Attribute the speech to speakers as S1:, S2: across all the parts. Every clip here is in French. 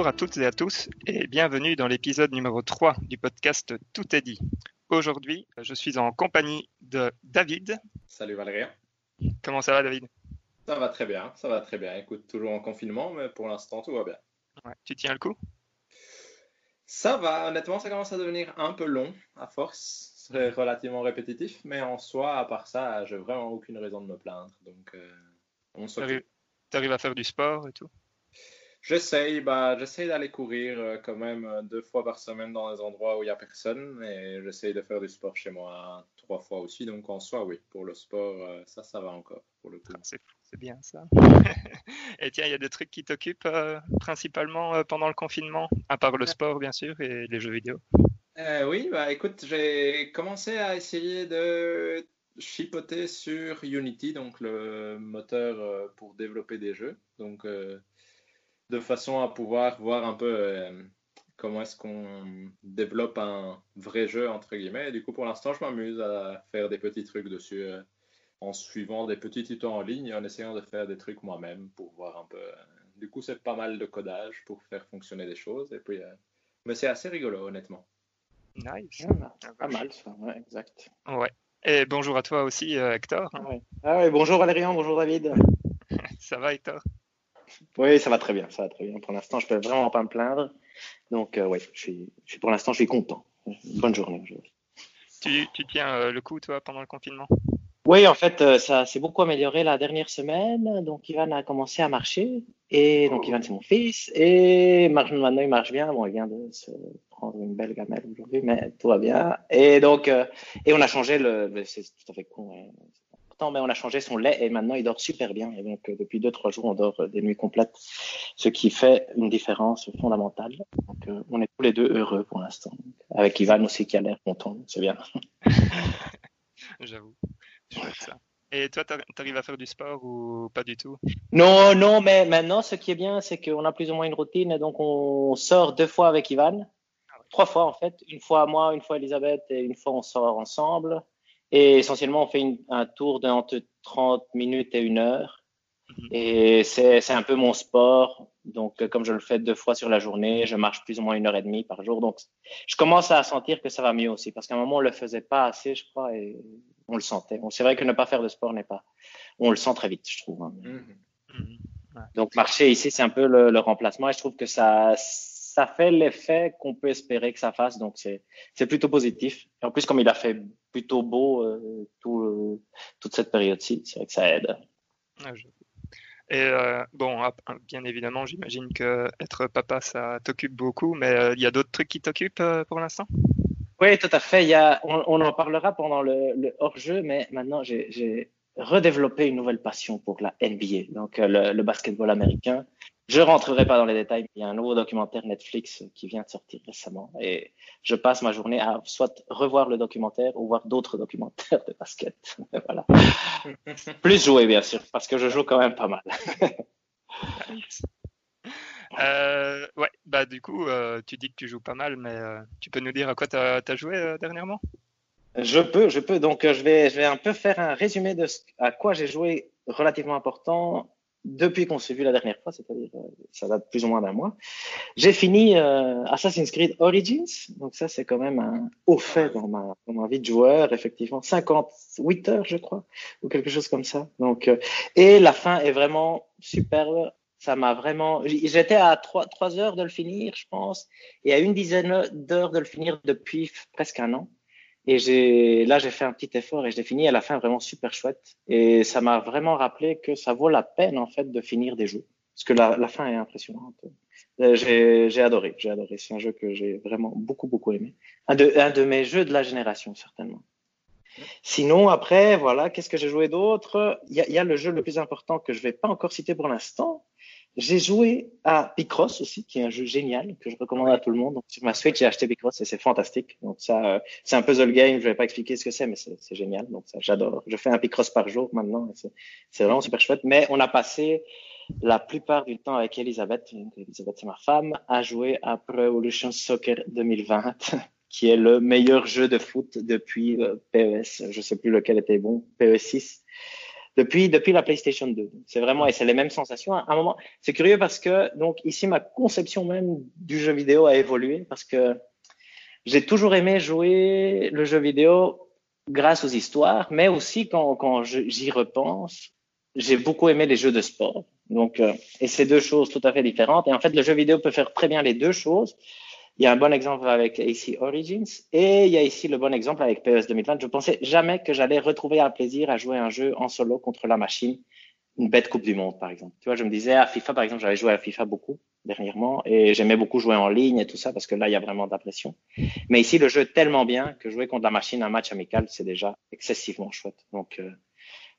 S1: Bonjour à toutes et à tous et bienvenue dans l'épisode numéro 3 du podcast Tout est dit. Aujourd'hui, je suis en compagnie de David.
S2: Salut Valérien.
S1: Comment ça va David?
S2: Ça va très bien, ça va très bien. Écoute, toujours en confinement, mais pour l'instant tout va bien.
S1: tu tiens le coup?
S2: Ça va, honnêtement, ça commence à devenir un peu long à force. C'est relativement répétitif, mais en soi, à part ça, j'ai vraiment aucune raison de me plaindre. Donc, euh,
S1: on T'arrives à faire du sport et tout?
S2: J'essaye, bah, j'essaye d'aller courir euh, quand même euh, deux fois par semaine dans les endroits où il n'y a personne et j'essaye de faire du sport chez moi trois fois aussi. Donc en soi, oui, pour le sport, euh, ça, ça va encore pour le coup.
S1: C'est, bien ça. et tiens, il y a des trucs qui t'occupent principalement pendant le confinement, à part le sport bien sûr et les jeux vidéo?
S2: oui, bah écoute, j'ai commencé à essayer de chipoter sur Unity, donc le moteur pour développer des jeux. Donc de façon à pouvoir voir un peu euh, comment est-ce qu'on développe un vrai jeu, entre guillemets. Et du coup, pour l'instant, je m'amuse à faire des petits trucs dessus euh, en suivant des petits tutos en ligne et en essayant de faire des trucs moi-même pour voir un peu. Euh, du coup, c'est pas mal de codage pour faire fonctionner des choses. Et puis, mais c'est assez rigolo, honnêtement.
S1: Nice.
S3: pas mal, ça, ouais, exact.
S1: Ouais. Et bonjour à toi aussi, Hector.
S3: Ah ouais, bonjour Valérian, bonjour David.
S1: ça va, Hector?
S3: Oui, ça va très bien, ça va très bien. Pour l'instant, je peux vraiment pas me plaindre. Donc, euh, oui, je suis, pour l'instant, je suis content. Bonne journée.
S1: Tu, tu tiens euh, le coup, toi, pendant le confinement?
S3: Oui, en fait, euh, ça s'est beaucoup amélioré la dernière semaine. Donc, Ivan a commencé à marcher. Et donc, Ivan, c'est mon fils. Et maintenant, il marche bien. Bon, il vient de se prendre une belle gamelle aujourd'hui, mais tout va bien. Et donc, et on a changé le. C'est tout à fait con. Mais on a changé son lait et maintenant il dort super bien. Et donc, euh, depuis deux, trois jours, on dort euh, des nuits complètes, ce qui fait une différence fondamentale. Donc, euh, on est tous les deux heureux pour l'instant. Avec Ivan aussi qui a l'air content, c'est bien.
S1: J'avoue, ça. Et toi, tu arrives à faire du sport ou pas du tout?
S3: Non, non, mais maintenant, ce qui est bien, c'est qu'on a plus ou moins une routine. Et donc, on sort deux fois avec Ivan. Ah trois fois, en fait. Une fois moi, une fois Elisabeth et une fois on sort ensemble. Et essentiellement, on fait un tour d'entre 30 minutes et une heure. Mhm. Et c'est un peu mon sport. Donc, comme je le fais deux fois sur la journée, je marche plus ou moins une heure et demie par jour. Donc, je commence à sentir que ça va mieux aussi. Parce qu'à un moment, on le faisait pas assez, je crois, et on le sentait. Bon, c'est vrai que ne pas faire de sport n'est pas. On le sent très vite, je trouve. Hein. Mhm. Mhm. Donc, marcher ici, c'est un peu le, le remplacement. Et je trouve que ça, ça fait l'effet qu'on peut espérer que ça fasse. Donc, c'est plutôt positif. Et en plus, comme il a fait plutôt beau euh, tout, toute cette période-ci, c'est vrai que ça aide.
S1: et euh, bon, bien évidemment, j'imagine que être papa, ça t'occupe beaucoup, mais euh, il y a d'autres trucs qui t'occupent pour l'instant?
S3: Oui, tout à fait. Il y a, on, en parlera pendant le, le hors-jeu, mais maintenant, j'ai redéveloppé une nouvelle passion pour la NBA, donc le, le basketball américain. Je rentrerai pas dans les détails, mais il y a un nouveau documentaire Netflix qui vient de sortir récemment et je passe ma journée à soit revoir le documentaire ou voir d'autres documentaires de basket. voilà. Plus jouer, bien sûr, parce que je joue quand même pas mal.
S1: euh, ouais, bah du coup, euh, tu dis que tu joues pas mal, mais euh, tu peux nous dire à quoi tu as, joué dernièrement?
S3: Je peux, je peux. Donc, je vais, je vais un peu faire un résumé de ce, à quoi j'ai joué relativement important depuis qu'on s'est vu la dernière fois, c'est-à-dire euh, ça date plus ou moins d'un mois. J'ai fini euh, Assassin's Creed Origins, donc ça c'est quand même un haut fait dans ma, dans ma vie de joueur, effectivement, 58 heures je crois, ou quelque chose comme ça. Donc euh, et la fin est vraiment superbe. Ça m'a vraiment, j'étais à 3, 3 heures de le finir, je pense, et à une dizaine d'heures de le finir depuis presque un an. Et j'ai, là, j'ai fait un petit effort et j'ai fini à la fin vraiment super chouette. Et ça m'a vraiment rappelé que ça vaut la peine, en fait, de finir des jeux. Parce que la, la fin est impressionnante. Euh, j'ai, j'ai adoré, j'ai adoré. C'est un jeu que j'ai vraiment beaucoup, beaucoup aimé. Un de, un de mes jeux de la génération, certainement. Sinon, après, voilà, qu'est-ce que j'ai joué d'autre? Il y y a, le jeu le plus important que je vais pas encore citer pour l'instant, j'ai joué à Picross aussi, qui est un jeu génial que je recommande à tout le monde. Donc, sur ma Switch, j'ai acheté Picross et c'est fantastique. Donc ça, euh, c'est un puzzle game. Je vais pas expliquer ce que c'est, mais c'est génial. Donc ça, j'adore. Je fais un Picross par jour maintenant. C'est vraiment super chouette. Mais on a passé la plupart du temps avec Elisabeth, Elisabeth c'est ma femme, à jouer à Pro Evolution Soccer 2020, qui est le meilleur jeu de foot depuis euh, PES. Je sais plus lequel était bon, PES 6 depuis, la PlayStation 2. C'est vraiment, et c'est les mêmes sensations. À un moment, c'est curieux parce que, donc, ici, ma conception même du jeu vidéo a évolué parce que j'ai toujours aimé jouer le jeu vidéo grâce aux histoires, mais aussi quand, quand j'y repense, j'ai beaucoup aimé les jeux de sport. Donc, euh, et c'est deux choses tout à fait différentes. Et en fait, le jeu vidéo peut faire très bien les deux choses. Il y a un bon exemple avec AC Origins et il y a ici le bon exemple avec PES 2020. Je pensais jamais que j'allais retrouver un plaisir à jouer un jeu en solo contre la machine, une bête Coupe du Monde, par exemple. Tu vois, je me disais à FIFA, par exemple, j'avais joué à FIFA beaucoup dernièrement et j'aimais beaucoup jouer en ligne et tout ça parce que là, il y a vraiment de la pression. Mais ici, le jeu tellement bien que jouer contre la machine un match amical, c'est déjà excessivement chouette. Donc, euh,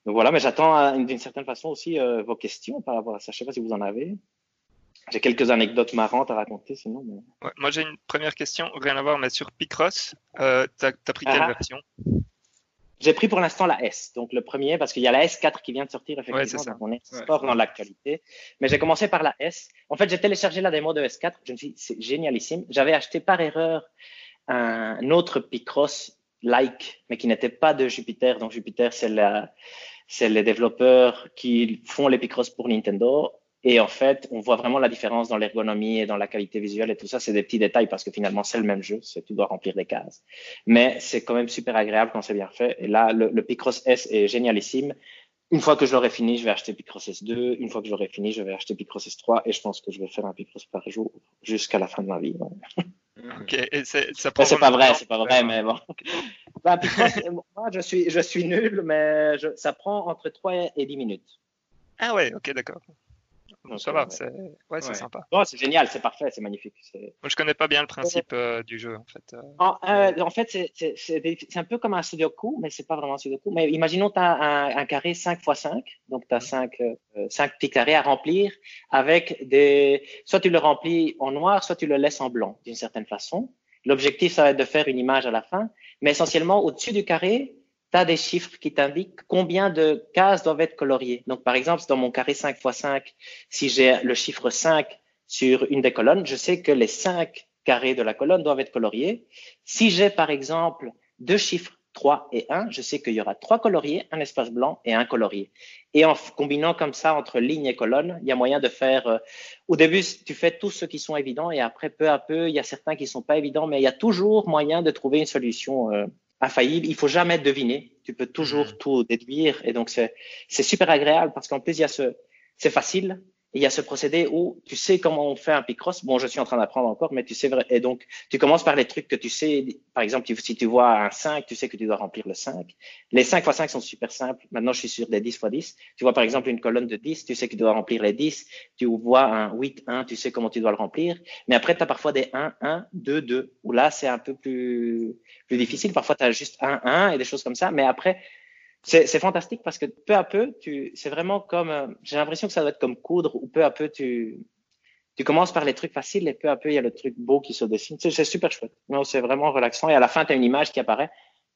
S3: donc voilà, mais j'attends euh, d'une certaine façon aussi euh, vos questions par rapport à ça. Je sais pas si vous en avez. J'ai quelques anecdotes marrantes à raconter sinon.
S1: moi j'ai une première question, rien à voir, mais sur Picross, euh, tu as, pris quelle ah. version?
S3: J'ai pris pour l'instant la S, donc le premier, parce qu'il y a la S4 qui vient de sortir effectivement, donc on est fort dans l'actualité. Mais j'ai commencé par la S. En fait, j'ai téléchargé la démo de S4, je me suis dit, c'est génialissime. J'avais acheté par erreur un autre Picross like, mais qui n'était pas de Jupiter. Donc Jupiter, c'est la, c'est les développeurs qui font les Picross pour Nintendo. Et en fait, on voit vraiment la différence dans l'ergonomie et dans la qualité visuelle et tout ça. C'est des petits détails parce que finalement, c'est le même jeu. C'est tout doit remplir des cases. Mais c'est quand même super agréable quand c'est bien fait. Et là, le, le Picross S est génialissime. Une fois que je l'aurai fini, je vais acheter Picross S2. Une fois que j'aurai fini, je vais acheter Picross S3. Et je pense que je vais faire un Picross par jour jusqu'à la fin de ma vie.
S1: Ok, et ça
S3: C'est pas vrai, c'est pas vrai, mais bon. Ben, moi, je suis, je suis nul, mais je, ça prend entre 3 et 10 minutes.
S1: Ah ouais, ok, d'accord ça va, c'est ouais, sympa.
S3: c'est génial, c'est parfait, c'est magnifique.
S1: Moi, je connais pas bien le principe euh, du jeu, en fait. Euh.
S3: En, euh, fait, c'est un peu comme un sudoku, mais c'est pas vraiment un sudoku. Mais imaginons tu as un, un, carré 5 x 5, donc tu as 5, 5 petits carrés à remplir avec des... Soit tu le remplis en noir, soit tu le laisses en blanc, d'une certaine façon. L'objectif, ça va être de faire une image à la fin, mais essentiellement, au-dessus du carré, tu as des chiffres qui t'indiquent combien de cases doivent être coloriées. Donc, par exemple, dans mon carré 5 x 5, si j'ai le chiffre 5 sur une des colonnes, je sais que les 5 carrés de la colonne doivent être coloriés. Si j'ai, par exemple, deux chiffres 3 et 1, je sais qu'il y aura trois coloriés, un espace blanc et un colorié. Et en combinant comme ça entre ligne et colonne, il y a moyen de faire. Euh, au début, tu fais tous ceux qui sont évidents et après, peu à peu, il y a certains qui sont pas évidents, mais il y a toujours moyen de trouver une solution euh, infaillible. Il faut jamais deviner. Tu peux toujours mm. tout déduire. Et donc, c'est, c'est super agréable parce qu'en plus, il y a ce, c'est facile il y a ce procédé où tu sais comment on fait un Picross. Bon, je suis en train d'apprendre encore, mais tu sais vrai. Et donc, tu commences par les trucs que tu sais. Par exemple, si tu vois un 5, tu sais que tu dois remplir le 5. Les 5 x 5 sont super simples. Maintenant, je suis sur des 10 x 10. Tu vois, par exemple, une colonne de 10, tu sais que tu dois remplir les 10. Tu vois un 8, 1, tu sais comment tu dois le remplir. Mais après, tu as parfois des 1, 1, 2, 2, où là, c'est un peu plus, plus difficile. Parfois, tu as juste 1, 1 et des choses comme ça. Mais après, c'est fantastique parce que peu à peu, tu, c'est vraiment comme, euh, j'ai l'impression que ça doit être comme coudre où peu à peu tu, tu commences par les trucs faciles et peu à peu il y a le truc beau qui se dessine. C'est super chouette. C'est vraiment relaxant et à la fin tu as une image qui apparaît.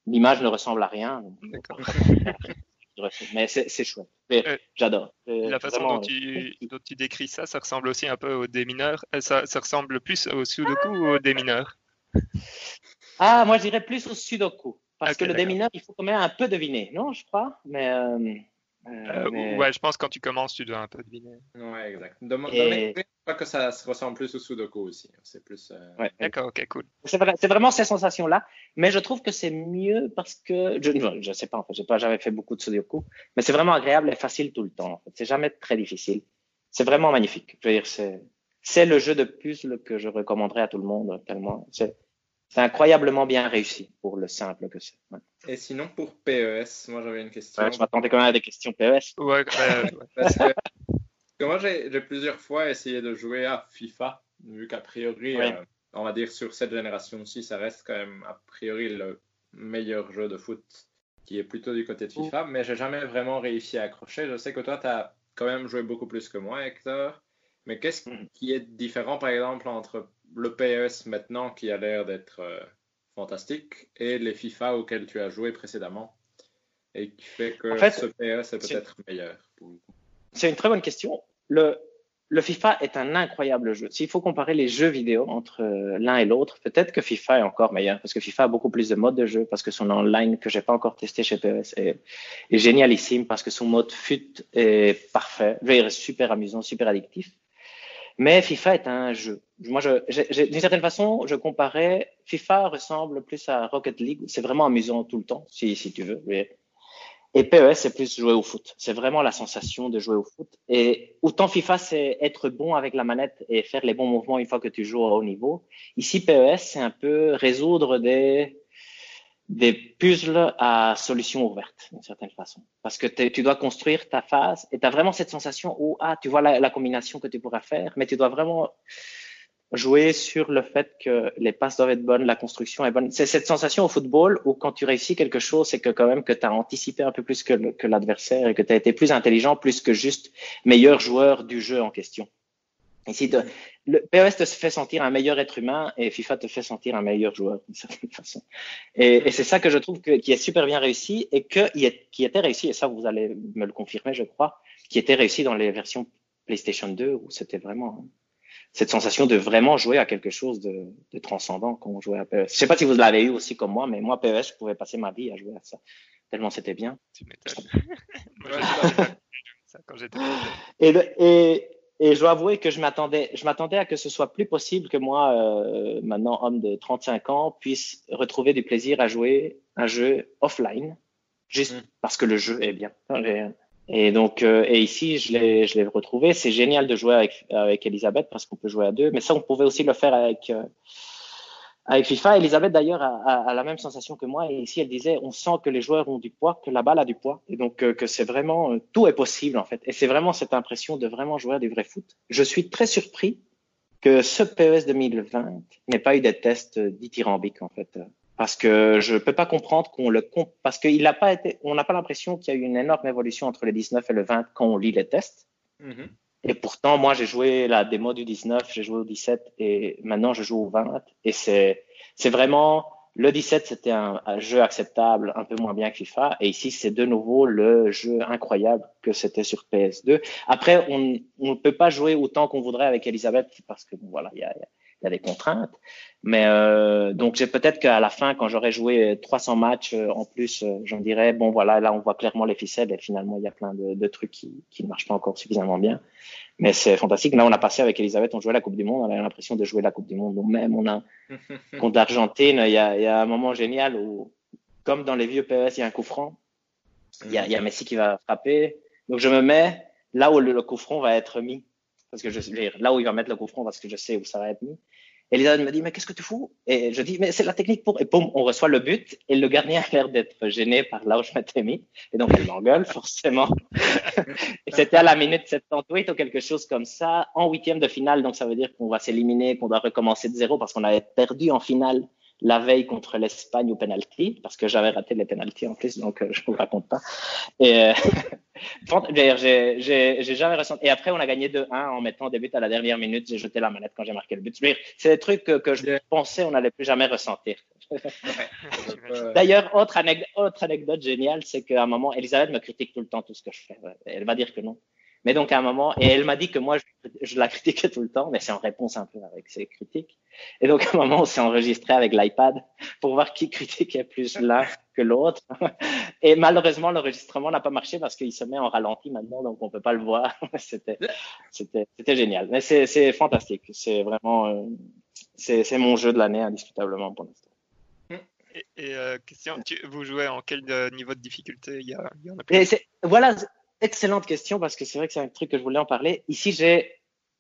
S3: L'image ne ressemble à rien. Mais c'est chouette. Euh, j'adore.
S1: La façon dont tu, dont tu, décris ça, ça ressemble aussi un peu au démineur. Euh, ça, ça ressemble plus au sudoku ou au démineur
S3: Ah, moi je dirais plus au sudoku. Parce que le démineur, il faut quand même un peu deviner, non, je crois. Mais, euh,
S1: euh, euh, Ouais, je pense que quand tu commences, tu dois un peu deviner.
S2: Ouais, exact. Dans, Et... je crois que ça se ressemble plus au Sudoku aussi. C'est plus.
S1: Ouais, D'accord, ok, cool.
S3: C'est vrai, vraiment ces sensations-là. Mais je trouve que c'est mieux parce que. Je ne sais pas, en fait, j'ai pas jamais fait beaucoup de Sudoku. Mais c'est vraiment agréable et facile tout le temps. En fait. C'est jamais très difficile. C'est vraiment magnifique. Je veux dire, c'est. C'est le jeu de puzzle que je recommanderais à tout le monde, tellement. C'est c'est incroyablement bien réussi pour le simple que c'est.
S2: Et sinon, pour PES, moi j'avais une question.
S3: Ouais, je m'attendais quand même à des questions PES.
S1: Ouais,
S2: Parce que, moi j'ai plusieurs fois essayé de jouer à FIFA, vu qu'a priori, euh, on va dire sur cette génération-ci, ça reste quand même a priori le meilleur jeu de foot qui est plutôt du côté de FIFA, mais j'ai jamais vraiment réussi à accrocher. Je sais que toi, tu as quand même joué beaucoup plus que moi, Hector. Mais qu'est-ce mm. qui est différent, par exemple, entre le PES maintenant qui a l'air d'être euh, fantastique et les FIFA auxquels tu as joué précédemment et qui fait que ce PES est peut-être meilleur
S3: C'est une très bonne question. Le, le FIFA est un incroyable jeu. S'il faut comparer les jeux vidéo entre euh, l'un et l'autre, peut-être que FIFA est encore meilleur parce que FIFA a beaucoup plus de modes de jeu, parce que son online que j'ai pas encore testé chez PES est, génialissime, parce que son mode FUT est parfait, est super amusant, super addictif. Mais FIFA est un jeu. Moi, d'une certaine façon, je comparais FIFA ressemble plus à Rocket League. C'est vraiment amusant tout le temps, si, si tu veux. Et PES, c'est plus jouer au foot. C'est vraiment la sensation de jouer au foot. Et autant FIFA, c'est être bon avec la manette et faire les bons mouvements une fois que tu joues au haut niveau. Ici, PES, c'est un peu résoudre des, des puzzles à solution ouverte, d'une certaine façon. Parce que tu dois construire ta phase et tu as vraiment cette sensation où, ah, tu vois la, la combinaison que tu pourras faire, mais tu dois vraiment jouer sur le fait que les passes doivent être bonnes, la construction est bonne. C'est cette sensation au football où quand tu réussis quelque chose, c'est que quand même que tu as anticipé un peu plus que l'adversaire et que tu as été plus intelligent, plus que juste meilleur joueur du jeu en question. Ici, le PES te fait sentir un meilleur être humain et FIFA te fait sentir un meilleur joueur d'une certaine façon. Et, et c'est ça que je trouve que, qui est super bien réussi et que, qui était réussi, et ça vous allez me le confirmer, je crois, qui était réussi dans les versions PlayStation 2 où c'était vraiment cette sensation de vraiment jouer à quelque chose de, de transcendant quand on jouait à PES. Je sais pas si vous l'avez eu aussi comme moi, mais moi, PES, je pouvais passer ma vie à jouer à ça. Tellement c'était bien. Tu m'étonnes. et, et, et je dois avouer que je m'attendais, je m'attendais à que ce soit plus possible que moi, euh, maintenant homme de 35 ans, puisse retrouver du plaisir à jouer un jeu offline, juste mm. parce que le jeu est bien. Et donc, euh, et ici, je l'ai, je l'ai retrouvé. C'est génial de jouer avec, avec Elisabeth parce qu'on peut jouer à deux. Mais ça, on pouvait aussi le faire avec, euh, avec FIFA. Elisabeth, d'ailleurs, a, a, la même sensation que moi. Et ici, elle disait, on sent que les joueurs ont du poids, que la balle a du poids. Et donc, euh, que c'est vraiment, tout est possible, en fait. Et c'est vraiment cette impression de vraiment jouer à du vrai foot. Je suis très surpris que ce PES 2020 n'ait pas eu des tests dithyrambiques, en fait parce que je peux pas comprendre qu'on le parce qu'il n'a pas été, on n'a pas l'impression qu'il y a eu une énorme évolution entre le 19 et le 20 quand on lit les tests. Mm-hmm. Et pourtant, moi, j'ai joué la démo du 19, j'ai joué au 17 et maintenant je joue au 20 et c'est c'est vraiment le 17, c'était un, jeu acceptable, un peu moins bien que FIFA. Et ici, c'est de nouveau le jeu incroyable que c'était sur PS2. Après, on ne peut pas jouer autant qu'on voudrait avec Elisabeth parce que, bon, voilà, il y a, y a des contraintes. Mais euh, donc j'ai peut-être qu'à la fin, quand j'aurai joué 300 matchs euh, en plus, euh, j'en dirais bon voilà, là on voit clairement les ficelles et finalement il y a plein de, de trucs qui, qui ne marchent pas encore suffisamment bien. Mais c'est fantastique. Là on a passé avec Elisabeth, on jouait la Coupe du Monde, on a l'impression de jouer la Coupe du Monde. Nous-mêmes, on a contre l'Argentine, il y a, il y a un moment génial où, comme dans les vieux PES, il y a un coup franc. Il y a, il y a Messi qui va frapper. Donc je me mets là où le, le coup franc va être mis parce que je là où il va mettre le coup franc parce que je sais où ça va être mis. Elisabeth me dit, mais qu'est-ce que tu fous? Et je dis, mais c'est la technique pour... Et boum, on reçoit le but, et le gardien a l'air d'être gêné par là où je m'étais mis. Et donc, il m'engueule, forcément. et c'était à la minute 78 ou quelque chose comme ça, en huitième de finale. Donc, ça veut dire qu'on va s'éliminer, qu'on doit recommencer de zéro parce qu'on avait perdu en finale la veille contre l'Espagne au penalty, parce que j'avais raté les penalties en plus, donc euh, je ne vous raconte pas. Et euh, j'ai jamais ressenti. Et après, on a gagné 2-1 en mettant des buts à la dernière minute. J'ai jeté la manette quand j'ai marqué le but. C'est des trucs que, que je pensais on n'allait plus jamais ressentir. D'ailleurs, autre, anecdote, autre anecdote géniale, c'est qu'à un moment, Elisabeth me critique tout le temps tout ce que je fais. Elle va dire que non. Mais donc à un moment, et elle m'a dit que moi, je, je, la critiquais tout le temps, mais c'est en réponse un peu avec ses critiques. Et donc à un moment, on s'est enregistré avec l'iPad pour voir qui critiquait plus l'un que l'autre. Et malheureusement, l'enregistrement n'a pas marché parce qu'il se met en ralenti maintenant, donc on peut pas le voir. c'était, c'était, c'était génial. Mais c'est, c'est fantastique. C'est vraiment, euh, c'est, c'est mon jeu de l'année indiscutablement pour l'instant.
S1: Et, et euh, question, tu, vous jouez en quel euh, niveau de difficulté? Il y, a, il y en a
S3: plus Voilà, excellente question parce que c'est vrai que c'est un truc que je voulais en parler. Ici, j'ai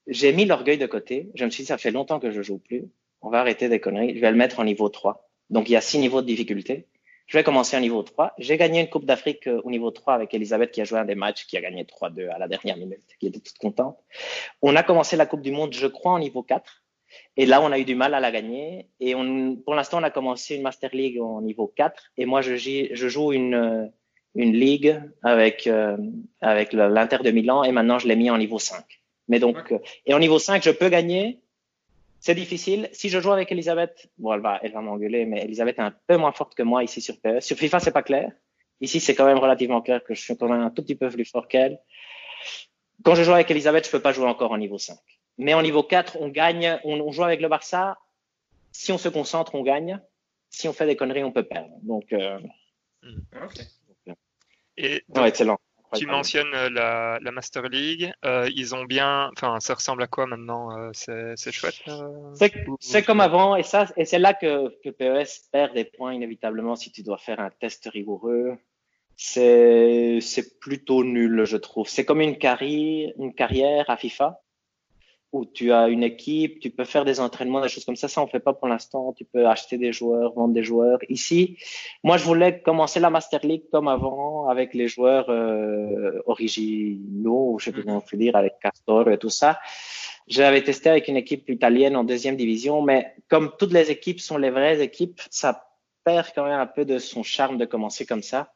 S3: j'ai mis l'orgueil de côté. Je me suis dit, ça fait longtemps que je joue plus. On va arrêter des conneries. Je vais le mettre en niveau 3. Donc, il y a six niveaux de difficulté. Je vais commencer en niveau 3. J'ai gagné une Coupe d'Afrique euh, au niveau 3 avec Elisabeth qui a joué un des matchs, qui a gagné 3-2 à la dernière minute, qui était toute contente. On a commencé la Coupe du Monde, je crois, en niveau 4. Et là, on a eu du mal à la gagner. Et on, pour l'instant, on a commencé une Master League au niveau 4. Et moi, je joue une, une ligue avec euh, avec l'Inter de Milan et maintenant je l'ai mis en niveau 5. Mais donc euh, et en niveau 5, je peux gagner. C'est difficile. Si je joue avec Elisabeth, bon, elle va elle va m'engueuler, mais Elisabeth est un peu moins forte que moi ici sur PS. Sur FIFA, c'est pas clair. Ici, c'est quand même relativement clair que je suis quand même un tout petit peu plus fort qu'elle. quand je joue avec Elisabeth, je peux pas jouer encore en niveau 5. Mais en niveau 4, on gagne, on, on joue avec le Barça. Si on se concentre, on gagne. Si on fait des conneries, on peut perdre. Donc, euh,
S1: Et
S3: non,
S1: donc,
S3: excellent.
S1: tu mentionnes euh, la, la Master League. Euh, ils ont bien. Enfin, ça ressemble à quoi maintenant euh, C'est c'est chouette. euh?
S3: C'est comme avant, et ça, et c'est là que, que PES perd des points inévitablement si tu dois faire un test rigoureux. C'est, c'est plutôt nul, je trouve. C'est comme une carrière, une carrière à FIFA où tu as une équipe, tu peux faire des entraînements, des choses comme ça. Ça, on fait pas pour l'instant. Tu peux acheter des joueurs, vendre des joueurs. Ici, moi, je voulais commencer la Master League comme avant avec les joueurs euh, originaux, je sais pas comment on peut dire, avec Castor et tout ça. J'avais testé avec une équipe italienne en deuxième division, mais comme toutes les équipes sont les vraies équipes, ça perd quand même un peu de son charme de commencer comme ça.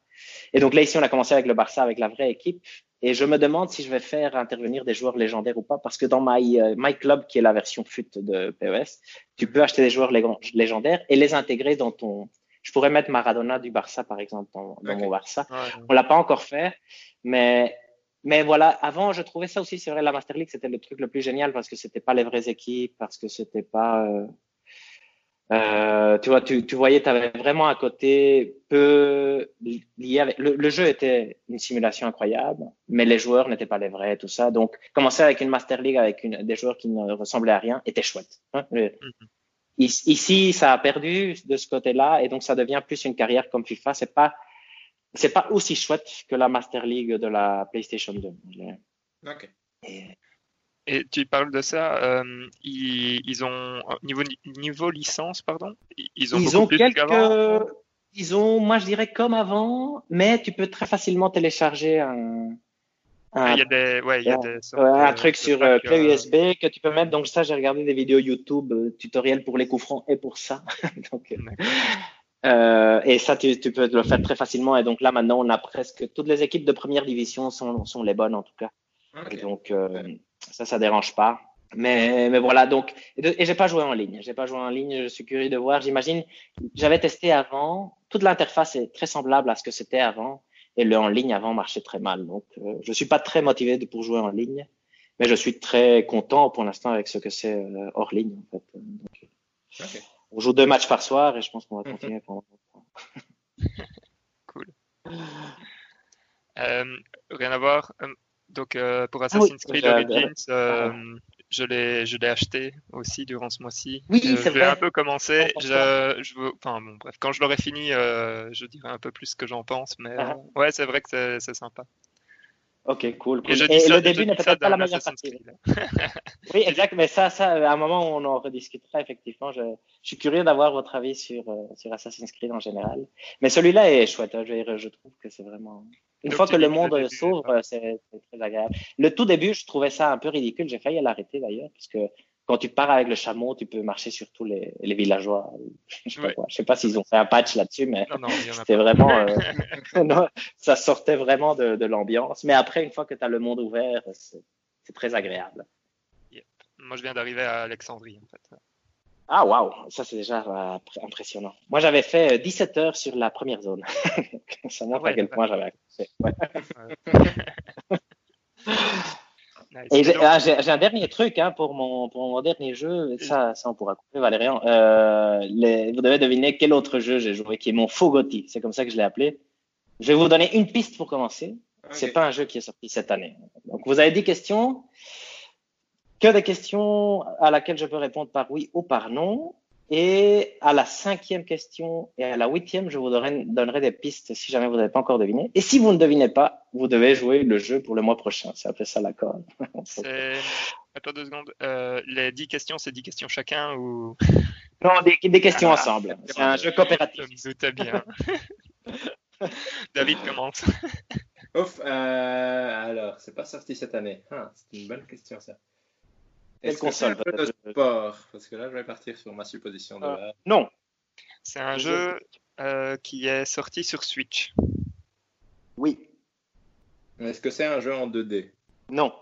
S3: Et donc là, ici, on a commencé avec le Barça, avec la vraie équipe. Et je me demande si je vais faire intervenir des joueurs légendaires ou pas, parce que dans My, euh, My Club, qui est la version FUT de PES, tu peux acheter des joueurs lég- légendaires et les intégrer dans ton... Je pourrais mettre Maradona du Barça, par exemple, dans, mon Barça.
S1: Ouais.
S3: On l'a pas encore fait, mais mais voilà. Avant, je trouvais ça aussi. C'est vrai, la Master League, c'était le truc le plus génial parce que c'était pas les vraies équipes, parce que c'était pas. euh, euh, tu vois, tu, tu voyais, tu avais vraiment un côté peu lié avec. Le, le jeu était une simulation incroyable, mais les joueurs n'étaient pas les vrais, tout ça. Donc, commencer avec une Master League avec une, des joueurs qui ne ressemblaient à rien était chouette. hein. Le- Ici, ici, ça a perdu de ce côté-là, et donc ça devient plus une carrière comme FIFA. C'est pas c'est pas aussi chouette que la Master League de la PlayStation 2.
S2: Ok.
S1: Et tu parles de ça. euh, ils, ils ont niveau niveau licence, pardon. Ils ont
S3: Ils ont
S1: plus
S3: quelques, ils ont, moi je dirais comme avant, mais tu peux très facilement télécharger un, un,
S1: Il y a des, ouais, il y a
S3: Ouais.
S1: des sortes
S3: ouais, un
S1: de-
S3: truc
S1: de
S3: sur euh, clé
S1: euh,
S3: USB que tu peux mettre. Donc ça, j'ai regardé des vidéos YouTube, euh, tutoriels pour les coups francs et pour ça. donc, euh, euh, et ça, tu, tu peux le faire très facilement. Et donc là, maintenant, on a presque toutes les équipes de première division sont, sont les bonnes en tout cas. Et donc euh, ça, ça dérange pas. Mais, mais voilà, donc, et, et j'ai pas joué en ligne. J'ai pas joué en ligne. Je suis curieux de voir. J'imagine, j'avais testé avant. Toute l'interface est très semblable à ce que c'était avant. Et le en ligne avant marchait très mal. Donc, euh, je suis pas très motivé de- pour jouer en ligne. Mais je suis très content pour l'instant avec ce que c'est euh, hors ligne, en fait. Donc, on joue deux matchs par soir et je pense qu'on va continuer pendant longtemps.
S1: Euh, rien à voir. Euh, Donc euh, pour
S3: oui,
S1: Assassin's Creed Origins, euh, je l'ai je l'ai acheté aussi durant ce mois-ci.
S3: Oui,
S1: Euh, je l'ai un peu commencé. Je, je veux, enfin bon bref, quand je l'aurai fini, euh, je dirai un peu plus ce que j'en pense. Mais
S3: Ah.
S1: euh, ouais, c'est vrai que c'est sympa.
S3: Ok, cool. cool.
S1: Et ça,
S3: le début n'est peut-être pas la meilleure partie. Oui, exact. Mais ça, ça, à un moment, on en rediscutera effectivement. Je, je suis curieux d'avoir votre avis sur, euh, sur Assassin's Creed en général. Mais celui-là est chouette. hein. Je, veux dire, je trouve que c'est vraiment. Une fois que le monde s'ouvre, c'est c'est très agréable. Le tout début, je trouvais ça un peu ridicule. J'ai failli l'arrêter d'ailleurs, parce que quand tu pars avec le chameau, tu peux marcher sur tous les, les villageois. Je sais pas
S1: Ouais.
S3: quoi. Je sais pas s'ils ont fait un patch là-dessus, mais c'était vraiment. euh, non, ça sortait vraiment de, de l'ambiance. Mais après, une fois que tu as le monde ouvert, c'est très agréable.
S1: Moi, je viens d'arriver à Alexandrie en fait.
S3: Ah waouh, ça c'est déjà euh, pr- impressionnant. Moi j'avais fait euh, 17 heures sur la première zone. ça montre
S1: Ah ouais,
S3: à quel
S1: ouais.
S3: point j'avais accroché.
S1: Nice.
S3: Et j'ai
S1: Donc,
S3: ah, j'ai- j'ai un dernier truc hein, pour, mon, pour mon dernier jeu. Ça, ça on pourra couper Valérian. Euh, les, vous devez deviner quel autre jeu j'ai joué qui est mon faux Gotti. C'est comme ça que je l'ai appelé. Je vais vous donner une piste pour commencer.
S2: Ok.
S3: C'est pas un jeu qui est sorti cette année. Donc vous avez 10 questions. Que des questions à laquelle je peux répondre par oui ou par non. Et à la cinquième question et à la huitième, je vous donnerai, donnerai des pistes si jamais vous n'avez pas encore deviné. Et si vous ne devinez pas, vous devez jouer le jeu pour le mois prochain. C'est un peu ça l'accord.
S1: Attends deux secondes. Euh, les 10 questions, c'est 10 questions chacun ou?
S3: Non, des, des questions
S2: Ah,
S3: ensemble.
S2: c'est
S3: un jeu coopératif.
S1: Je bien. David commence.
S2: Ouf, euh, alors, c'est pas sorti cette année. Ah, c'est une bonne question ça.
S3: Quelle
S2: Est-ce que c'est un
S3: console,
S2: jeu de
S3: peut-être
S2: sport? Parce que là, je vais partir sur ma supposition de
S3: Ah. Non.
S1: C'est un
S3: Je-
S1: jeu euh, qui est sorti sur Switch.
S3: Oui.
S2: Est-ce que c'est un jeu en 2D
S3: Non.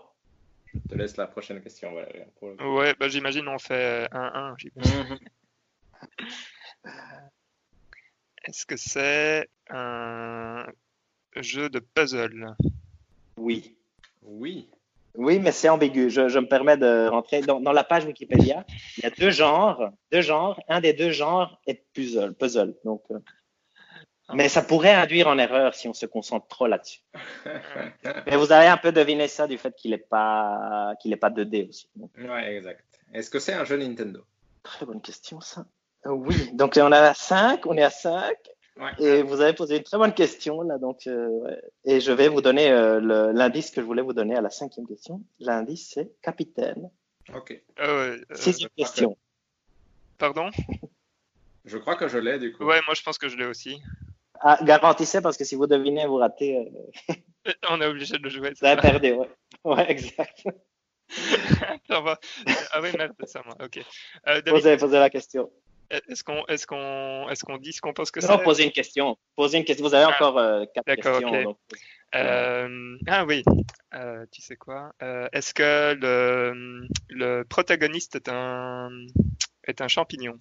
S2: Je te laisse la prochaine question, Valérie. pour le coup.
S1: Ouais, bah, j'imagine on fait 1-1. j'imagine. Est-ce que c'est un jeu de puzzle?
S3: Oui.
S2: Oui.
S3: Oui, mais c'est ambigu. Je, me permets de rentrer dans, la page Wikipédia. Il y a deux genres, deux genres. Un des deux genres est puzzle. puzzle. Donc, euh, mais ça pourrait induire en erreur si on se concentre trop là-dessus. mais vous avez un peu deviné ça du fait qu'il n'est pas qu'il est pas 2D aussi.
S2: Oui, exact. Est-ce que c'est un jeu Nintendo?
S3: Très bonne question ça. Euh, oui. Donc on est à 5, on est à 5. Et vous avez posé une très bonne question là, donc euh, et je vais vous donner euh, l'indice que je voulais vous donner à la cinquième question. L'indice c'est capitaine.
S2: Ok.
S3: Sixième question.
S1: Pardon?
S2: Je crois que je l'ai du coup.
S1: Ouais, moi je pense que je l'ai aussi.
S3: Ah, garantissez parce que si vous devinez, vous ratez.
S1: On est obligé de jouer.
S3: Ça? va perdre, ouais. Ouais, exact.
S1: ah oui, merde, c'est ça, moi. Ok.
S3: Vous avez posé la question.
S1: Est-ce qu'on est qu'on est qu'on dit ce qu'on pense que c'est
S3: Non, posez une question. Posez une question. Vous avez ah, encore euh, quatre questions.
S1: Euh, ah oui. Euh, tu sais quoi? Est-ce que le, le protagoniste est un est un champignon?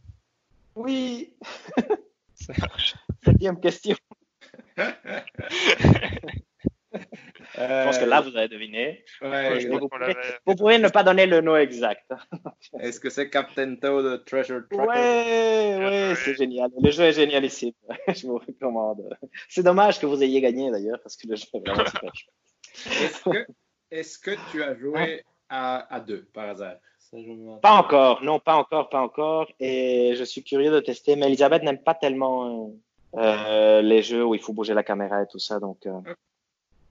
S3: Oui. Septième question. Je pense que là, vous avez deviné. vous, pouvez, ne pas donner le nom exact.
S2: Est-ce que c'est Captain Toad Treasure
S3: Tracker? Oui, oui, c'est génial. Le jeu est génial ici. Je vous recommande. C'est dommage que vous ayez gagné d'ailleurs, parce que le jeu est vraiment super
S2: chouette. Est-ce que, tu as joué à, à deux par hasard?
S3: Pas encore, non, pas encore, pas encore. Et je suis curieux de tester, mais Elisabeth n'aime pas tellement euh, les jeux où il faut bouger la caméra et tout ça, donc. Euh,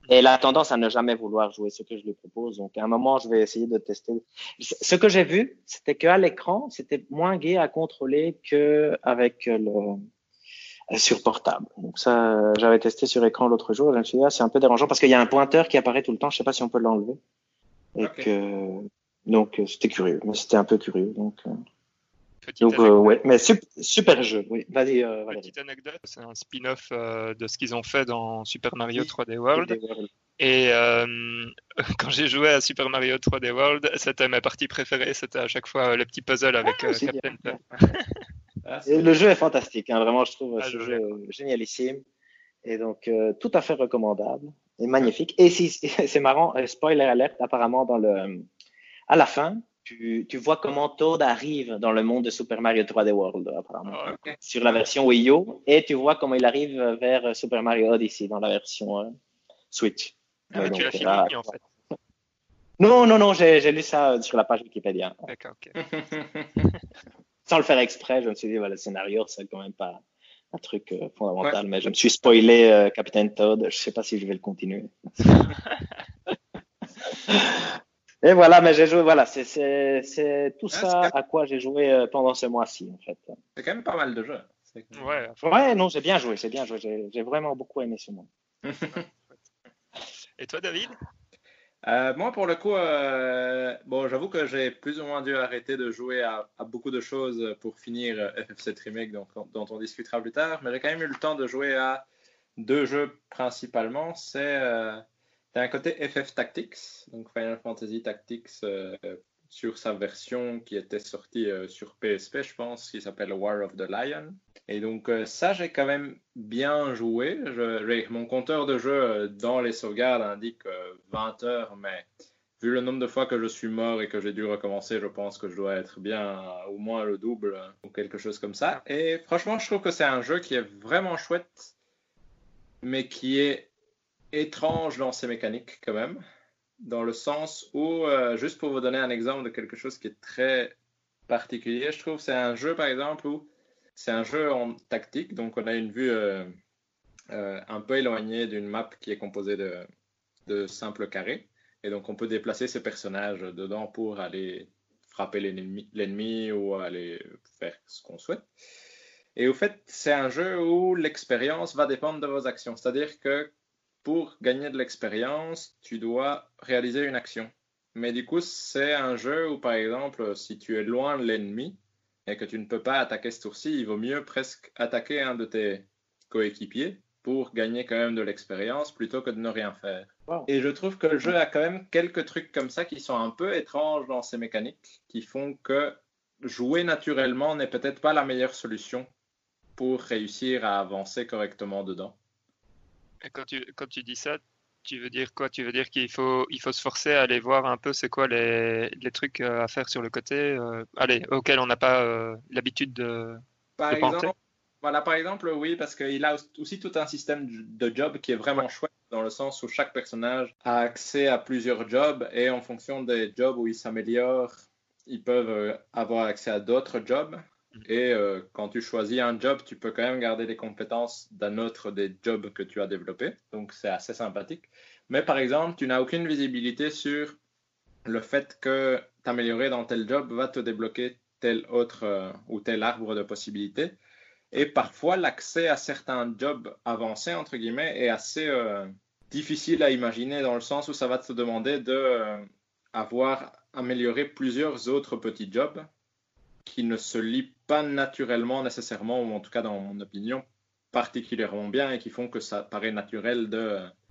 S3: et elle a tendance à ne jamais vouloir jouer ce que je lui propose. Donc, à un moment, je vais essayer de tester. Ce que j'ai vu, c'était qu'à l'écran, c'était moins gai à contrôler qu'avec le sur portable. Donc ça, j'avais testé sur écran l'autre jour. Je me suis dit, ah, c'est un peu dérangeant parce qu'il y a un pointeur qui apparaît tout le temps. Je sais pas si on peut l'enlever. Et que, donc, c'était curieux. Mais c'était un peu curieux. Donc, donc, euh, ouais, mais super, jeu. Oui.
S1: Euh, Petite anecdote, c'est un spin-off euh, de ce qu'ils ont fait dans Super Mario 3D World. Et quand j'ai joué à Super Mario 3D World, c'était ma partie préférée. C'était à chaque fois le petit puzzle avec ah, Captain
S3: ah, le jeu est fantastique, hein, vraiment, je trouve ah, ce jeu génialissime. Et donc, tout à fait recommandable et magnifique. Et si, c'est marrant, spoiler alert, apparemment, dans le, à la fin, tu, vois comment Toad arrive dans le monde de Super Mario 3D World, apparemment, ah, sur la version Wii U, et tu vois comment il arrive vers Super Mario Odyssey dans la version euh, Switch.
S1: Ah, tu l'as fini, en fait.
S3: Non, non, non, j'ai lu ça sur la page Wikipédia.
S1: D'accord, ok.
S3: Sans le faire exprès, je me suis dit, le scénario, c'est quand même pas un truc euh, fondamental, mais je me suis spoilé euh, Captain Toad, je sais pas si je vais le continuer. Et voilà, mais j'ai joué, voilà, c'est tout ça à quoi j'ai joué euh, pendant ce mois-ci, en fait.
S2: C'est quand même pas mal de jeux.
S1: Ouais,
S3: ouais non, j'ai bien joué, j'ai bien joué, j'ai vraiment beaucoup aimé ce mois.
S1: Et toi, David?
S2: Euh, moi, pour le coup, euh, bon, j'avoue que j'ai plus ou moins dû arrêter de jouer à, beaucoup de choses pour finir FF7 Remake, donc, dont on discutera plus tard, mais j'ai quand même eu le temps de jouer à deux jeux principalement. C'est T'as un côté FF Tactics, donc Final Fantasy Tactics euh, sur sa version qui était sortie euh, sur PSP, je pense, qui s'appelle War of the Lion. Et donc euh, ça, j'ai quand même bien joué. Mon compteur de jeu dans les sauvegardes indique 20 heures, mais vu le nombre de fois que je suis mort et que j'ai dû recommencer, je pense que je dois être bien au moins le double ou quelque chose comme ça. Et franchement, je trouve que c'est un jeu qui est vraiment chouette, mais qui est étrange dans ses mécaniques quand même, dans le sens où, euh, juste pour vous donner un exemple de quelque chose qui est très particulier, je trouve, c'est un jeu par exemple où c'est un jeu en tactique, donc on a une vue euh, euh, un peu éloignée d'une map qui est composée de, de simples carrés, et donc on peut déplacer ses personnages dedans pour aller frapper l'ennemi ou aller faire ce qu'on souhaite. Et au fait, c'est un jeu où l'expérience va dépendre de vos actions. C'est-à-dire que pour gagner de l'expérience, tu dois réaliser une action. Mais du coup, c'est un jeu où, par exemple, si tu es loin de l'ennemi et que tu ne peux pas attaquer ce tour-ci, il vaut mieux presque attaquer un de tes coéquipiers pour gagner quand même de l'expérience plutôt que de ne rien faire. Et je trouve que le jeu a quand même quelques trucs comme ça qui sont un peu étranges dans ses mécaniques, qui font que jouer naturellement n'est peut-être pas la meilleure solution pour réussir à avancer correctement dedans.
S1: Et quand tu, quand tu dis ça, Tu veux dire quoi? Tu veux dire qu'il faut, il faut se forcer à aller voir un peu c'est quoi les, les, trucs à faire sur le côté, allez, auxquels on n'a pas l'habitude de,
S2: par exemple, Voilà, par exemple, oui, parce qu'il a aussi tout un système de job qui est vraiment chouette dans le sens où chaque personnage a accès à plusieurs jobs et en fonction des jobs où ils s'améliorent, ils peuvent avoir accès à d'autres jobs. Et euh, quand tu choisis un job, tu peux quand même garder les compétences d'un autre des jobs que tu as développés. Donc, c'est assez sympathique. Mais par exemple, tu n'as aucune visibilité sur le fait que t'améliorer dans tel job va te débloquer tel autre euh, ou tel arbre de possibilités. Et parfois, l'accès à certains jobs avancés, entre guillemets, est assez euh, difficile à imaginer dans le sens où ça va te demander de amélioré plusieurs autres petits jobs qui ne se lient pas naturellement nécessairement, ou en tout cas dans mon opinion, particulièrement bien et qui font que ça paraît naturel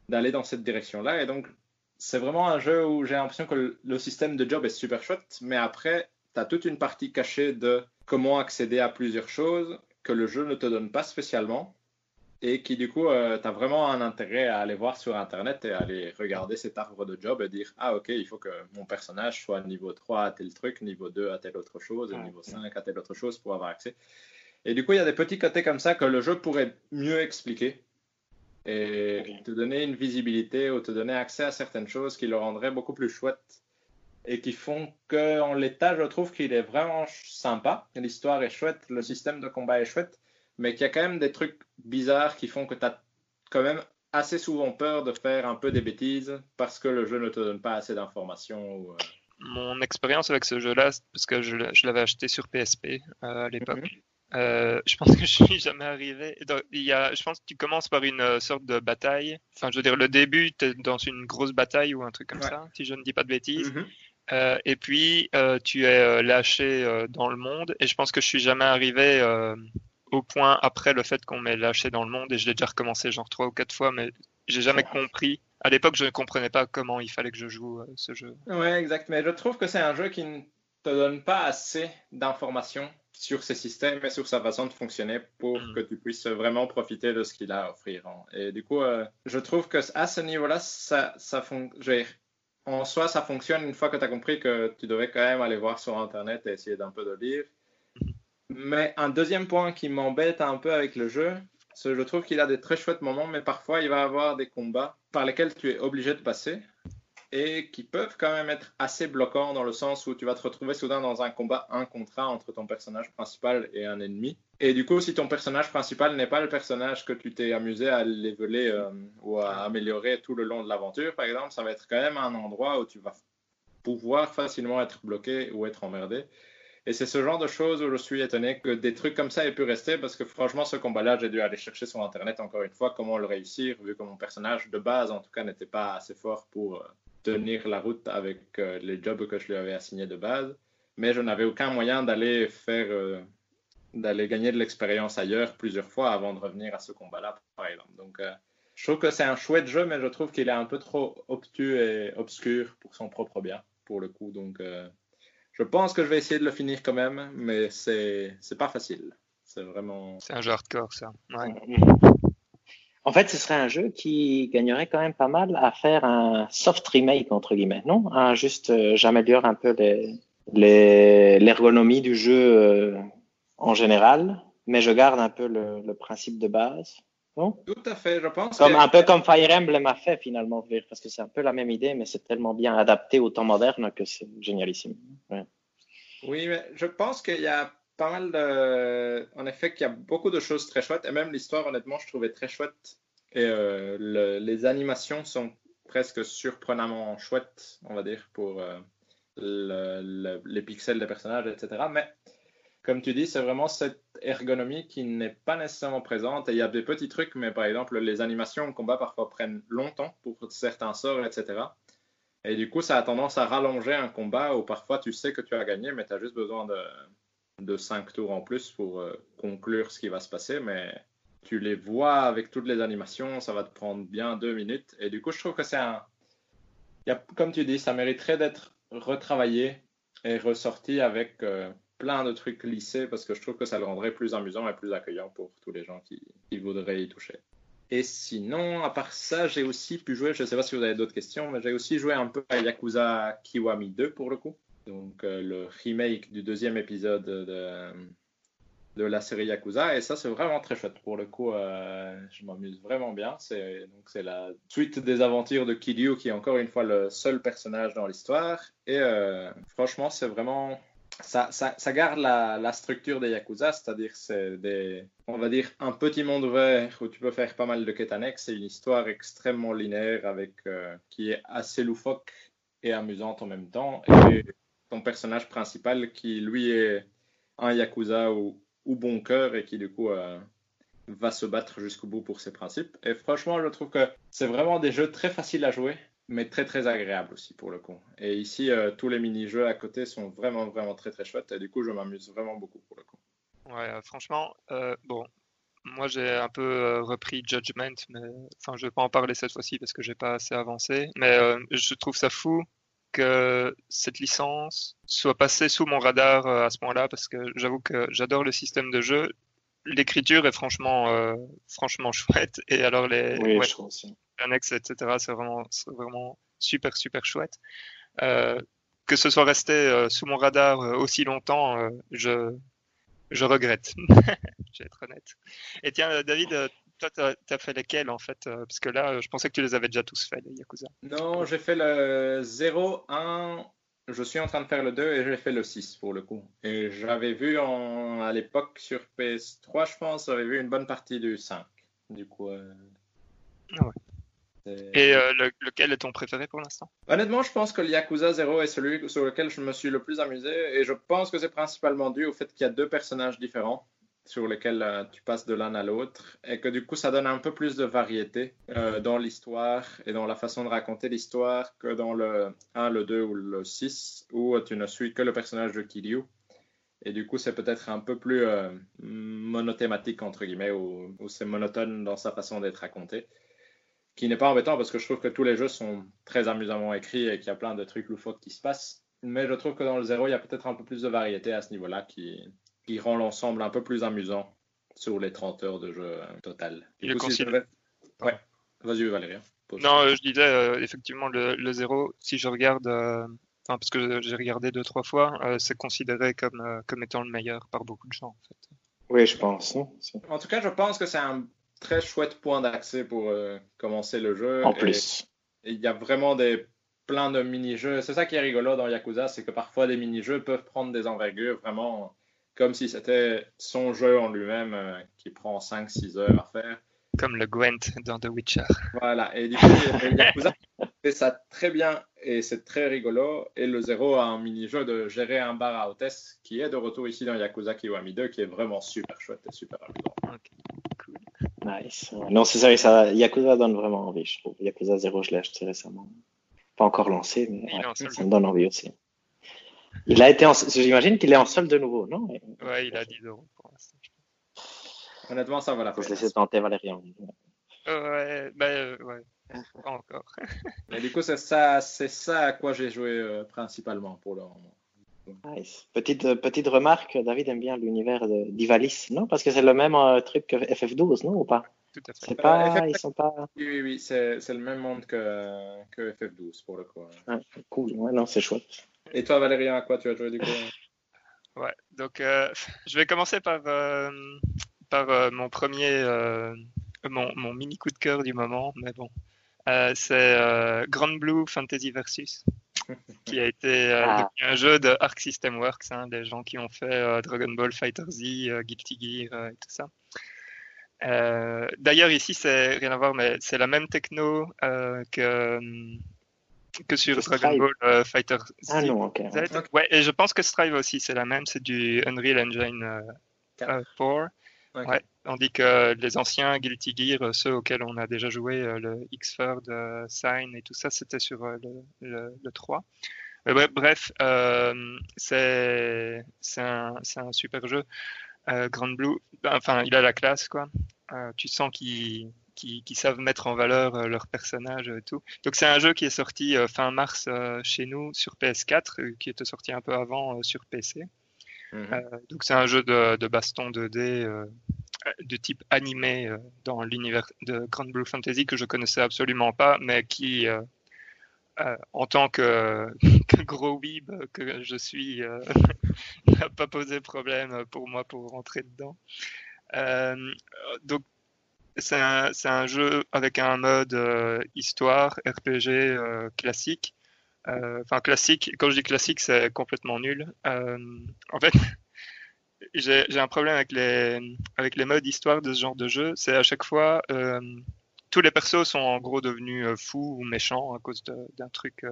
S2: d'aller dans cette direction-là. Et donc, c'est vraiment un jeu où j'ai l'impression que le, système de job est super chouette, mais après, tu as toute une partie cachée de comment accéder à plusieurs choses que le jeu ne te donne pas spécialement et qui du coup, euh, tu as vraiment un intérêt à aller voir sur Internet et à aller regarder cet arbre de job et dire, ah ok, il faut que mon personnage soit niveau 3 à tel truc, niveau 2 à telle autre chose, et niveau 5 à telle autre chose pour avoir accès. Et du coup, il y a des petits côtés comme ça que le jeu pourrait mieux expliquer et te donner une visibilité ou te donner accès à certaines choses qui le rendraient beaucoup plus chouette et qui font qu'en l'état, je trouve qu'il est vraiment sympa. L'histoire est chouette, le système de combat est chouette, mais qu'il y a quand même des trucs bizarres qui font que tu as quand même assez souvent peur de faire un peu des bêtises parce que le jeu ne te donne pas assez d'informations. Euh.
S1: Mon expérience avec ce jeu-là, parce que je, l'avais acheté sur PSP euh, à l'époque, mhm. euh, je pense que je suis jamais arrivé. il y a, je pense que tu commences par une sorte de bataille. Enfin, je veux dire, le début, tu es dans une grosse bataille ou un truc comme ça, si je ne dis pas de bêtises. Mhm. et puis, tu es lâché dans le monde. Et je pense que je suis jamais arrivé au point après le fait qu'on m'ait lâché dans le monde et je l'ai déjà recommencé genre trois ou quatre fois, mais j'ai jamais compris. À l'époque, je ne comprenais pas comment il fallait que je joue euh, ce jeu.
S2: Ouais, exact. Mais je trouve que c'est un jeu qui ne te donne pas assez d'informations sur ses systèmes et sur sa façon de fonctionner pour mm. que tu puisses vraiment profiter de ce qu'il a à offrir. Et du coup, euh, je trouve que à ce niveau-là, ça, ça fonctionne. En soi, ça fonctionne une fois que tu as compris que tu devais quand même aller voir sur Internet et essayer d'un peu de lire. Mais un deuxième point qui m'embête un peu avec le jeu, c'est que je trouve qu'il a des très chouettes moments, mais parfois il va avoir des combats par lesquels tu es obligé de passer et qui peuvent quand même être assez bloquants dans le sens où tu vas te retrouver soudain dans un combat un contre un entre ton personnage principal et un ennemi. Et du coup, si ton personnage principal n'est pas le personnage que tu t'es amusé à leveler euh, ou à améliorer tout le long de l'aventure, par exemple, ça va être quand même un endroit où tu vas pouvoir facilement être bloqué ou être emmerdé. Et c'est ce genre de choses où je suis étonné que des trucs comme ça aient pu rester parce que franchement, ce combat-là, j'ai dû aller chercher sur Internet encore une fois comment le réussir, vu que mon personnage de base, en tout cas, n'était pas assez fort pour euh, tenir la route avec euh, les jobs que je lui avais assignés de base. Mais je n'avais aucun moyen d'aller faire, euh, d'aller gagner de l'expérience ailleurs plusieurs fois avant de revenir à ce combat-là, par exemple. Donc, je trouve que c'est un chouette jeu, mais je trouve qu'il est un peu trop obtus et obscur pour son propre bien, pour le coup. Donc, je pense que je vais essayer de le finir quand même, mais c'est c'est pas facile. C'est vraiment.
S1: C'est un jeu hardcore, ça.
S3: En fait, ce serait un jeu qui gagnerait quand même pas mal à faire un soft remake entre guillemets, non? Juste, euh, j'améliore un peu l'ergonomie du jeu euh, en général, mais je garde un peu le principe de base.
S2: Tout à fait, je pense.
S3: Comme, Un peu comme Fire Emblem a fait finalement, parce que c'est un peu la même idée, mais c'est tellement bien adapté au temps moderne que c'est génialissime.
S2: Oui, mais je pense qu'il y a pas mal de. En effet, qu'il y a beaucoup de choses très chouettes, et même l'histoire, honnêtement, je trouvais très chouette. Et euh, les animations sont presque surprenamment chouettes, on va dire, pour euh, les pixels des personnages, etc. Mais comme tu dis, c'est vraiment cette ergonomie qui n'est pas nécessairement présente. Et il y a des petits trucs, mais par exemple, les animations au combat parfois prennent longtemps pour certains sorts, etc. Et du coup, ça a tendance à rallonger un combat où parfois tu sais que tu as gagné, mais tu as juste besoin de, de 5 tours en plus pour euh, conclure ce qui va se passer. Mais tu les vois avec toutes les animations, ça va te prendre bien deux minutes. Et du coup, je trouve que c'est un. Comme tu dis, ça mériterait d'être retravaillé et ressorti avec. Euh, plein de trucs lissés parce que je trouve que ça le rendrait plus amusant et plus accueillant pour tous les gens qui, voudraient y toucher. Et sinon, à part ça, j'ai aussi pu jouer, je ne sais pas si vous avez d'autres questions, mais j'ai aussi joué un peu à Yakuza Kiwami 2 pour le coup. Donc euh, le remake du deuxième épisode de, la série Yakuza. Et ça, c'est vraiment très chouette. Pour le coup, euh, je m'amuse vraiment bien. C'est donc c'est la suite des aventures de Kiryu, qui est encore une fois le seul personnage dans l'histoire. Et euh, franchement, c'est vraiment ça, garde la, structure des Yakuza, c'est-à-dire c'est des, on va dire, un petit monde ouvert où tu peux faire pas mal de quêtes annexes. C'est une histoire extrêmement linéaire avec euh, qui est assez loufoque et amusante en même temps. Et ton personnage principal qui lui est un Yakuza ou, ou bon cœur et qui du coup euh, va se battre jusqu'au bout pour ses principes. Et franchement, je trouve que c'est vraiment des jeux très faciles à jouer mais très très agréable aussi pour le coup. Et ici, euh, tous les mini-jeux à côté sont vraiment vraiment très très chouettes et du coup, je m'amuse vraiment beaucoup pour le coup.
S1: Ouais, euh, franchement, euh, bon, moi j'ai un peu repris Judgment, mais enfin, je vais pas en parler cette fois-ci parce que j'ai pas assez avancé, mais je trouve ça fou que cette licence soit passée sous mon radar à ce moment-là parce que j'avoue que j'adore le système de jeu. L'écriture est franchement, franchement chouette et alors les,
S3: oui, je trouve aussi
S1: annexes, etc. C'est vraiment, vraiment super, super chouette. Euh, que ce soit resté euh, sous mon radar euh, aussi longtemps, je, je regrette. je vais être honnête. Et tiens, David, toi, tu as, fait lesquels en fait Parce que là, je pensais que tu les avais déjà tous fait, les Yakuza.
S2: Non, j'ai fait le 0, 1, je suis en train de faire le 2 et j'ai fait le 6 pour le coup. Et j'avais vu en, à l'époque sur PS3, je pense, j'avais vu une bonne partie du 5. Du coup.
S1: Ah ouais. Et euh, lequel est ton préféré pour l'instant?
S2: Honnêtement, je pense que le Yakuza 0 est celui sur lequel je me suis le plus amusé. Et je pense que c'est principalement dû au fait qu'il y a deux personnages différents sur lesquels euh, tu passes de l'un à l'autre. Et que du coup, ça donne un peu plus de variété euh, dans l'histoire et dans la façon de raconter l'histoire que dans le 1, le 2 ou le 6, où tu ne suis que le personnage de Kiryu. Et du coup, c'est peut-être un peu plus monothématique, entre guillemets, ou c'est monotone dans sa façon d'être raconté qui n'est pas embêtant parce que je trouve que tous les jeux sont très amusamment écrits et qu'il y a plein de trucs loufoques qui se passent. Mais je trouve que dans le zéro, il y a peut-être un peu plus de variété à ce niveau-là qui, qui rend l'ensemble un peu plus amusant sur les 30 heures de jeu euh, total.
S1: Il coup,
S2: Ouais, vas-y Valérie.
S1: Non, euh, je disais euh, effectivement le, le, zéro, si je regarde, enfin, parce que j'ai regardé deux, trois fois, c'est considéré comme, comme étant le meilleur par beaucoup de gens en fait.
S3: Oui, je pense.
S2: En tout cas, je pense que c'est un très chouette point d'accès pour euh, commencer le jeu.
S3: En plus.
S2: Il y a vraiment des, plein de mini-jeux. C'est ça qui est rigolo dans Yakuza, c'est que parfois des mini-jeux peuvent prendre des envergures vraiment comme si c'était son jeu en lui-même euh, qui prend 5-6 heures à faire.
S1: Comme le Gwent dans The Witcher.
S2: Voilà, et du coup, Yakuza fait ça très bien et c'est très rigolo. Et le Zero a un mini-jeu de gérer un bar à hôtesse qui est de retour ici dans Yakuza Kiwami 2 qui est vraiment super chouette et super amusant.
S3: Nice. Non, c'est ça, ça, Yakuza donne vraiment envie, je trouve. Yakuza 0, je l'ai acheté récemment. Pas encore lancé, mais ça me donne envie aussi. Il a été en... J'imagine qu'il est en solde de nouveau, non?
S1: Ouais, il a 10 euros pour l'instant.
S2: Honnêtement, ça va la
S3: Faut se laisser tenter Valérian.
S1: Ouais, bah, ouais. Pas encore.
S2: Mais du coup, c'est ça, c'est ça à quoi j'ai joué euh, principalement pour le moment.
S3: Petite, euh, petite remarque, David aime bien l'univers d'Ivalis, non? Parce que c'est le même euh, truc que FF12, non Ou pas?
S1: Tout à fait.
S3: C'est pas, ils sont pas...
S2: Oui, oui, oui c'est, le même monde que, que FF12 pour le coup.
S3: Ah, cool, ouais, non, c'est chouette.
S2: Et toi, Valérien, à quoi tu as joué du coup?
S1: Ouais, donc euh, je vais commencer par, par mon premier, mon, mon, mini coup de cœur du moment, mais bon. c'est Grand Blue Fantasy Versus qui a été euh, ah. un jeu de Arc System Works, hein, des gens qui ont fait euh, Dragon Ball Fighter Z, euh, Guilty Gear et tout ça. D'ailleurs, ici, c'est rien à voir, mais c'est la même techno que, que sur Dragon Ball Fighter Z.
S3: Ah non, ok.
S1: Ouais, et je pense que Strive aussi, c'est la même, c'est du Unreal Engine 4. Ouais. Tandis que les anciens Guilty Gear, ceux auxquels on a déjà joué, euh, le X-Ford, euh, Sign et tout ça, c'était sur euh, le, le, 3. bref, c'est un, super jeu. Grand Blue, enfin, il a la classe, quoi. tu sens qu'ils savent mettre en valeur leurs personnages et tout. Donc c'est un jeu qui est sorti fin mars chez nous sur PS4, qui était sorti un peu avant sur PC. Mhm. donc c'est un jeu de, de baston 2D de type animé dans l'univers de Grand Blue Fantasy que je connaissais absolument pas, mais qui en tant que, gros weeb que je suis, n'a pas posé problème pour moi pour rentrer dedans. donc c'est un, jeu avec un mode euh, histoire, RPG euh, classique. Euh, enfin, classique, quand je dis classique, c'est complètement nul. en fait, j'ai un problème avec les, avec les modes histoire de ce genre de jeu. C'est à chaque fois, tous les persos sont en gros devenus fous ou méchants à cause d'un truc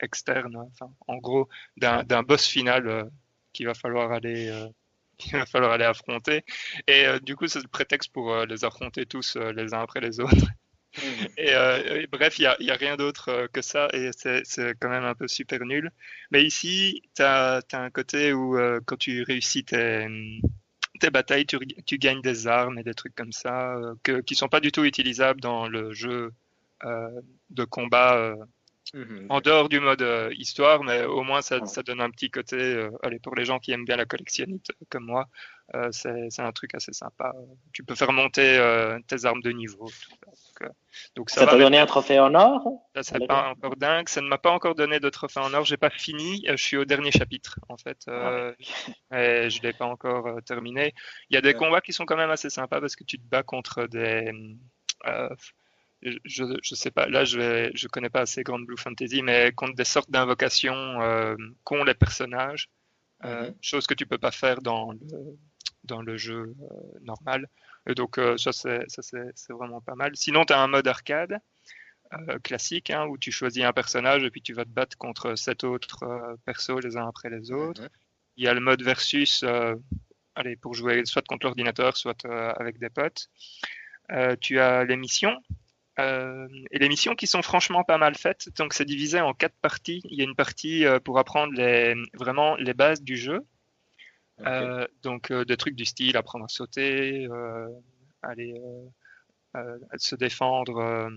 S1: externe. En gros, d'un boss final qu'il va falloir aller qu'il va falloir aller affronter. Et euh, du coup, c'est le prétexte pour euh, les affronter tous euh, les uns après les autres. Et, bref, il n'y a, a, rien d'autre que ça et c'est quand même un peu super nul. Mais ici, tu as, as, un côté où quand tu réussis tes, tes batailles, tu, tu, gagnes des armes et des trucs comme ça que, qui sont pas du tout utilisables dans le jeu de combat Mhm. en dehors du mode euh, histoire, mais au moins ça, ça, donne un petit côté. Euh, allez, pour les gens qui aiment bien la collectionnite comme moi, euh, c'est un truc assez sympa. Tu peux faire monter tes armes de niveau.
S3: Donc, ça t'a donné un trophée en or
S1: Ça, c'est pas encore dingue. Ça ne m'a pas encore donné de trophée en or. J'ai pas fini. Je suis au dernier chapitre en fait. Ah, et je l'ai pas encore terminé. Il y a des combats qui sont quand même assez sympas parce que tu te bats contre des je, je sais pas, là je vais, je connais pas assez Grand Blue Fantasy, mais contre des sortes d'invocations euh, qu'ont les personnages, euh, mhm. chose que tu peux pas faire dans le, dans le jeu euh, normal. Et donc euh, ça c'est, vraiment pas mal. Sinon tu as un mode arcade classique hein, où tu choisis un personnage et puis tu vas te battre contre sept autres persos les uns après les autres. Il y a le mode versus, allez pour jouer soit contre l'ordinateur, soit avec des potes. tu as les missions euh, et les missions qui sont franchement pas mal faites. Donc c'est divisé en quatre parties. Il y a une partie euh, pour apprendre les, vraiment les bases du jeu. Euh, donc des trucs du style apprendre à sauter, aller se défendre.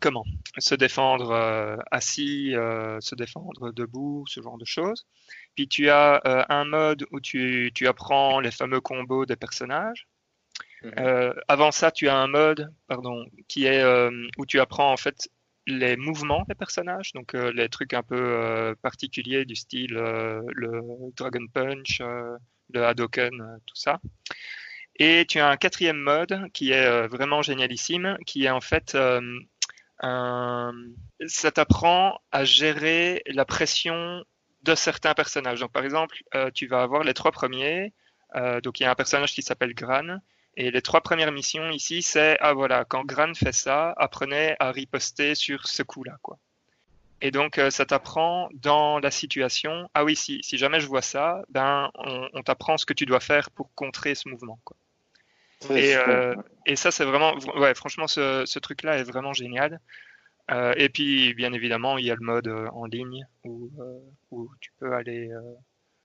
S1: comment? Se défendre assis, se défendre debout, ce genre de choses. Puis tu as un mode où tu, tu apprends les fameux combos des personnages. Mhm. Euh, avant ça, tu as un mode, pardon, qui est euh, où tu apprends en fait les mouvements des personnages, donc euh, les trucs un peu particuliers du style le Dragon Punch, le Hadoken, tout ça. Et tu as un quatrième mode qui est vraiment génialissime, qui est en fait ça t'apprend à gérer la pression de certains personnages. Donc par exemple, tu vas avoir les trois premiers. donc il y a un personnage qui s'appelle Gran et les trois premières missions ici, c'est ah voilà, quand Gran fait ça, apprenez à riposter sur ce coup-là, quoi. Et donc euh, ça t'apprend dans la situation. Ah oui, si, si jamais je vois ça, ben on, t'apprend ce que tu dois faire pour contrer ce mouvement, quoi. et, euh, et, ça c'est vraiment, ouais, franchement ce, ce truc-là est vraiment génial. Euh, et puis bien évidemment il y a le mode en ligne où, où tu peux aller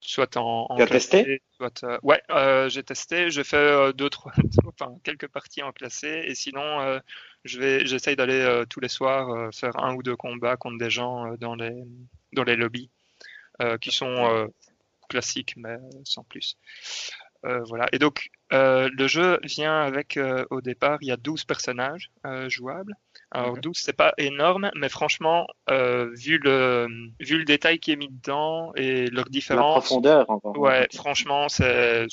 S1: soit en,
S3: en as testé
S1: soit euh, ouais euh, j'ai testé j'ai fait euh, deux trois enfin quelques parties en classé et sinon euh, je vais j'essaye d'aller tous les soirs faire un ou deux combats contre des gens dans les dans les lobbies qui sont classiques mais sans plus. Voilà. Et donc le jeu vient avec au départ il y a 12 personnages jouables alors 12, c'est pas énorme, mais franchement, euh, vu le vu le détail qui est mis dedans et leur différence,
S3: la profondeur. Encore.
S1: Ouais, franchement, c'est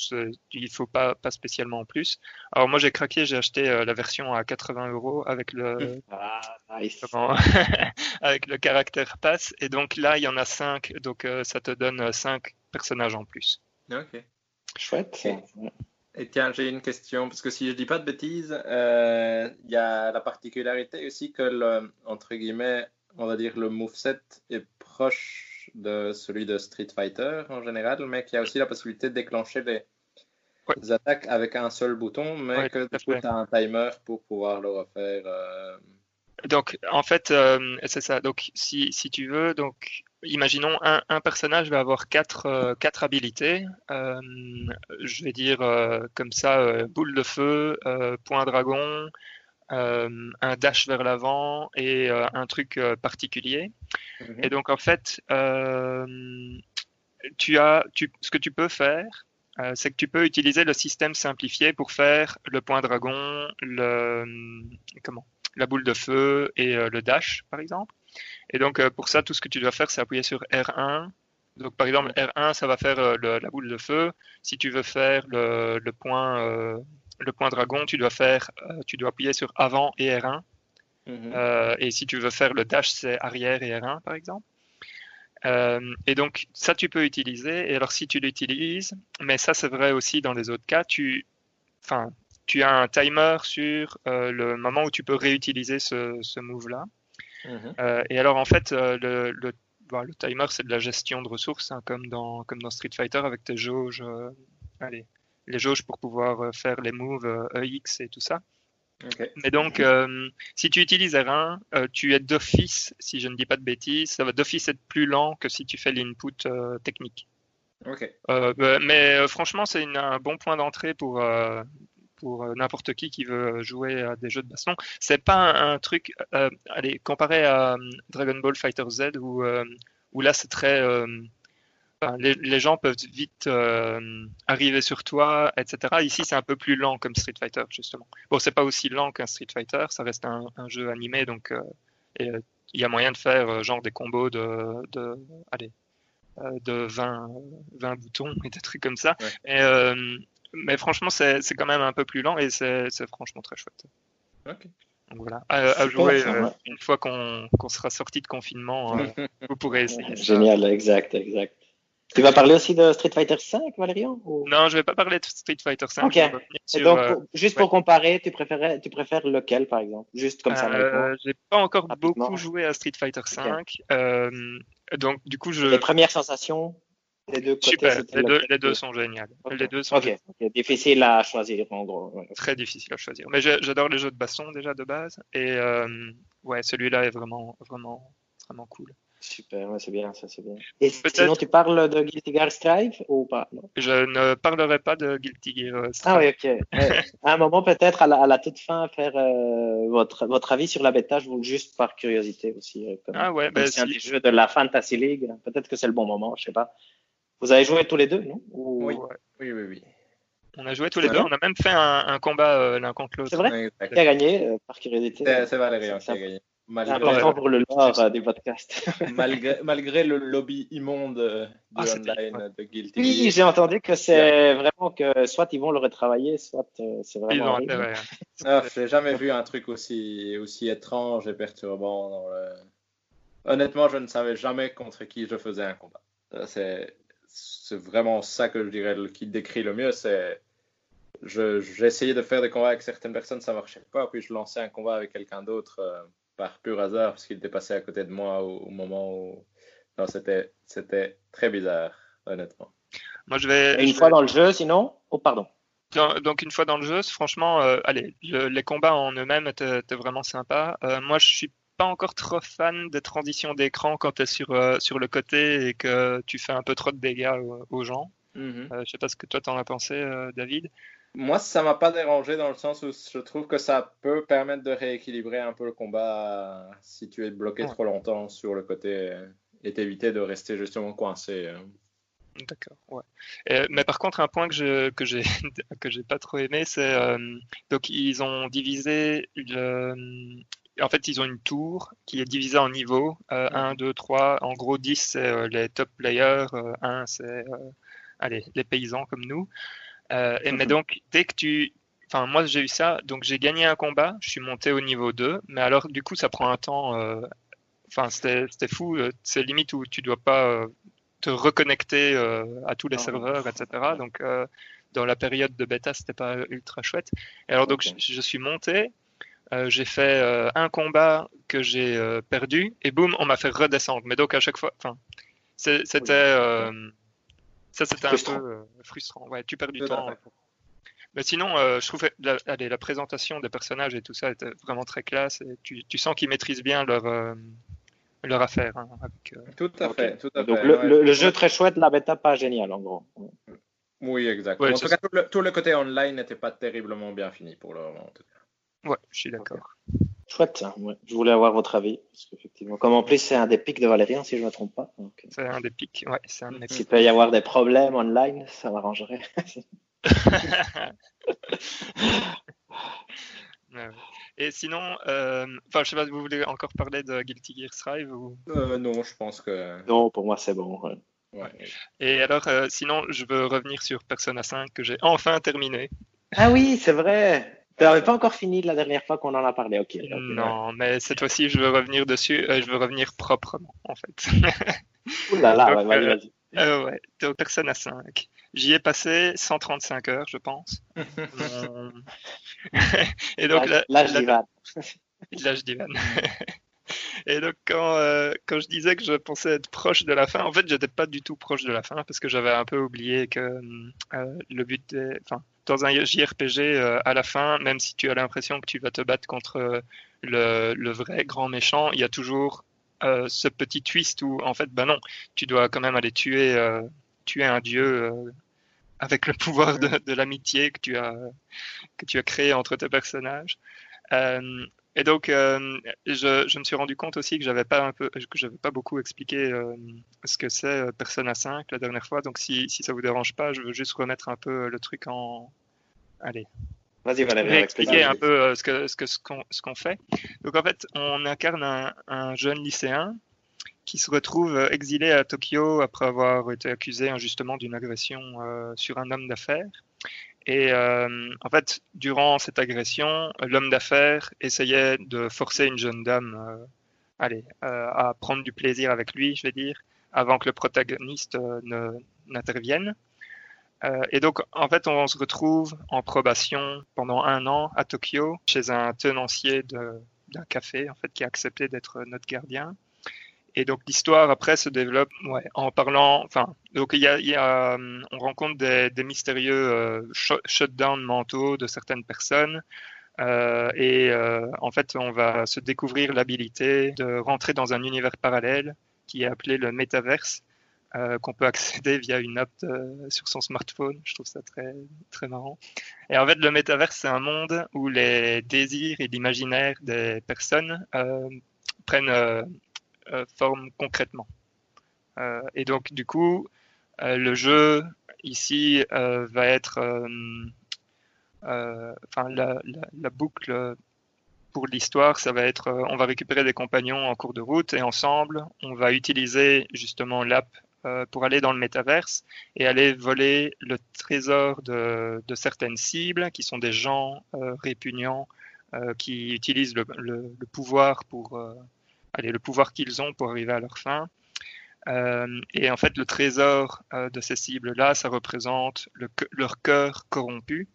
S1: il faut pas pas spécialement plus. Alors moi j'ai craqué, j'ai acheté euh, la version à 80 euros avec le
S3: ah, nice.
S1: avec le caractère pass et donc là il y en a 5 donc euh, ça te donne 5 personnages en plus.
S2: Ok.
S3: Chouette.
S2: Et tiens, j'ai une question, parce que si je dis pas de bêtises, euh, il y a la particularité aussi que, le, entre guillemets, on va dire le moveset est proche de celui de Street Fighter en général, mais qu'il y a aussi la possibilité de déclencher les, attaques avec un seul bouton, mais que tu as un timer pour pouvoir le refaire. Euh.
S1: Donc, en fait, euh, c'est ça. Donc, si, si tu veux, donc imaginons un, un, personnage va avoir quatre, euh, quatre habilités. Euh, je vais dire comme ça boule de feu, point dragon, un dash vers l'avant et un truc particulier. Mhm. Et donc en fait, tu as, tu, ce que tu peux faire, c'est que tu peux utiliser le système simplifié pour faire le point dragon, le comment, la boule de feu et euh, le dash, par exemple. Et donc euh, pour ça, tout ce que tu dois faire, c'est appuyer sur R1. Donc par exemple, R1, ça va faire la boule de feu. Si tu veux faire le, le point le point dragon, tu dois faire, tu dois appuyer sur avant et R1. Mhm. et si tu veux faire le dash, c'est arrière et R1, par exemple. Euh, et donc ça tu peux utiliser. Et alors si tu l'utilises, mais ça c'est vrai aussi dans les autres cas, tu, enfin, tu as un timer sur euh, le moment où tu peux réutiliser ce, ce move-là. Mhm. Euh, et alors en fait, le, le, le timer c'est de la gestion de ressources, hein, comme, dans, comme dans Street Fighter avec tes jauges, allez, les jauges pour pouvoir faire les moves EX et tout ça. Mais donc, euh, si tu utilises R1, euh, tu es d'office, si je ne dis pas de bêtises, ça va d'office être plus lent que si tu fais l'input euh, technique. Mais franchement, c'est un bon point d'entrée pour pour n'importe qui qui veut jouer à des jeux de baston. C'est pas un, truc, allez, comparé à Dragon Ball Fighter Z où où là c'est très les, gens peuvent vite euh, arriver sur toi, etc. Ici, c'est un peu plus lent comme Street Fighter, justement. Bon, c'est pas aussi lent qu'un Street Fighter, ça reste un, jeu animé, donc euh, euh, il y a moyen de faire genre des combos de, de allez, de 20, 20 boutons et des trucs comme ça. Mais franchement, c'est quand même un peu plus lent et c'est franchement très chouette.
S2: Donc
S1: voilà, à, jouer une fois qu'on sera sorti de confinement, vous pourrez essayer.
S3: Génial, exact, exact. Tu vas parler aussi de Street Fighter 5, Valérian
S1: Non, je vais pas parler de Street Fighter 5.
S3: Ok. Et donc, euh, juste pour comparer, tu préfères, tu préfères lequel, par exemple? Juste comme ça.
S1: Euh, J'ai pas encore beaucoup joué à Street Fighter 5. Euh, donc, du coup, je.
S3: Les premières sensations? Les deux côtés,
S1: Super, les deux, les deux, sont géniales. Les deux sont
S3: Ok. difficile à choisir en gros.
S1: Très difficile à choisir. Mais j'adore les jeux de baston déjà de base. Et euh, ouais, celui-là est vraiment, vraiment, vraiment cool.
S3: Super, c'est bien, ça c'est bien. Et sinon, tu parles de Guilty Gear Strive ou pas?
S1: Je ne parlerai pas de Guilty Gear Strive.
S3: Ah oui, ok. à un moment, peut-être à la, à la, toute fin, faire euh, votre, votre avis sur la bêta, je vous juste par curiosité aussi. Euh, comme,
S1: ah ouais,
S3: ben, c'est un des jeux de la Fantasy League. Peut-être que c'est le bon moment, je sais pas. Vous avez joué tous les deux, non
S2: oui. oui, oui, oui.
S1: On a joué tous les deux, on a même fait un, un combat euh, l'un contre l'autre.
S3: C'est vrai Qui a gagné, par curiosité
S2: C'est Valérie qui a gagné.
S3: C'est important pour le lore euh, des podcasts.
S2: malgré, malgré, le lobby immonde de ah, online de Guilty
S3: Oui, j'ai entendu que c'est vraiment que soit ils vont le retravailler, soit euh, c'est vraiment.
S1: Ils
S2: ouais. ah, j'ai jamais vu un truc aussi, aussi étrange et perturbant. Dans le... Honnêtement, je ne savais jamais contre qui je faisais un combat. C'est vraiment ça que je dirais qui décrit le mieux. C'est j'essayais de faire des combats avec certaines personnes, ça marchait pas, puis je lançais un combat avec quelqu'un d'autre. Euh, par pur hasard parce qu'il était passé à côté de moi au, moment où. Non, c'était, c'était très bizarre, honnêtement.
S1: Moi, je vais.
S3: une fois dans le jeu, sinon? Oh, pardon.
S1: Donc, une fois dans le jeu, franchement, euh, allez, les combats en eux-mêmes étaient, vraiment sympas. Euh, moi, je suis pas encore trop fan des transitions d'écran quand tu es sur, euh, sur le côté et que tu fais un peu trop de dégâts aux, gens. Mm-hmm. je sais pas ce que toi t'en as pensé, David.
S2: Moi, ça m'a pas dérangé dans le sens où je trouve que ça peut permettre de rééquilibrer un peu le combat si tu es bloqué trop longtemps sur le côté et t'éviter de rester justement coincé.
S1: D'accord, ouais. mais par contre, un point que je que j'ai que j'ai pas trop aimé, c'est euh, donc ils ont divisé le, en fait ils ont une tour qui est divisée en niveaux 1, 2, 3. En gros, 10 c'est euh, les top players, 1 euh, c'est allez les paysans comme nous. Euh, et, mais mhm. donc, dès que tu. Enfin, moi, j'ai eu ça. Donc, j'ai gagné un combat. Je suis monté au niveau 2. Mais alors, du coup, ça prend un temps. Euh, enfin, c'était fou. Euh, c'est limite où tu dois pas te reconnecter à tous les serveurs, etc. Donc, dans la période de bêta, c'était pas ultra chouette. Et alors, donc, je, suis monté. J'ai fait un combat que j'ai perdu et boum, on m'a fait redescendre. Mais donc à chaque fois, enfin, c'était ça, c'était un peu euh, frustrant. Ouais, tu perds du temps. Mais sinon, euh, je trouve la, la présentation des personnages et tout ça était vraiment très classe. Et tu, tu sens qu'ils maîtrisent bien leur, euh, leur affaire. Hein,
S2: tout à fait. Tout à
S3: Donc le, le, jeu très chouette, la bêta pas génial en gros.
S2: Oui, exactement. en tout cas, tout le, tout le, côté online n'était pas terriblement bien fini pour le moment. En tout
S1: cas. Ouais, je suis d'accord.
S3: Chouette, je voulais avoir votre avis. Parce qu'effectivement, comme en plus c'est un des pics de Valérian, si je ne me trompe pas.
S1: C'est un des pics, ouais. Un des
S3: S'il peut y avoir des problèmes online, ça m'arrangerait.
S1: Et sinon, euh, enfin, je sais pas si vous voulez encore parler de Guilty Gear Strive ou...
S2: Euh, non, je pense que.
S3: Non, pour moi c'est bon.
S2: Ouais.
S1: Et alors, euh, sinon, je veux revenir sur Persona 5 que j'ai enfin terminé.
S3: Ah oui, c'est vrai. Tu n'avais pas encore fini la dernière fois qu'on en a parlé, ok.
S1: non, mais cette fois-ci, je veux revenir dessus, je veux revenir proprement, en fait.
S3: Ouh là là, vas-y, vas-y.
S1: Euh, ouais, donc Persona 5. J'y ai passé 135 heures, je pense.
S3: Et donc, l'âge d'Ivan.
S1: L'âge d'Ivan. Et donc, quand, euh, quand je disais que je pensais être proche de la fin, en fait, j'étais pas du tout proche de la fin parce que j'avais un peu oublié que euh, le but. Enfin, dans un JRPG, euh, à la fin, même si tu as l'impression que tu vas te battre contre le, le vrai grand méchant, il y a toujours ce petit twist où, en fait, ben non, tu dois quand même aller tuer, tuer un dieu avec le pouvoir de, de l'amitié que tu as que tu as créé entre tes personnages. Euh, et donc, euh, je, je, me suis rendu compte aussi que j'avais pas un peu, que j'avais pas beaucoup expliqué euh, ce que c'est euh, Persona 5 la dernière fois. Donc, si, si ça vous dérange pas, je veux juste remettre un peu le truc en. Allez.
S3: Vas-y, Valérie.
S1: Expliquer un peu ce que ce que ce qu'on ce qu'on fait. Donc, en fait, on incarne un, un, jeune lycéen qui se retrouve exilé à Tokyo après avoir été accusé injustement d'une agression sur un homme d'affaires. Et euh, en fait, durant cette agression, l'homme d'affaires essayait de forcer une jeune dame euh, allez, euh, à prendre du plaisir avec lui, je vais dire, avant que le protagoniste ne n'intervienne. et donc, en fait, on se retrouve en probation pendant un an à Tokyo chez un tenancier d'un café, en fait, qui a accepté d'être notre gardien. Et donc l'histoire après se développe ouais, en parlant, enfin, donc il y a, y a on rencontre des, des mystérieux euh, shutdowns mentaux de certaines personnes. Euh, et euh, en fait, on va se découvrir l'habilité de rentrer dans un univers parallèle qui est appelé le métaverse, euh, qu'on peut accéder via une app sur son smartphone. Je trouve ça très très marrant. Et en fait, le métaverse, c'est un monde où les désirs et l'imaginaire des personnes prennent euh, forme concrètement. Euh, et donc, du coup, euh, le jeu ici va être, enfin, la, boucle pour l'histoire, ça va être, on va récupérer des compagnons en cours de route et ensemble, on va utiliser justement l'app pour aller dans le métaverse et aller voler le trésor de, certaines cibles qui sont des gens répugnants qui utilisent le pouvoir pour allez, le pouvoir qu'ils ont pour arriver à leur fin. Euh, et en fait, le trésor euh, de ces cibles-là, ça représente le, leur cœur corrompu.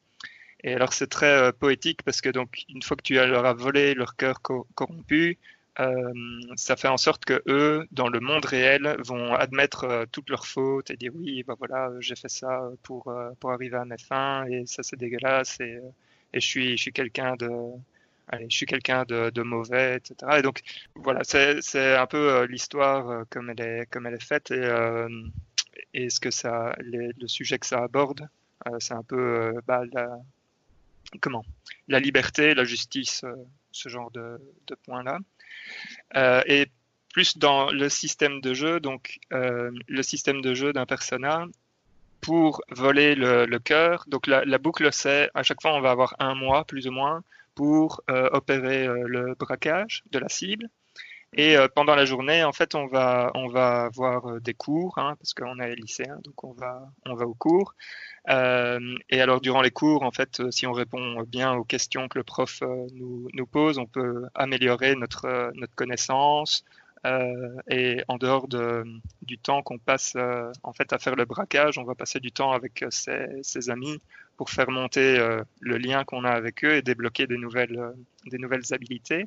S1: Et alors, c'est très euh, poétique parce que donc, une fois que tu leur as volé leur cœur corrompu, ça fait en sorte que eux, dans le monde réel, vont admettre toutes leurs fautes et dire oui, bah voilà, j'ai fait ça pour pour arriver à mes fins et ça c'est dégueulasse et, et je suis je suis quelqu'un de allez, je suis quelqu'un de, mauvais, etc. Et donc voilà, c'est un peu euh, l'histoire euh, comme elle est faite et, euh, ce que ça, le sujet que ça aborde, c'est un peu bah, la, comment? La liberté, la justice, ce genre de, de points-là. et plus dans le système de jeu, donc le système de jeu d'un persona, pour voler le, le cœur. Donc la, la boucle, c'est à chaque fois on va avoir un mois plus ou moins pour euh, opérer euh, le braquage de la cible. Et euh, pendant la journée, en fait, on va on va avoir des cours, hein, parce qu'on est lycéen, donc on va on va aux cours. Et alors durant les cours, en fait, si on répond bien aux questions que le prof nous, pose, on peut améliorer notre notre connaissance. Et en dehors de, du temps qu'on passe en fait à faire le braquage, on va passer du temps avec ses amis pour faire monter euh, le lien qu'on a avec eux et débloquer des nouvelles, euh, des nouvelles habilités.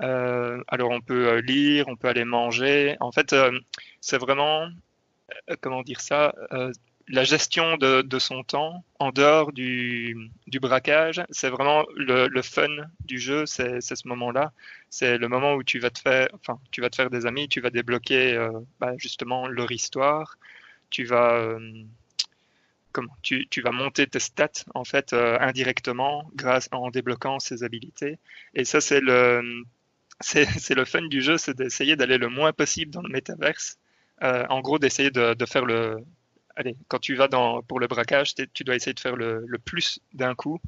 S1: Euh, alors on peut lire, on peut aller manger. En fait, c'est vraiment, comment dire ça, la gestion de, son temps en dehors du, du braquage, c'est vraiment le, le, fun du jeu, c'est ce moment-là. C'est le moment où tu vas te faire, enfin, tu vas te faire des amis, tu vas débloquer bah, justement leur histoire, tu vas tu, vas monter tes stats en fait indirectement grâce en débloquant ces habilités. Et ça, c'est le c'est fun du jeu, c'est d'essayer d'aller le moins possible dans le métaverse. en gros, d'essayer de, faire le, allez, quand tu vas pour le braquage, tu dois essayer de faire le, plus d'un coup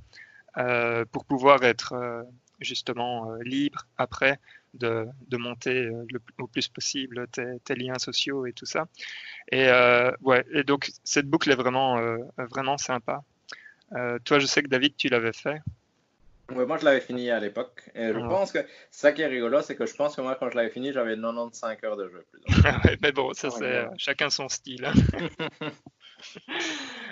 S1: euh, pour pouvoir être euh, justement euh, libre après de, de monter le, au plus possible tes, tes, liens sociaux et tout ça. Et ouais, et donc cette boucle est vraiment vraiment sympa. toi, je sais que David, tu l'avais fait.
S2: Oui, moi je l'avais fini à l'époque. Et je pense que ça qui est rigolo, c'est que je pense que moi quand je l'avais fini, j'avais 95 heures de jeu. Plus
S1: mais bon, ça c'est chacun son style. Hein.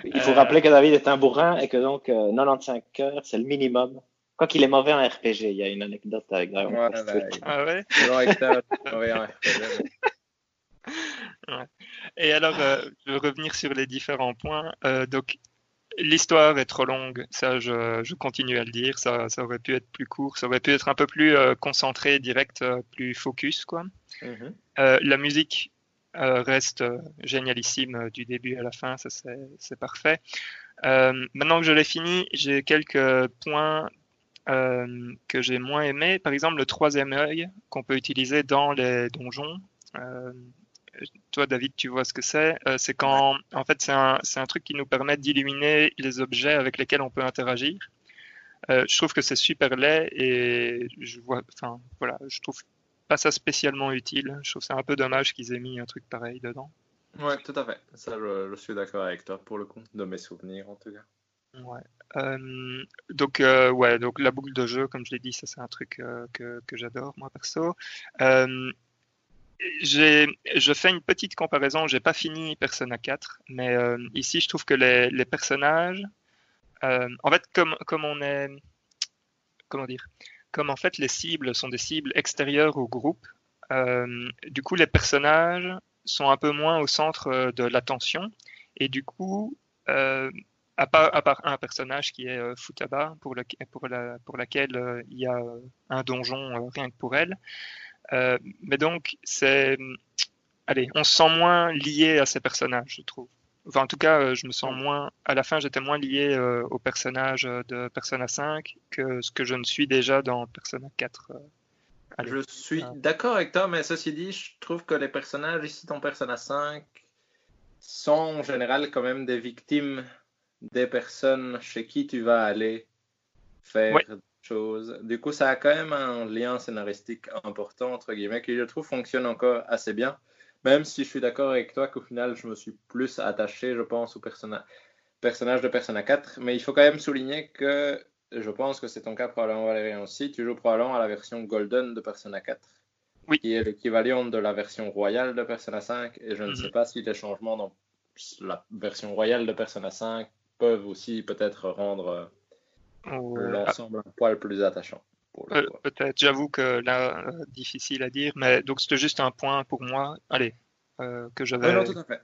S3: Il faut rappeler que David est un bourrin et que donc 95 euh, heures, c'est le minimum. Quoi qu'il est mauvais en RPG, il y a une anecdote avec Dragon
S1: ouais, bah, Ah ouais, ouais. Et alors, euh, je vais revenir sur les différents points. Euh, donc, L'histoire est trop longue, ça je, continue à le dire, ça, ça, aurait pu être plus court, ça aurait pu être un peu plus euh, concentré, direct, euh, plus focus. Quoi. Mhm. Euh, la musique reste génialissime du début à la fin, ça c'est parfait. maintenant que je l'ai fini, j'ai quelques points que j'ai moins aimés. Par exemple, le troisième œil qu'on peut utiliser dans les donjons toi, David, tu vois ce que c'est. Euh, c'est quand, en fait, c'est un, un, truc qui nous permet d'illuminer les objets avec lesquels on peut interagir. Euh, je trouve que c'est super laid et je vois, enfin, voilà, je trouve pas ça spécialement utile. Je trouve c'est un peu dommage qu'ils aient mis un truc pareil dedans.
S2: Ouais, tout à fait. Ça, je, suis d'accord avec toi pour le coup, de mes souvenirs en tout cas.
S1: Ouais. Euh, donc, euh, ouais, donc la boucle de jeu, comme je l'ai dit, ça c'est un truc euh, que, que j'adore moi perso je fais une petite comparaison. J'ai pas fini Persona 4, mais ici je trouve que les, les personnages, en fait, comme comme on est, comment dire, comme en fait les cibles sont des cibles extérieures au groupe, du coup les personnages sont un peu moins au centre de l'attention et du coup à part, à part, un personnage qui est Futaba, pour, le, pour, la, pour laquelle il y a un donjon rien que pour elle. Euh, mais donc, c'est. Allez, on se sent moins lié à ces personnages, je trouve. Enfin, en tout cas, euh, je me sens moins. À la fin, j'étais moins lié euh, au personnage de Persona 5 que ce que je ne suis déjà dans Persona 4.
S2: je suis d'accord avec toi, mais ceci dit, je trouve que les personnages ici dans Persona 5 sont en général quand même des victimes des personnes chez qui tu vas aller faire chose. Du coup, ça a quand même un lien scénaristique important, entre guillemets, qui je trouve fonctionne encore assez bien. Même si je suis d'accord avec toi qu'au final, je me suis plus attaché, je pense, au personnage de Persona 4. Mais il faut quand même souligner que je pense que c'est ton cas probablement Valérien aussi. Tu joues probablement à la version Golden de Persona 4.
S1: Oui.
S2: Qui est l'équivalent de la version royale de Persona 5. Et je ne sais mhm. pas si les changements dans la version royale de Persona 5 peuvent aussi peut-être rendre l'ensemble un poil plus attachant.
S1: Euh, peut-être, j'avoue que là, euh, difficile à dire, mais donc c'était juste un point pour moi. Allez, euh, que j'avais.
S2: non, tout à fait.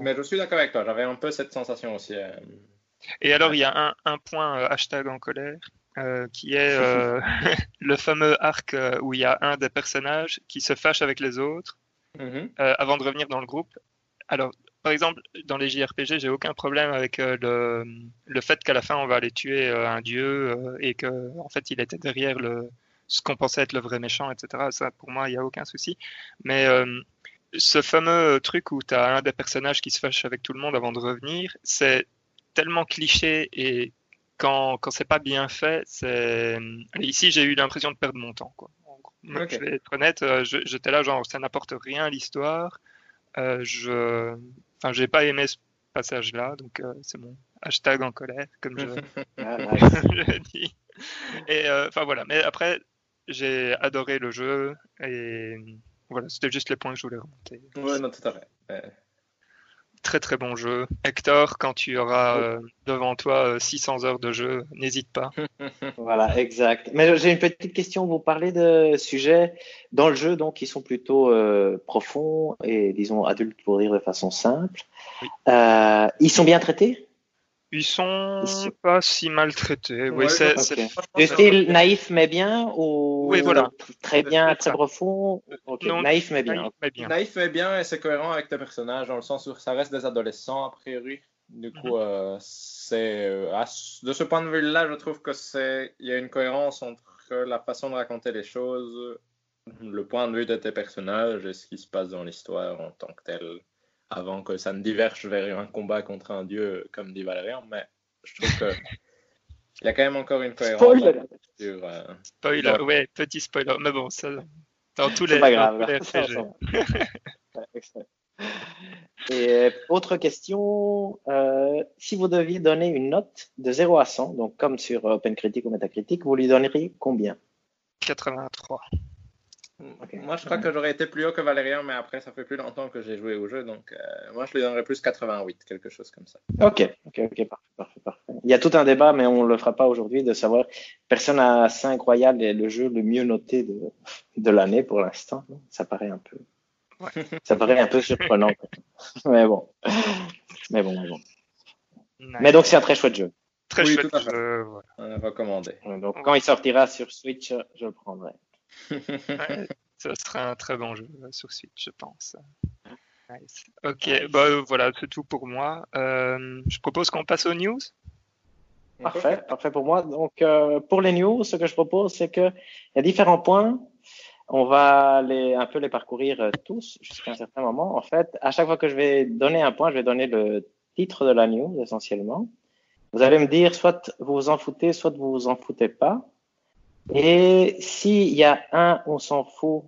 S2: Mais je suis d'accord avec toi, j'avais un peu cette sensation aussi.
S1: Et alors, il y a un, un point hashtag en colère. qui est le fameux arc où il y a un des personnages qui se fâche avec les autres mm-hmm. avant de revenir dans le groupe. Alors, par exemple, dans les JRPG, j'ai aucun problème avec euh, le, le, fait qu'à la fin on va aller tuer euh, un dieu euh, et que en fait il était derrière le, ce qu'on pensait être le vrai méchant, etc. Ça, pour moi, il n'y a aucun souci. Mais ce fameux truc où tu as un des personnages qui se fâche avec tout le monde avant de revenir, c'est tellement cliché et quand, quand c'est pas bien fait, c'est. Ici, j'ai eu l'impression de perdre mon temps. Quoi. Je vais être honnête, j'étais là, genre, ça n'apporte rien à l'histoire. Euh, je, enfin, j'ai pas aimé ce passage-là, donc euh, c'est mon hashtag en colère, comme je, ah, je dis. Et euh, enfin voilà. Mais après, j'ai adoré le jeu et voilà, c'était juste les points que je voulais remonter.
S2: Ouais, non, tout à fait
S1: très très bon jeu. Hector, quand tu auras euh, devant toi 600 euh, heures de jeu, n'hésite pas.
S3: voilà, exact. Mais j'ai une petite question. Vous parlez de sujets dans le jeu donc qui sont plutôt euh, profonds et disons adultes pour dire de façon simple. ils sont bien traités?
S1: Ils sont pas si maltraités. Oui,
S3: c'est du style naïf mais bien ou
S1: oui, voilà.
S3: très bien, très profond? naïf mais bien.
S2: Naïf mais bien. et c'est cohérent avec tes personnages dans le sens où ça reste des adolescents a priori. Du coup, euh, c'est euh, de ce point de vue-là, je trouve que c'est il y a une cohérence entre la façon de raconter les choses, le point de vue de tes personnages et ce qui se passe dans l'histoire en tant que tel, avant que ça ne diverge vers un combat contre un dieu, comme dit Valérian. Mais je trouve que il y a quand même encore une cohérence.
S3: Spoiler.
S2: Sur, euh,
S1: Spoiler, ouais, petit spoiler. Mais bon, ça, dans tous
S3: C'est
S1: les,
S3: pas
S1: dans
S3: grave.
S1: les.
S3: Et euh, autre question, euh, si vous deviez donner une note de 0 à 100, donc comme sur OpenCritic ou Metacritic, vous lui donneriez combien?
S1: 83.
S2: Moi, je crois que j'aurais été plus haut que Valérian, mais après, ça fait plus longtemps que j'ai joué au jeu, donc euh, moi, je lui donnerais plus 88, quelque chose comme ça.
S3: Ok, ok, ok, parfait, parfait, parfait. Il y a tout un débat, mais on le fera pas aujourd'hui, de savoir Persona 5 Royal est le jeu le mieux noté de, de l'année pour l'instant. Ça paraît un peu,
S1: Ouais.
S3: ça paraît un peu surprenant. mais bon, mais bon, mais bon.
S1: Nice.
S3: Mais donc c'est un très chouette jeu.
S1: Très
S2: Oui,
S1: chouette jeu, voilà.
S2: On a recommandé.
S3: Donc quand il sortira sur Switch, je le prendrai.
S1: Ouais, ça sera un très bon jeu euh, sur Switch, je pense. Nice. Ok, bah euh, voilà, c'est tout pour moi. Euh, je propose qu'on passe aux news.
S3: Parfait, parfait pour moi. Donc, euh, pour les news, ce que je propose, c'est que il y a différents points. On va les, un peu les parcourir tous jusqu'à un certain moment. En fait, à chaque fois que je vais donner un point, je vais donner le titre de la news essentiellement. Vous allez me dire soit vous vous en foutez, soit vous vous en foutez pas. Et s'il y a un on s'en fout,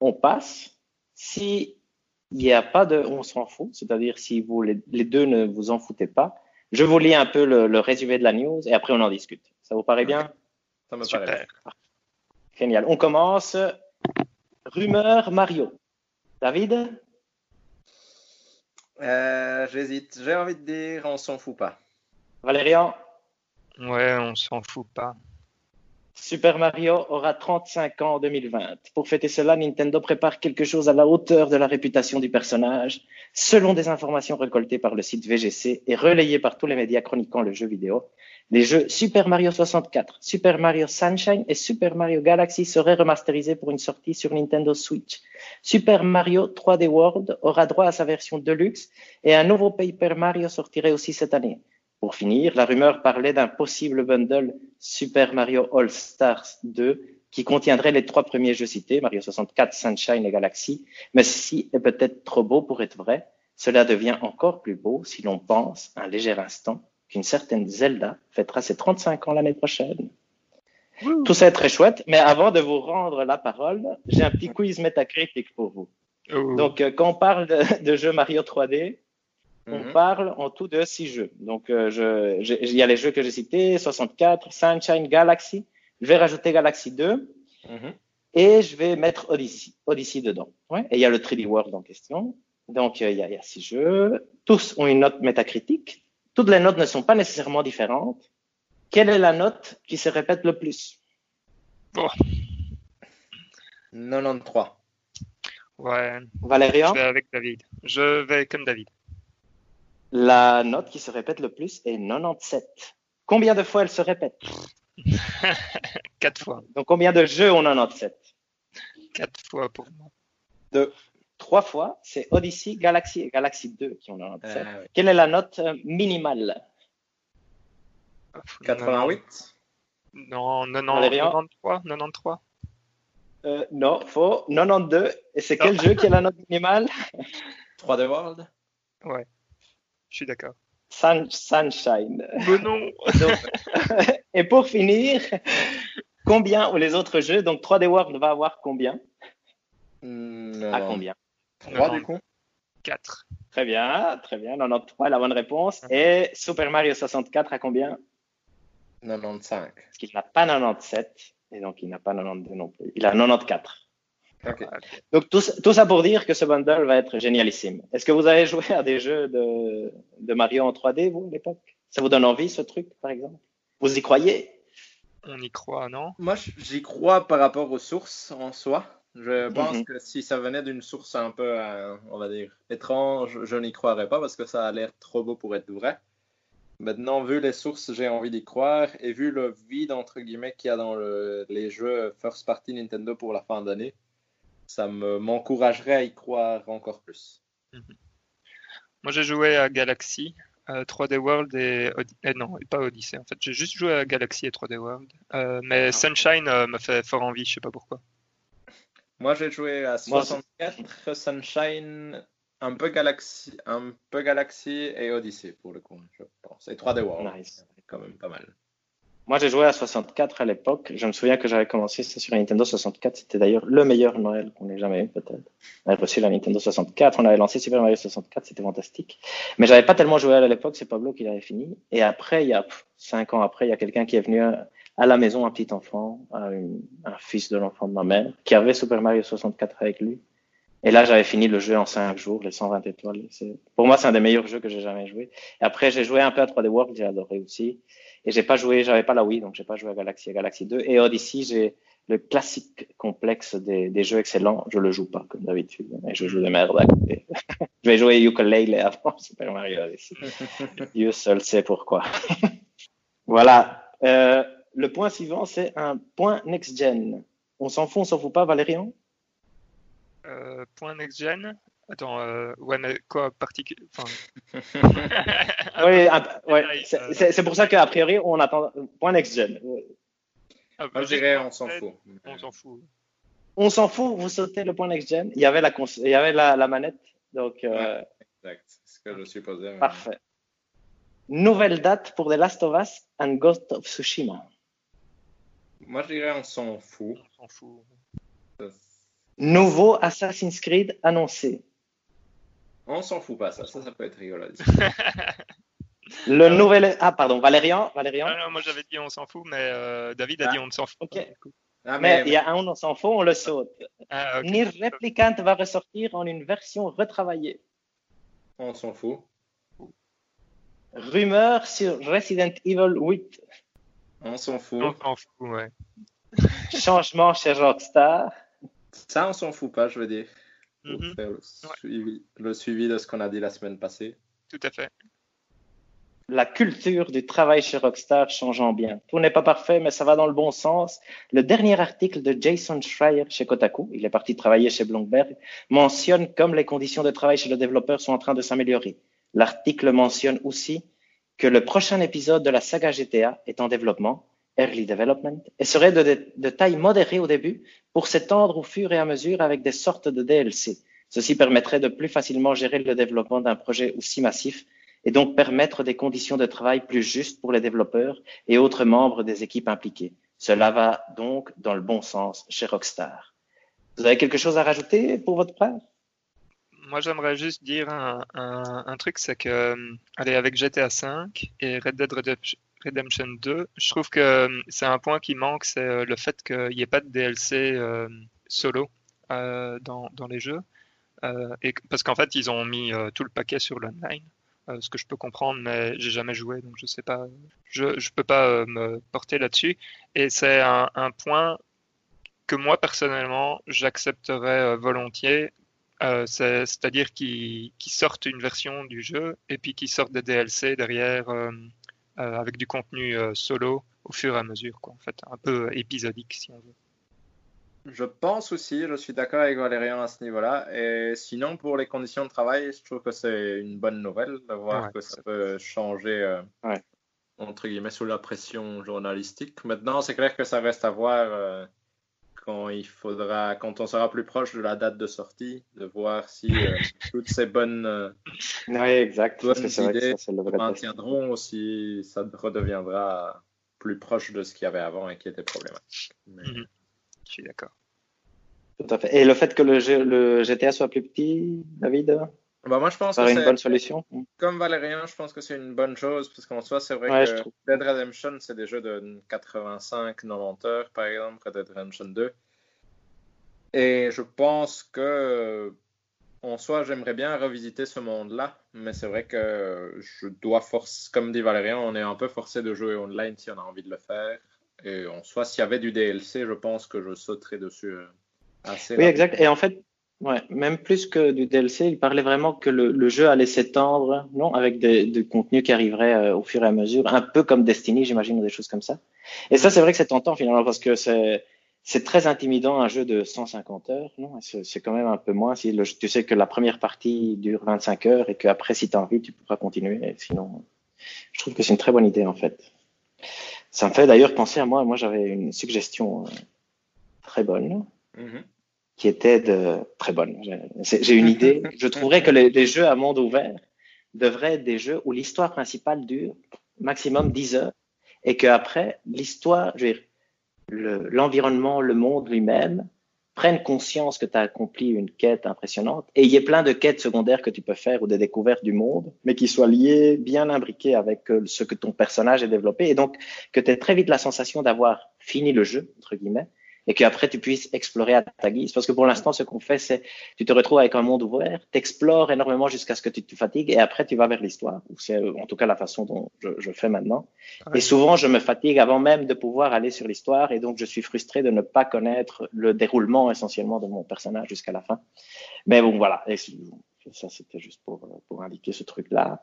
S3: on passe. Si il n'y a pas de on s'en fout, c'est-à-dire si vous les, les deux ne vous en foutez pas, je vous lis un peu le, le résumé de la news et après on en discute. Ça vous paraît bien?
S2: Ça me paraît bien.
S3: Génial. On commence. Rumeur Mario. David?
S2: Euh, J'hésite. J'ai envie de dire, on s'en fout pas.
S3: Valérian?
S1: Ouais, on s'en fout pas.
S3: Super Mario aura 35 ans en 2020. Pour fêter cela, Nintendo prépare quelque chose à la hauteur de la réputation du personnage, selon des informations récoltées par le site VGC et relayées par tous les médias chroniquant le jeu vidéo. Les jeux Super Mario 64, Super Mario Sunshine et Super Mario Galaxy seraient remasterisés pour une sortie sur Nintendo Switch. Super Mario 3D World aura droit à sa version Deluxe et un nouveau Paper Mario sortirait aussi cette année. Pour finir, la rumeur parlait d'un possible bundle Super Mario All Stars 2 qui contiendrait les trois premiers jeux cités, Mario 64, Sunshine et Galaxy. Mais ceci est peut-être trop beau pour être vrai. Cela devient encore plus beau si l'on pense un léger instant qu'une certaine Zelda fêtera ses 35 ans l'année prochaine. Tout ça est très chouette, mais avant de vous rendre la parole, j'ai un petit quiz métacritique pour vous.
S1: Oh.
S3: Donc, euh, quand on parle de, de jeux Mario 3D, on
S2: Mhm.
S3: parle en tout de six jeux. Donc, euh, je, je- il y a les jeux que j'ai cités, 64, Sunshine, Galaxy. Je vais rajouter Galaxy 2
S2: Mhm.
S3: et je vais mettre Odyssey, Odyssey dedans. Ouais. Et il y a le 3D World en question. Donc, euh, il y, a, il y a six jeux. Tous ont une note métacritique. Toutes les notes ne sont pas nécessairement différentes. Quelle est la note qui se répète le plus?
S2: 93.
S1: Ouais,
S3: Valérian?
S1: Je vais avec David. Je vais comme David.
S3: La note qui se répète le plus est 97. Combien de fois elle se répète?
S1: Quatre fois.
S3: Donc, combien de jeux ont 97
S1: Quatre fois pour moi.
S3: Trois fois, c'est Odyssey, Galaxy et Galaxy 2 qui ont 97.
S2: Euh,
S3: Quelle est la note euh, minimale?
S2: 88.
S1: Non, non,
S3: Valérian
S1: 93, 93.
S3: euh, Non, faux. 92. Et c'est quel jeu qui est la note minimale?
S2: 3D World.
S1: Ouais, je suis d'accord.
S3: Sun- Sunshine.
S1: Mais non
S3: Donc, et pour finir, combien, ou les autres jeux, donc 3D World va avoir combien?
S2: Non.
S3: À combien?
S2: 3 du coup?
S1: 4.
S3: Très bien, très bien. 93, la bonne réponse. Et Super Mario 64 à combien?
S2: 95.
S3: Parce qu'il n'a pas 97, et donc il n'a pas 92 non plus. Il a 94. Donc tout, ça- tout ça pour dire que ce bundle va être génialissime. Est-ce que vous avez joué à des jeux de, de Mario en 3D, vous, à l'époque? Ça vous donne envie, ce truc, par exemple? Vous y croyez?
S1: On y croit, non?
S2: Moi, j'y crois par rapport aux sources en soi. Je pense
S3: Mhm.
S2: que si ça venait d'une source un peu, euh, on va dire, étrange, je n'y croirais pas parce que ça a l'air trop beau pour être vrai. Maintenant, vu les sources, j'ai envie d'y croire et vu le vide, entre guillemets, qu'il y a dans le- les jeux first party Nintendo pour la fin d'année, ça me- m'encouragerait à y croire encore plus.
S1: Moi, j'ai joué à Galaxy. 3D World et, non, pas Odyssey. En fait, j'ai juste joué à Galaxy et 3D World. mais ah. Sunshine me fait fort envie, je sais pas pourquoi.
S2: Moi, j'ai joué à 64, Sunshine, un peu Galaxy, un peu Galaxy et Odyssey pour le coup, je pense. Et 3D World, nice. quand même pas mal.
S3: Moi, j'ai joué à 64 à l'époque. Je me souviens que j'avais commencé ça sur la Nintendo 64. C'était d'ailleurs le meilleur Noël qu'on ait jamais eu, peut-être. On avait reçu la Nintendo 64. On avait lancé Super Mario 64. C'était fantastique. Mais j'avais pas tellement joué à l'époque. C'est Pablo qui l'avait fini. Et après, il y a cinq ans après, il y a quelqu'un qui est venu à la maison, un petit enfant, un, fils de l'enfant de ma mère, qui avait Super Mario 64 avec lui. Et là, j'avais fini le jeu en cinq jours, les 120 étoiles. Pour moi, c'est un des meilleurs jeux que j'ai jamais joué. Et après, j'ai joué un peu à 3D World, j'ai adoré aussi. Et j'ai pas joué, j'avais pas la Wii, donc j'ai pas joué à Galaxy, à Galaxy 2. Et Odyssey, j'ai le classique complexe des, des, jeux excellents. Je le joue pas, comme d'habitude, mais je joue de merde à côté. je vais jouer Ukulele avant Super Mario Odyssey. Dieu seul sait pourquoi. voilà. Euh, le point suivant, c'est un point next-gen. On s'en fout, on s'en fout pas, Valérian?
S1: Euh, Point next-gen? Attends, euh, ouais, mais quoi, particulier enfin...
S3: Oui, ouais, c'est pour ça qu'à priori, on attend point next-gen.
S2: Ah, bah, je dirais, on s'en fout.
S1: On s'en fout.
S3: On s'en fout, vous sautez le point next-gen. Il y avait la, il y avait la, la manette. Donc, euh...
S2: exact, c'est ce que je supposais.
S3: Parfait. Nouvelle date pour The Last of Us and Ghost of Tsushima.
S2: Moi, je dirais, on s'en fout.
S1: On s'en fout.
S3: Nouveau Assassin's Creed annoncé.
S2: On s'en fout pas, ça. Ça, ça peut être rigolo.
S3: Le nouvel. Ah, pardon, Valérian, Valérian?
S1: Ah, non, moi j'avais dit on s'en fout, mais euh, David a dit ah, on s'en fout.
S3: Ok. Ah, mais, il y a un on s'en fout, on le saute. Ah, Nier Replicant va ressortir en une version retravaillée.
S2: On s'en fout.
S3: Rumeur sur Resident Evil 8.
S2: On s'en fout.
S1: On s'en fout, ouais.
S3: Changement chez Rockstar.
S2: Ça, on s'en fout pas, je veux dire. Mhm. faire le, suivi, de ce qu'on a dit la semaine passée.
S1: Tout à fait.
S3: La culture du travail chez Rockstar changeant bien. Tout n'est pas parfait, mais ça va dans le bon sens. Le dernier article de Jason Schreier chez Kotaku, il est parti travailler chez Bloomberg, mentionne comme les conditions de travail chez le développeur sont en train de s'améliorer. L'article mentionne aussi que le prochain épisode de la saga GTA est en développement, early development, et serait de, taille modérée au début pour s'étendre au fur et à mesure avec des sortes de DLC. Ceci permettrait de plus facilement gérer le développement d'un projet aussi massif et donc permettre des conditions de travail plus justes pour les développeurs et autres membres des équipes impliquées. Cela va donc dans le bon sens chez Rockstar. Vous avez quelque chose à rajouter pour votre part?
S1: Moi, j'aimerais juste dire un, un, truc, c'est que, euh, allez, avec GTA V et Red Dead Redemption 2, je trouve que euh, c'est un point qui manque, c'est euh, le fait qu'il n'y ait pas de DLC solo dans, les jeux. parce qu'en fait, ils ont mis tout le paquet sur l'online. ce que je peux comprendre, mais j'ai jamais joué, donc je sais pas, je, je peux pas me porter là-dessus. Et c'est un, point que moi personnellement j'accepterais volontiers euh, c'est-à-dire qu'ils sortent une version du jeu et puis qu'ils sortent des DLC derrière euh, euh, avec du contenu solo au fur et à mesure, quoi, en fait, un peu épisodique si on veut.
S2: Je pense aussi, je suis d'accord avec Valérian à ce niveau-là. Et sinon, pour les conditions de travail, je trouve que c'est une bonne nouvelle de voir que ça peut changer, entre guillemets, sous la pression journalistique. Maintenant, c'est clair que ça reste à voir quand il faudra, quand on sera plus proche de la date de sortie, de voir si euh, toutes ces bonnes, euh,
S3: oui, exact.
S2: bonnes idées se maintiendront ou si ça redeviendra plus proche de ce qu'il y avait avant et qui était problématique.
S1: Mhm. Je suis d'accord.
S3: Tout à fait. Et le fait que le, le GTA soit plus petit, David?
S2: Bah moi, je pense
S3: que une bonne solution.
S2: Comme Valérien, je pense que c'est une bonne chose parce qu'en soi, c'est vrai que Dead Redemption, c'est des jeux de 85-90 heures, par exemple, Red Dead Redemption 2. Et je pense que, en soi, j'aimerais bien revisiter ce monde-là, mais c'est vrai que je dois forcer, comme dit Valérien, on est un peu forcé de jouer online si on a envie de le faire. Et en soi, s'il y avait du DLC, je pense que je sauterais dessus euh, assez.
S3: Oui, exact. Et en fait, Ouais, même plus que du DLC, il parlait vraiment que le, jeu allait s'étendre, non, avec des, du contenu qui arriverait euh, au fur et à mesure, un peu comme Destiny, j'imagine, ou des choses comme ça. Et ça, c'est vrai que c'est tentant finalement, parce que c'est c'est très intimidant un jeu de 150 heures, non C'est quand même un peu moins. Si tu sais que la première partie dure 25 heures et qu'après, si tu as envie, tu pourras continuer. Sinon, je trouve que c'est une très bonne idée en fait. Ça me fait d'ailleurs penser à moi. Moi, j'avais une suggestion euh, très bonne, mm-hmm. Qui était de très bonne. J'ai une idée. Je trouverais que les, les, jeux à monde ouvert devraient être des jeux où l'histoire principale dure maximum 10 heures et qu'après l'histoire, je veux dire, l'environnement, le, monde lui-même prennent conscience que tu as accompli une quête impressionnante et il y ait plein de quêtes secondaires que tu peux faire ou des découvertes du monde, mais qui soient liées, bien imbriquées avec euh, ce que ton personnage a développé et donc que tu aies très vite la sensation d'avoir fini le jeu, entre guillemets, et qu'après tu puisses explorer à ta guise. Parce que pour l'instant, ce qu'on fait, c'est tu te retrouves avec un monde ouvert, tu explores énormément jusqu'à ce que tu te fatigues et après tu vas vers l'histoire. C'est euh, en tout cas la façon dont je, je fais maintenant. Et souvent, je me fatigue avant même de pouvoir aller sur l'histoire et donc je suis frustré de ne pas connaître le déroulement essentiellement de mon personnage jusqu'à la fin. Mais bon, voilà. Et ça, c'était juste pour, euh, pour indiquer ce truc-là.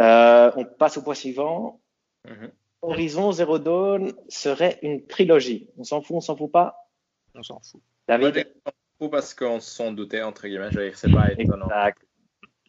S3: Euh, on passe au point suivant. Mm-hmm. Horizon Zero Dawn serait une trilogie. On s'en fout, on s'en fout pas
S1: On s'en fout.
S2: David On s'en fout parce qu'on s'en doutait, entre guillemets. C'est pas étonnant.
S3: Exact.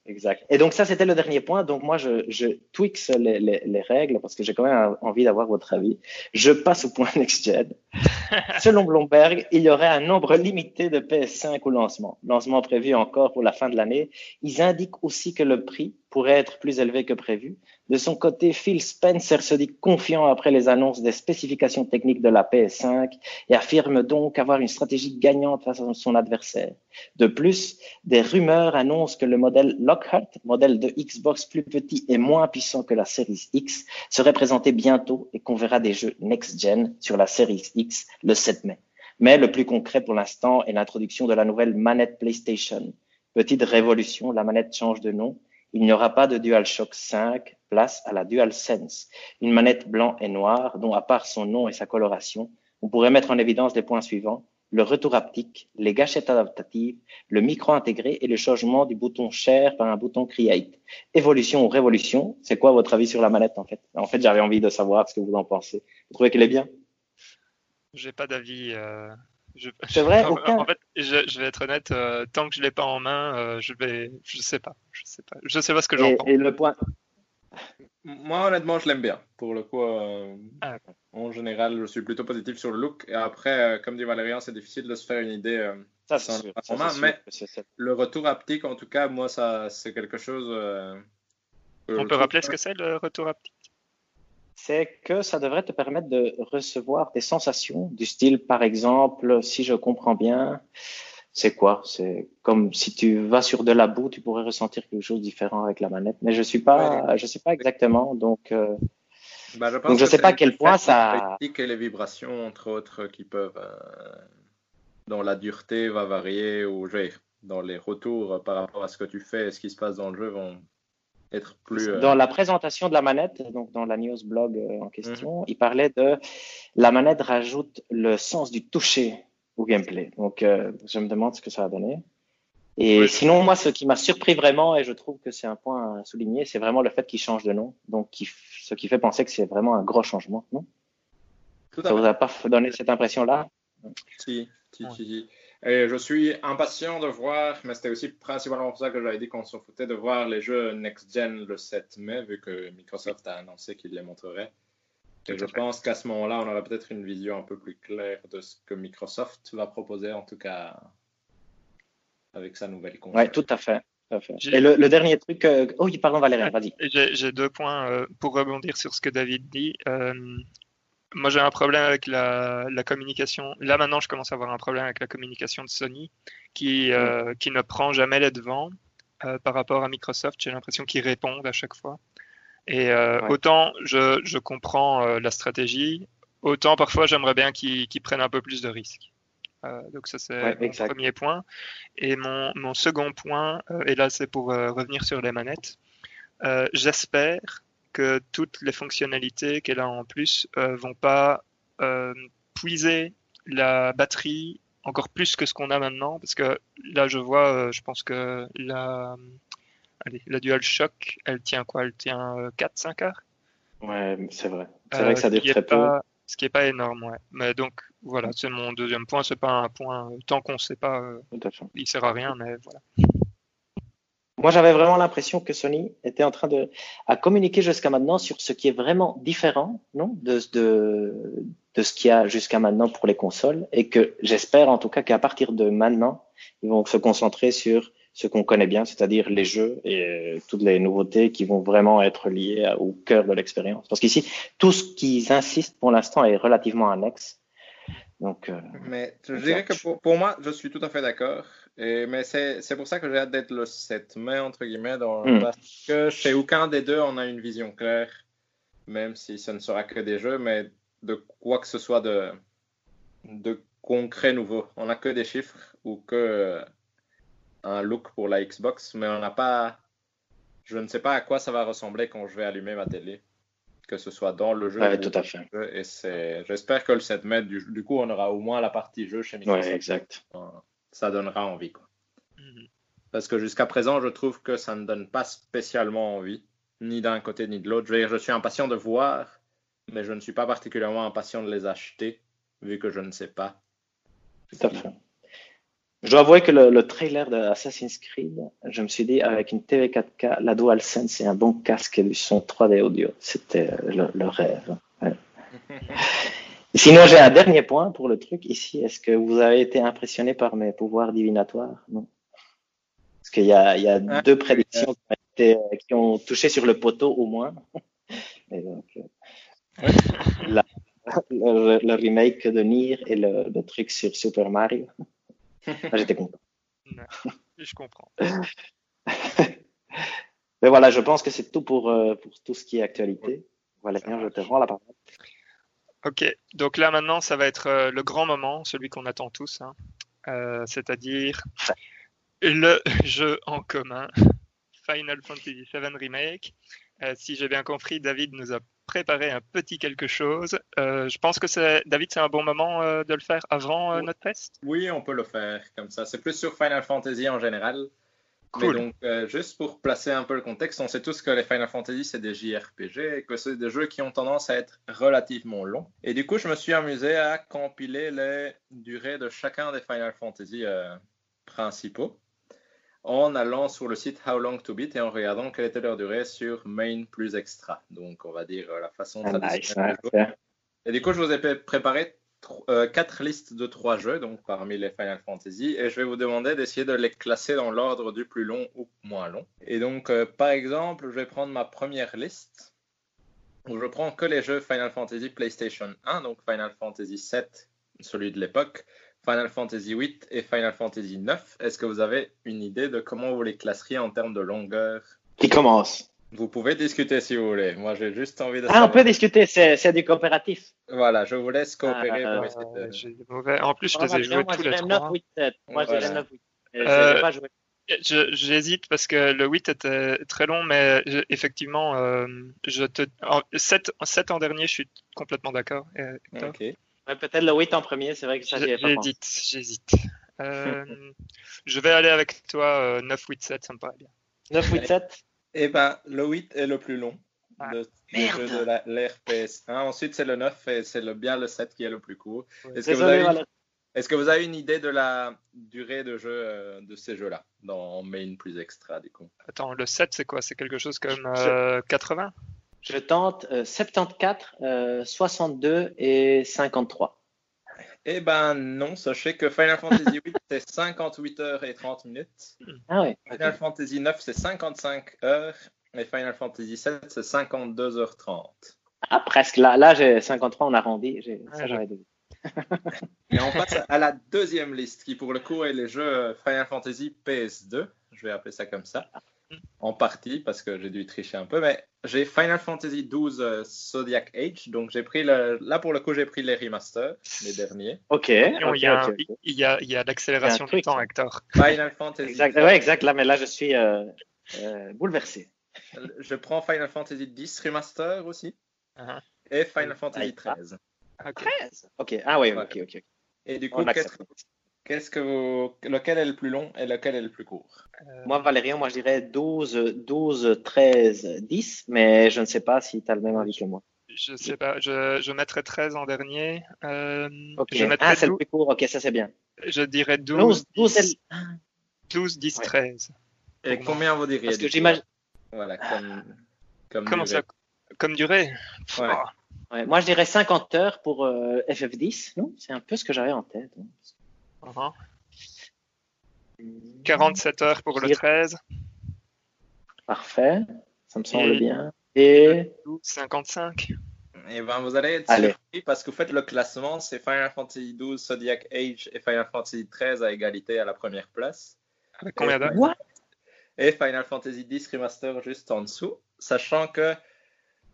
S3: Exact. Et donc ça, c'était le dernier point. Donc moi, je, je twixe les, les, les règles parce que j'ai quand même envie d'avoir votre avis. Je passe au point next-gen. Selon Bloomberg, il y aurait un nombre limité de PS5 au lancement. Lancement prévu encore pour la fin de l'année. Ils indiquent aussi que le prix pourrait être plus élevé que prévu. De son côté, Phil Spencer se dit confiant après les annonces des spécifications techniques de la PS5 et affirme donc avoir une stratégie gagnante face à son adversaire. De plus, des rumeurs annoncent que le modèle Lockhart, modèle de Xbox plus petit et moins puissant que la Series X, serait présenté bientôt et qu'on verra des jeux next-gen sur la Series X le 7 mai. Mais le plus concret pour l'instant est l'introduction de la nouvelle manette PlayStation. Petite révolution, la manette change de nom il n'y aura pas de DualShock 5, place à la DualSense, une manette blanc et noire dont, à part son nom et sa coloration, on pourrait mettre en évidence les points suivants le retour haptique, les gâchettes adaptatives, le micro intégré et le changement du bouton Share par un bouton Create. Évolution ou révolution, c'est quoi votre avis sur la manette en fait? En fait, j'avais envie de savoir ce que vous en pensez. Vous trouvez qu'elle est bien?
S1: J'ai pas d'avis. Euh,
S3: c'est vrai
S1: En fait, je, vais être honnête, euh, tant que je l'ai pas en main, euh, je vais, je sais pas, je sais pas, je sais pas ce que j'en pense.
S3: Et le point.
S2: Moi, honnêtement, je l'aime bien. Pour le coup, euh, ah, en général, je suis plutôt positif sur le look. Et après, comme dit Valérian, c'est difficile de se faire une idée
S3: ça, sans en main.
S2: Mais le retour haptique, en tout cas, moi, ça, c'est quelque chose.
S1: On peut rappeler ce que c'est le retour haptique?
S3: C'est que ça devrait te permettre de recevoir des sensations du style, par exemple, si je comprends bien, c'est quoi? C'est comme si tu vas sur de la boue, tu pourrais ressentir quelque chose de différent avec la manette. Mais je suis pas, je sais pas exactement, donc. Euh, bah, je donc je sais pas à quel point ça.
S2: Et les vibrations, entre autres, qui peuvent, euh, dont la dureté va varier ou dans les retours par rapport à ce que tu fais et ce qui se passe dans le jeu vont plus. Euh,
S3: dans la présentation de la manette, donc dans la news blog euh, en question, mhm. il parlait de la manette rajoute le sens du toucher au gameplay. Donc, euh, je me demande ce que ça va donner. Et sinon, moi, ce qui m'a surpris vraiment, et je trouve que c'est un point à souligner, c'est vraiment le fait qu'il change de nom. Donc, ce qui fait penser que c'est vraiment un gros changement, non? Ça vous a pas donné cette impression-là?
S2: Si, si, si. Et je suis impatient de voir, mais c'était aussi principalement pour ça que j'avais dit qu'on s'en foutait de voir les jeux next-gen le 7 mai, vu que Microsoft a annoncé qu'il les montrerait. Et je pense qu'à ce moment-là, on aura peut-être une vision un peu plus claire de ce que Microsoft va proposer, en tout cas avec sa nouvelle
S3: console. Oui, tout à fait. Et le, dernier truc. Euh... Oh, pardon, Valérie, vas-y.
S1: J'ai deux points euh, pour rebondir sur ce que David dit. Euh, moi j'ai un problème avec la, communication. Là maintenant, je commence à avoir un problème avec la communication de Sony qui, euh, qui ne prend jamais les devants euh, par rapport à Microsoft. J'ai l'impression qu'ils répondent à chaque fois. Et euh, autant je, je comprends la stratégie, autant parfois j'aimerais bien qu'ils prennent un peu plus de risques. donc ça c'est mon premier point. Et mon, mon second point, et là c'est pour revenir sur les manettes, j'espère que toutes les fonctionnalités qu'elle a en plus euh, vont pas euh, puiser la batterie encore plus que ce qu'on a maintenant parce que là je vois euh, je pense que la allez, la DualShock elle tient quoi? Elle tient 4 5 heures?
S3: Ouais c'est vrai c'est vrai que ça dure très peu
S1: Ce qui est pas énorme, ouais. Mais donc, voilà, c'est mon deuxième point. C'est pas un point, tant qu'on sait pas, euh, il sert à rien, mais voilà.
S3: Moi, j'avais vraiment l'impression que Sony était en train de à communiquer jusqu'à maintenant sur ce qui est vraiment différent, non, de, de, de ce qu'il y a jusqu'à maintenant pour les consoles, et que j'espère en tout cas qu'à partir de maintenant, ils vont se concentrer sur ce qu'on connaît bien, c'est-à-dire les jeux et euh, toutes les nouveautés qui vont vraiment être liées au cœur de l'expérience. Parce qu'ici, tout ce qu'ils insistent pour l'instant est relativement annexe. Donc, euh,
S2: mais je dirais que pour, pour, moi, je suis tout à fait d'accord. Mais c'est pour ça que j'ai hâte d'être le 7 mai, entre guillemets, dans, hmm. parce que chez aucun des deux, on a une vision claire, même si ce ne sera que des jeux, mais de quoi que ce soit de, de concret nouveau. On n'a que des chiffres ou que un look pour la Xbox, mais on n'a pas. Je ne sais pas à quoi ça va ressembler quand je vais allumer ma télé, que ce soit dans le jeu.
S3: Ouais, tout à fait.
S2: Et c'est. J'espère que le 7 mai, du, coup, on aura au moins la partie jeu chez Microsoft.
S3: Ouais, exact.
S2: Ça donnera envie, quoi. Mhm. Parce que jusqu'à présent, je trouve que ça ne donne pas spécialement envie, ni d'un côté ni de l'autre. Je, je suis impatient de voir, mais je ne suis pas particulièrement impatient de les acheter, vu que je ne sais pas.
S3: Tout à fait. Je dois avouer que le, trailer de Assassin's Creed, je me suis dit, avec une TV 4K, la DualSense et un bon casque et du son 3D audio, c'était le, rêve. Sinon, j'ai un dernier point pour le truc ici. Est-ce que vous avez été impressionné par mes pouvoirs divinatoires? Non. Parce qu'il y a, il y a ah, deux prédictions qui, ont touché sur le poteau au moins. donc, euh, le, remake de Nier et le, le truc sur Super Mario. Ah, j'étais content.
S1: je comprends.
S3: Mais voilà, je pense que c'est tout pour, euh, pour tout ce qui est actualité. Voilà, je te rends la parole.
S1: Ok, donc là maintenant, ça va être euh, le grand moment, celui qu'on attend tous, hein. euh, c'est-à-dire le jeu en commun, Final Fantasy VII Remake. si j'ai bien compris, David nous a préparer un petit quelque chose. Euh, je pense que c'est David, c'est un bon moment euh, de le faire avant euh, notre test.
S2: Oui, on peut le faire comme ça. C'est plus sur Final Fantasy en général. Cool. donc, juste pour placer un peu le contexte, on sait tous que les Final Fantasy, c'est des JRPG et que c'est des jeux qui ont tendance à être relativement longs. Et du coup, je me suis amusé à compiler les durées de chacun des Final Fantasy principaux en allant sur le site How Long to Beat et en regardant quelle était leur durée sur Main plus Extra. Donc, on va dire euh, la façon ah, traditionnelle. et du coup, je vous ai préparé euh, quatre listes de trois jeux, donc parmi les Final Fantasy, et je vais vous demander d'essayer de les classer dans l'ordre du plus long ou moins long. Et donc, euh, par exemple, je vais prendre ma première liste, où je prends que les jeux Final Fantasy PlayStation 1, donc Final Fantasy 7, celui de l'époque, Final Fantasy VIII et Final Fantasy IX. Est-ce que vous avez une idée de comment vous les classeriez en termes de longueur?
S3: Qui commence?
S2: Vous pouvez discuter si vous voulez. Moi, j'ai juste envie de.
S3: Ah, on peut discuter, c'est du coopératif.
S2: Voilà, je vous laisse coopérer
S1: ah, En plus, je les ai joués tous les trois. 9, 8, 7.
S3: Moi, j'ai 9, 8.
S1: Euh, pas joué. J'hésite parce que le 8 était très long, mais effectivement, euh, je te... 7, 7 en dernier, je suis complètement d'accord.
S3: Ok peut-être le 8 en premier, c'est vrai que ça
S1: J'hésite, j'hésite. Euh, je vais aller avec toi 9, 8, 7, ça me paraît bien.
S3: 9, 8, 7
S2: Eh ben, le 8 est le plus long.
S3: Ah,
S2: jeu de l'RPS 1. Ensuite, c'est le 9 et c'est le, bien le 7 qui est le plus court. Est-ce que, vous avez, est que vous avez une idée de la durée de jeu euh, de ces jeux-là? Dans main plus extra du coup
S1: Attends, le 7 c'est quoi? C'est quelque chose comme euh, 80
S3: je tente 74, 62 et 53.
S2: Eh ben non, sachez que Final Fantasy VIII c'est 58 heures et 30 minutes.
S3: Ah ouais.
S2: Final Fantasy 9 c'est 55 heures et Final Fantasy 7 c'est 52 heures 30.
S3: Ah presque. Là, là j'ai 53 on arrondi. Ça j'avais
S2: Et on passe à la deuxième liste qui pour le coup est les jeux Final Fantasy PS2. Je vais appeler ça comme ça en partie parce que j'ai dû tricher un peu, mais j'ai Final Fantasy XII euh, Zodiac Age, donc j'ai pris le, là pour le coup j'ai pris les remasters, les derniers.
S3: Ok.
S1: il, y a, il, y a, il y a l'accélération du temps, Hector.
S2: Final Fantasy.
S3: exact, ouais, exact. Là, mais là je suis euh, euh, bouleversé.
S2: Je prends Final Fantasy X remaster aussi uh-huh. et Final Fantasy XIII.
S3: 13 Ok. Ah oui, ok, ok.
S2: Et du coup, Qu'est-ce que vous... Lequel est le plus long et lequel est le plus court?
S3: Euh, Moi, Valérian, moi je dirais 12, 12, 13, 10, mais je ne sais pas si tu as le même avis que moi.
S1: Je sais pas, je, je mettrais 13 en dernier. Euh,
S3: Ok.
S1: je
S3: Ah, c'est le plus court. Ok, ça c'est bien.
S1: je dirais 12,
S3: 12, 12 c'est
S1: 10,
S3: le-
S1: 12, 10,
S3: Ouais.
S1: 13.
S2: Et
S1: Pour moi.
S2: combien vous diriez
S3: Parce que j'imagine.
S2: Voilà, comme, comme
S1: Comment
S2: durée.
S1: ça Comme durée?
S2: Ouais.
S1: Oh,
S3: Ouais, moi, je dirais 50 heures pour euh, FF10. Non, c'est un peu ce que j'avais en tête. hein.
S1: Uh-huh. 47 heures pour le
S3: Dire-
S1: 13,
S3: Parfait. Ça me semble
S1: Et-
S3: bien. Et
S1: 12, 55.
S2: Et ben, vous allez être
S3: Allez.
S2: surpris parce que vous faites le classement, c'est Final Fantasy XII, Zodiac Age et Final Fantasy XIII à égalité à la première place.
S1: Avec combien d'heures?
S2: Et Final Fantasy X Remaster juste en dessous, sachant que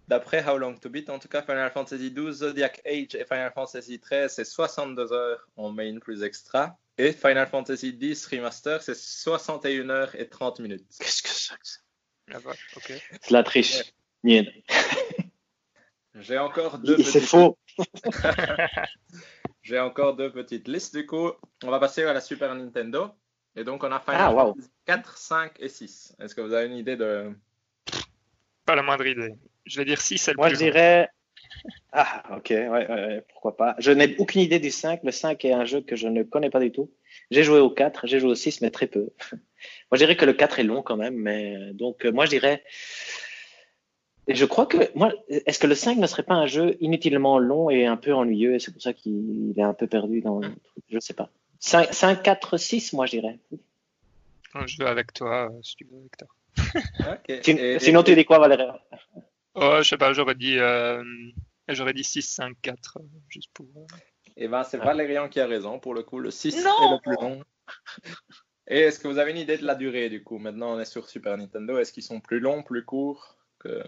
S2: d'après How Long to Beat, en tout cas Final Fantasy XII, Zodiac Age et Final Fantasy XIII, c'est 62 heures en main plus extra. Et Final Fantasy X Remaster, c'est 61 heures et 30 minutes.
S3: Qu'est-ce que c'est que ça?
S1: Ah bah, ok.
S3: C'est la triche. Nien.
S2: J'ai encore deux
S3: C'est
S2: petites-
S3: faux.
S2: J'ai encore deux petites listes. Du coup, on va passer à la Super Nintendo. Et donc, on a Final
S3: Ah, wow.
S2: Fantasy 4, 5 et 6. Est-ce que vous avez une idée de.
S1: Pas la moindre idée. Je vais dire 6, c'est le
S3: Moi,
S1: plus
S3: je
S1: long.
S3: dirais. Ah, ok, ouais, ouais, pourquoi pas. Je n'ai aucune idée du 5. Le 5 est un jeu que je ne connais pas du tout. J'ai joué au 4, j'ai joué au 6, mais très peu. moi, je dirais que le 4 est long quand même. Mais euh, donc, euh, moi, je dirais. Et je crois que. moi, Est-ce que le 5 ne serait pas un jeu inutilement long et un peu ennuyeux et c'est pour ça qu'il est un peu perdu dans le truc Je sais pas. 5, 5 4, 6, moi, je dirais.
S1: Je vais avec toi, euh, si tu veux, Victor.
S2: Ok.
S3: Sin-
S2: Et-
S3: Sinon, tu dis quoi, Valérie?
S1: Oh, je sais pas, j'aurais dit, euh, j'aurais dit 6, 5, 4, euh, juste pour. euh,
S2: Eh ben, c'est Valérian qui a raison. Pour le coup, le 6
S3: Non
S2: est le plus long. Et est-ce que vous avez une idée de la durée du coup? Maintenant, on est sur Super Nintendo. Est-ce qu'ils sont plus longs, plus courts que...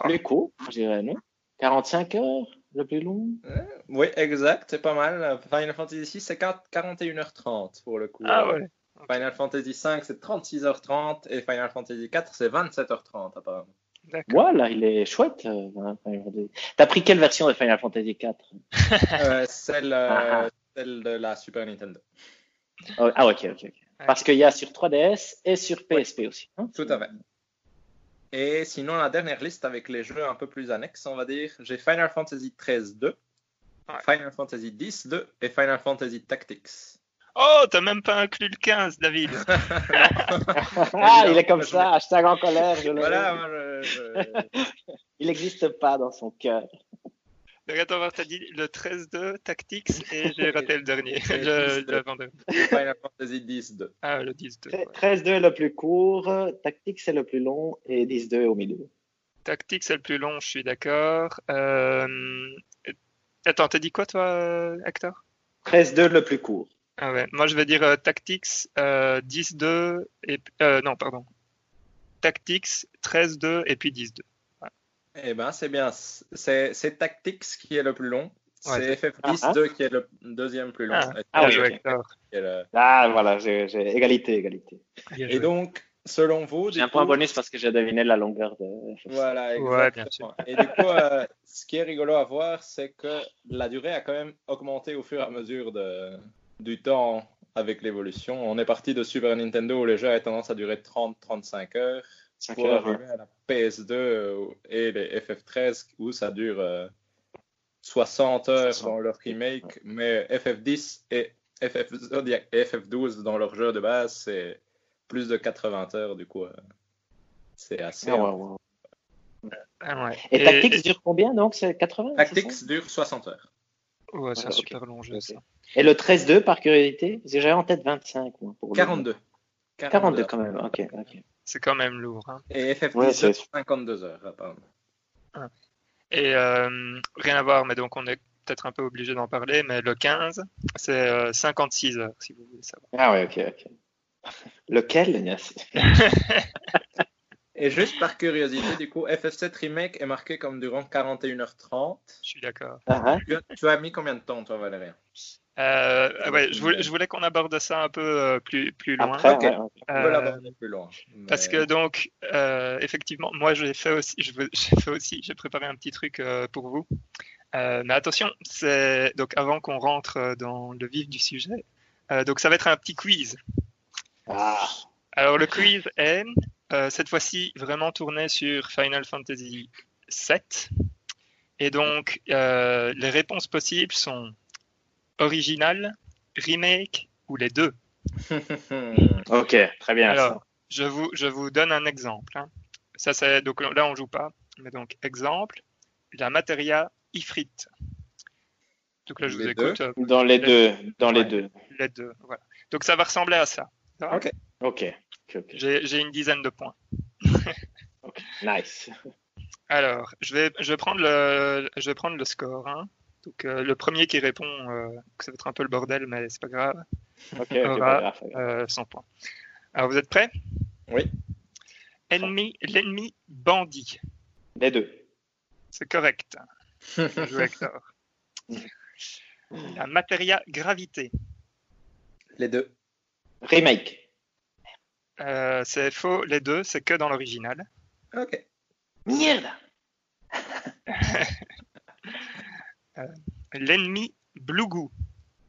S1: ah,
S3: Plus court, je dirais, non? 45 heures, le plus long?
S2: Oui, exact. C'est pas mal. Final Fantasy 6, c'est 4 41h30 pour le coup.
S1: Ah ouais.
S2: Final Fantasy 5, c'est 36h30 et Final Fantasy 4, c'est 27h30 apparemment.
S3: Voilà, il est chouette. euh, Final Fantasy. T'as pris quelle version de Final Fantasy 4
S2: Euh, celle, euh,
S3: Ah,
S2: celle de la Super Nintendo.
S3: Oh, Ah, ok, ok. ok. Parce qu'il y a sur 3DS et sur PSP aussi. hein
S2: Tout à fait. Et sinon, la dernière liste avec les jeux un peu plus annexes, on va dire, j'ai Final Fantasy 13 2,
S1: Ouais.
S2: Final Fantasy 10 2 et Final Fantasy Tactics.
S1: Oh, t'as même pas inclus le 15, David.
S3: ah, il est comme ça, hashtag en colère. Je le-
S2: Voilà, je- je-
S3: Il n'existe pas dans son cœur.
S1: Mais attends, voir, t'as dit le 13-2 Tactics et j'ai raté le dernier.
S2: 10-2.
S1: l'avant-dernier.
S2: Final Fantasy 10 2.
S1: Ah, le 10-2. ouais.
S3: 13-2 est le plus court, Tactique c'est le plus long et 10-2 est au milieu.
S1: Tactics, c'est le plus long, je suis d'accord. Euh... Attends, t'as dit quoi, toi, Hector?
S3: 13-2 le plus court.
S1: Ah ouais, moi je vais dire euh, Tactics euh, 10-2 et euh, non, pardon. Tactics 13-2 et puis 10-2.
S2: Eh ben, c'est bien. C'est Tactics qui est le plus long.
S1: Ouais,
S2: C'est FF10
S3: Ah, ah.
S2: 2 qui est le deuxième plus long.
S1: Ah,
S3: ah oui,
S2: le-
S3: Ah, voilà, j'ai égalité, égalité.
S2: Et donc, selon vous,
S3: J'ai un point
S2: coup-
S3: bonus parce que j'ai deviné la longueur de.
S2: Voilà,
S1: Ouais,
S2: exactement. Et du coup, euh, ce qui est rigolo à voir, c'est que la durée a quand même augmenté au fur et à mesure de, du temps avec l'évolution. On est parti de Super Nintendo où les jeux avaient tendance à durer 30-35 heures.
S3: Cinq
S2: pour
S3: heures,
S2: arriver à la PS2 euh, et les FF13 où ça dure euh, 60 heures
S3: 60,
S2: dans leur remake, mais FF10 et FF Zodiac et FF12 dans leur jeu de base, c'est plus de 80 heures du coup. euh, c'est assez.
S3: Ah, ouais, ouais.
S1: Ah ouais.
S3: Et, Tactics dure combien donc? C'est 80 c'est ça?
S2: Tactics dure 60 heures.
S1: Ouais, c'est un super long jeu, ça.
S3: Et le 13-2 par curiosité Parce que j'avais en tête 25. Moi, pour le-
S2: 42.
S3: 42
S2: heures.
S3: quand même, ok. ok.
S1: C'est quand même lourd. Hein.
S2: Et FF10
S3: Ouais, c'est-
S2: 52 heures apparemment.
S1: Et euh, rien à voir, mais donc on est peut-être un peu obligé d'en parler, mais le 15, c'est euh, 56 heures, si vous voulez savoir.
S3: Ah ouais, ok, ok. Lequel Ignace?
S2: Et juste par curiosité, du coup, FF7 Remake est marqué comme durant 41h30.
S1: Je suis d'accord.
S3: Ah, hein
S2: Tu as, tu as mis combien de temps, toi, Valérien
S1: Euh, ah ouais, je voulais, je voulais qu'on aborde ça un peu euh, plus, plus loin.
S3: Après.
S2: On peut
S1: Euh,
S2: l'aborder plus loin.
S1: Parce que donc, euh, effectivement, moi j'ai fait aussi, j'ai fait aussi, j'ai préparé un petit truc euh, pour vous. Euh, mais attention, c'est donc avant qu'on rentre dans le vif du sujet, euh, donc ça va être un petit quiz.
S3: Ah,
S1: Alors le quiz est euh, cette fois-ci vraiment tourné sur Final Fantasy VII. Et donc, euh, les réponses possibles sont original, remake ou les deux.
S3: ok, très bien.
S1: Alors, je vous, je vous donne un exemple. Hein. Ça, c'est, donc là, on joue pas. Mais donc, exemple, la Materia Ifrit.
S2: Donc là, je vous écoute. Euh,
S3: dans les, deux. Dans les deux.
S1: Les deux, voilà. Donc ça va ressembler à ça.
S3: Ok. Ok.
S1: J'ai une dizaine de points.
S3: Nice.
S1: Alors, je vais, je vais prendre le, je vais prendre le score. Hein. Donc euh, le premier qui répond, euh, ça va être un peu le bordel, mais c'est pas grave.
S3: Ok. aura
S1: 100 points. Alors vous êtes prêts?
S2: Oui.
S1: Ennemi, l'ennemi bandit.
S3: Les deux.
S1: C'est correct. Hector. La Materia Gravité.
S2: Les deux.
S3: Remake.
S1: Euh, c'est faux, les deux, c'est que dans l'original.
S2: Ok.
S3: Merde
S1: euh, L'ennemi Blougou.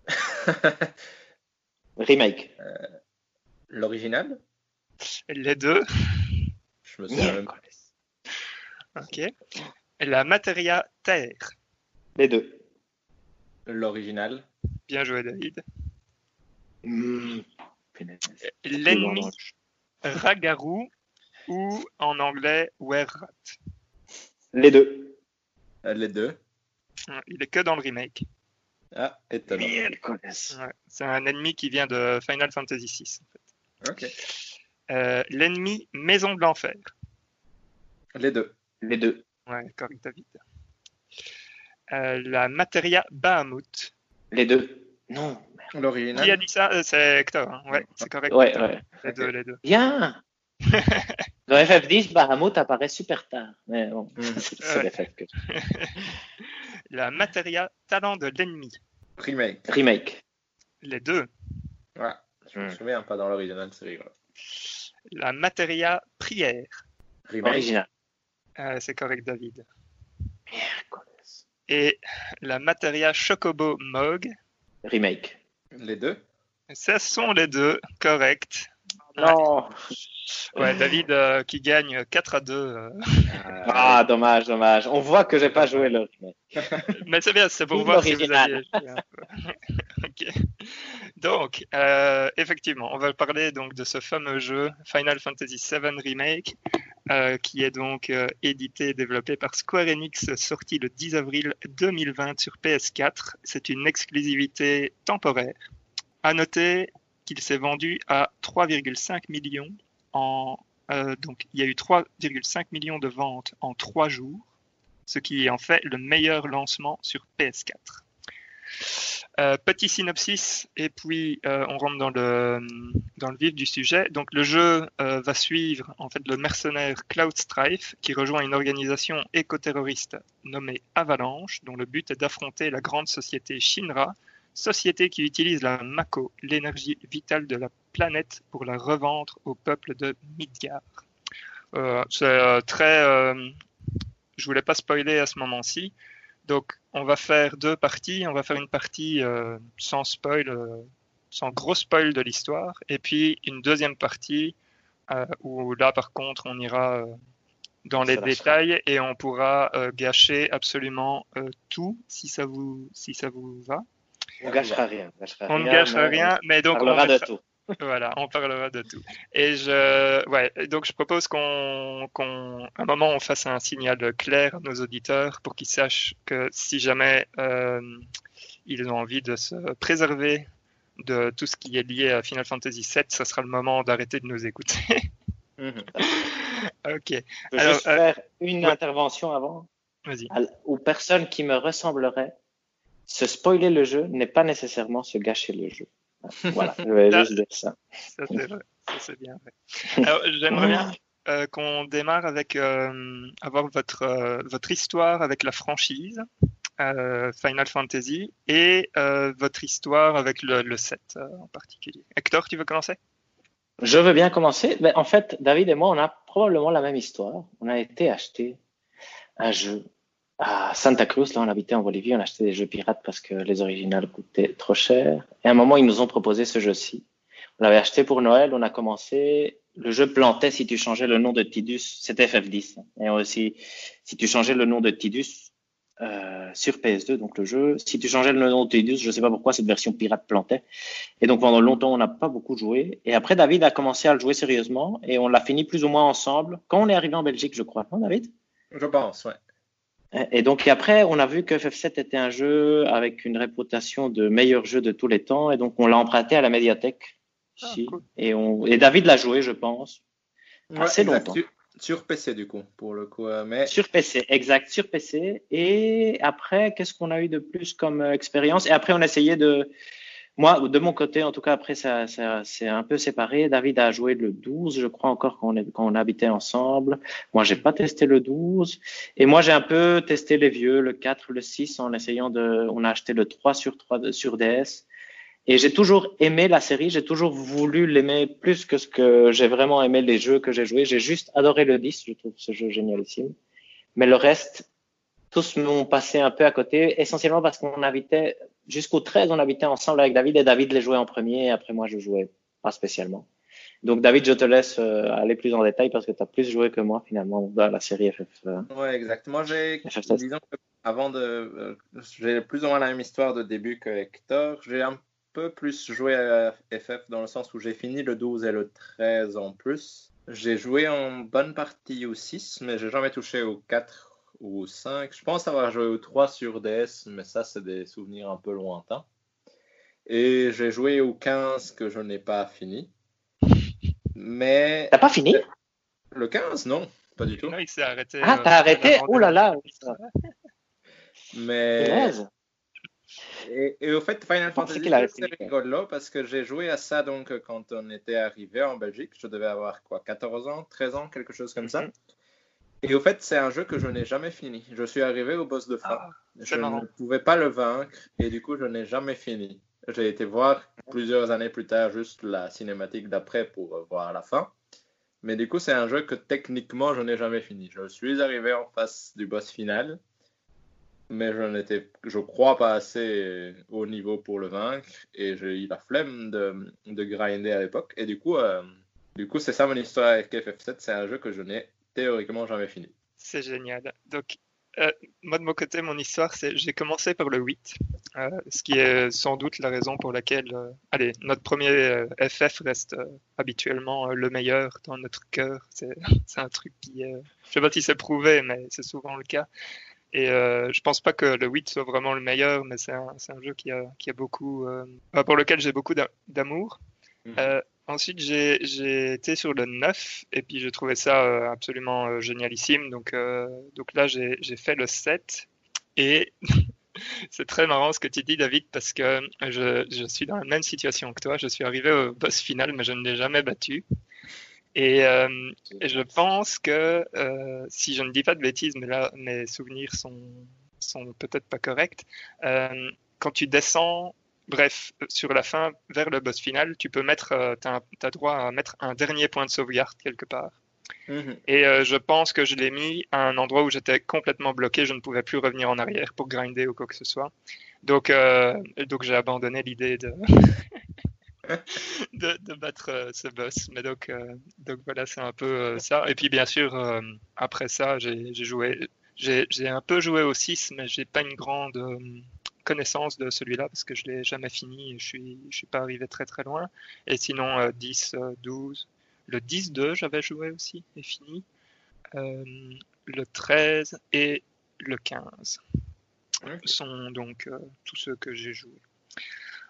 S3: Remake.
S2: Euh, l'original?
S1: Les deux.
S2: Je me souviens même
S1: Ok. La Materia Terre.
S3: Les deux.
S2: L'original?
S1: Bien joué, David.
S3: Mmh.
S1: L'ennemi Ragarou ou en anglais Werrat.
S3: Les deux.
S2: Euh, les deux.
S1: Il est que dans le remake.
S2: Ah, étonnant.
S1: c'est un ennemi qui vient de Final Fantasy VI.
S2: En fait. Ok.
S1: Euh, l'ennemi Maison de l'Enfer.
S2: Les deux.
S3: Les deux.
S1: Ouais, correct, David. Euh, la Materia Bahamut.
S3: Les deux. Non.
S2: L'original.
S1: Qui a dit ça? Euh, C'est Hector. Hein. Ouais, c'est correct.
S3: Ouais, ouais.
S1: Les deux, les deux.
S3: Bien. Dans FF10, Bahamut apparaît super tard. Mais bon, mm. c'est l'effet que...
S1: La Materia Talent de l'ennemi.
S2: Remake.
S3: Remake.
S1: Les deux.
S2: Ouais, je me mm. souviens pas dans l'original, c'est rigolo.
S1: La Materia Prière.
S2: Remake.
S3: Original.
S1: Euh, c'est correct, David.
S3: Merde,
S1: Et la Materia Chocobo Mog.
S3: Remake.
S2: Les deux?
S1: Ce sont les deux, correct.
S3: Non.
S1: Ouais, David euh, qui gagne 4 à 2. Euh.
S3: Ah, dommage, dommage. On voit que j'ai pas joué le
S1: Mais c'est bien, c'est pour voir si vous aviez okay. Donc, euh, effectivement, on va parler donc de ce fameux jeu Final Fantasy VII Remake, qui est donc édité et développé par Square Enix, sorti le 10 avril 2020 sur PS4. C'est une exclusivité temporaire. À noter qu'il s'est vendu à 3,5 millions en euh, donc il y a eu 3,5 millions de ventes en 3 jours, ce qui en fait le meilleur lancement sur PS4. Euh, petit synopsis et puis euh, on rentre dans le dans vif du sujet. Donc le jeu va suivre en fait le mercenaire Cloud Strife qui rejoint une organisation éco-terroriste nommée Avalanche dont le but est d'affronter la grande société Shinra société qui utilise la Mako, l'énergie vitale de la planète, pour la revendre au peuple de Midgard. Euh, c'est euh, très. Euh, je voulais pas spoiler à ce moment-ci. Donc, on va faire deux parties. On va faire une partie euh, sans spoil, sans gros spoil de l'histoire, et puis une deuxième partie où là, par contre, on ira dans les détails et on pourra gâcher absolument tout si ça vous si ça vous va.
S3: On gâchera rien.
S1: On ne gâchera rien, mais donc
S3: on de tout.
S1: Voilà, on parlera de tout. Et je, ouais, donc je propose qu'on, qu'on, un moment, on fasse un signal clair à nos auditeurs pour qu'ils sachent que si jamais euh, ils ont envie de se préserver de tout ce qui est lié à Final Fantasy VII, ce sera le moment d'arrêter de nous écouter.
S3: Mhm.
S1: ok.
S3: Je peux juste euh, faire une intervention avant.
S1: Vas-y.
S3: Aux personnes qui me ressembleraient se spoiler le jeu n'est pas nécessairement se gâcher le jeu. Voilà, je vais juste dire ça.
S1: Ça, c'est vrai. Ça, c'est bien Alors, j'aimerais bien euh, qu'on démarre avec euh, avoir votre, euh, votre histoire avec la franchise euh, Final Fantasy et euh, votre histoire avec le, le set en particulier. Hector, tu veux commencer?
S3: Je veux bien commencer. Mais en fait, David et moi, on a probablement la même histoire. On a été acheter un jeu à Santa Cruz, là, on habitait en Bolivie, on achetait des jeux pirates parce que les originales coûtaient trop cher. Et à un moment, ils nous ont proposé ce jeu-ci. On l'avait acheté pour Noël, on a commencé. Le jeu plantait si tu changeais le nom de Tidus. C'était FF10. Et aussi, si tu changeais le nom de Tidus, euh, sur PS2, donc le jeu. Si tu changeais le nom de Tedious, je sais pas pourquoi cette version pirate plantait. Et donc pendant longtemps, on n'a pas beaucoup joué. Et après, David a commencé à le jouer sérieusement et on l'a fini plus ou moins ensemble quand on est arrivé en Belgique, je crois. Non, David?
S2: Je pense, ouais.
S3: Et donc après, on a vu que FF7 était un jeu avec une réputation de meilleur jeu de tous les temps, et donc on l'a emprunté à la médiathèque ah, ici. et, on... et David l'a joué, je pense, assez longtemps.
S2: Sur PC, du coup, pour le coup. Euh, mais...
S3: Sur PC, exact, sur PC. Et après, qu'est-ce qu'on a eu de plus comme euh, expérience? Et après, on a essayé de. Moi, de mon côté, en tout cas, après, ça, ça c'est un peu séparé. David a joué le 12, je crois encore, quand on, habitait ensemble. Moi, j'ai pas testé le 12. Et moi, j'ai un peu testé les vieux, le 4, le 6, en essayant de. On a acheté le 3 sur 3 sur DS. Et j'ai toujours aimé la série, j'ai toujours voulu l'aimer plus que ce que j'ai vraiment aimé les jeux que j'ai joués. J'ai juste adoré le 10, je trouve ce jeu génialissime. Mais le reste, tous m'ont passé un peu à côté, essentiellement parce qu'on habitait, jusqu'au 13, on habitait ensemble avec David et David les jouait en premier et après moi je jouais pas spécialement. Donc David, je te laisse euh, aller plus en détail parce que tu as plus joué que moi finalement dans la série FF.
S2: Euh, ouais, exactement. J'ai, disons que avant de, euh, j'ai plus ou moins la même histoire de début que Hector. J'ai un peu plus joué à FF dans le sens où j'ai fini le 12 et le 13 en plus. J'ai joué en bonne partie au 6, mais j'ai jamais touché au 4 ou au 5. Je pense avoir joué au 3 sur DS, mais ça, c'est des souvenirs un peu lointains. Et j'ai joué au 15 que je n'ai pas fini. Mais.
S3: T'as pas fini?
S2: Le 15, non, pas du tout.
S1: il s'est arrêté.
S3: Ah, t'as euh, arrêté? Oh là là
S2: Mais. Et, au fait, Final Fantasy, c'est rigolo parce que j'ai joué à ça donc quand on était arrivé en Belgique. Je devais avoir quoi, 14 ans, 13 ans, quelque chose comme ça. Et au fait, c'est un jeu que je n'ai jamais fini. Je suis arrivé au boss de fin. Ah, je ne pouvais pas le vaincre et du coup, je n'ai jamais fini. J'ai été voir plusieurs années plus tard juste la cinématique d'après pour voir la fin. Mais du coup, c'est un jeu que techniquement, je n'ai jamais fini. Je suis arrivé en face du boss final mais je n'étais, je crois, pas assez haut niveau pour le vaincre et j'ai eu la flemme de, de grinder à l'époque. Et du coup, euh, du coup, c'est ça mon histoire avec FF7. C'est un jeu que je n'ai théoriquement jamais fini.
S1: C'est génial. Donc, euh, moi de mon côté, mon histoire, c'est j'ai commencé par le 8, euh, ce qui est sans doute la raison pour laquelle, allez, notre premier FF reste habituellement le meilleur dans notre cœur. C'est un truc qui, je sais pas si c'est prouvé, mais c'est souvent le cas. Et euh, je pense pas que le 8 soit vraiment le meilleur, mais c'est un, un, jeu qui a, qui a beaucoup, euh, pour lequel j'ai beaucoup d'amour. Mhm. Euh, ensuite, j'ai été sur le 9 et puis j'ai trouvé ça euh, absolument euh, génialissime. Donc, donc là, j'ai fait le 7 et c'est très marrant ce que tu dis, David, parce que je, je, suis dans la même situation que toi. Je suis arrivé au boss final, mais je ne l'ai jamais battu. Et, euh, je pense que, euh, si je ne dis pas de bêtises, mais là, mes souvenirs sont, sont peut-être pas corrects, euh, quand tu descends, bref, sur la fin, vers le boss final, tu peux mettre, euh, tu as, droit à mettre un dernier point de sauvegarde quelque part. Mhm. Et euh, je pense que je l'ai mis à un endroit où j'étais complètement bloqué, je ne pouvais plus revenir en arrière pour grinder ou quoi que ce soit. Donc, euh, donc j'ai abandonné l'idée de, de, battre euh, ce boss. Mais donc, donc voilà, c'est un peu ça. Et puis bien sûr, après ça, j'ai joué, j'ai un peu joué au 6, mais j'ai pas une grande connaissance de celui-là parce que je l'ai jamais fini et je suis, je suis pas arrivé très très loin. Et sinon, 10, 12, le 10-2, j'avais joué aussi et fini. le 13 et le 15 sont donc tous ceux que j'ai joués.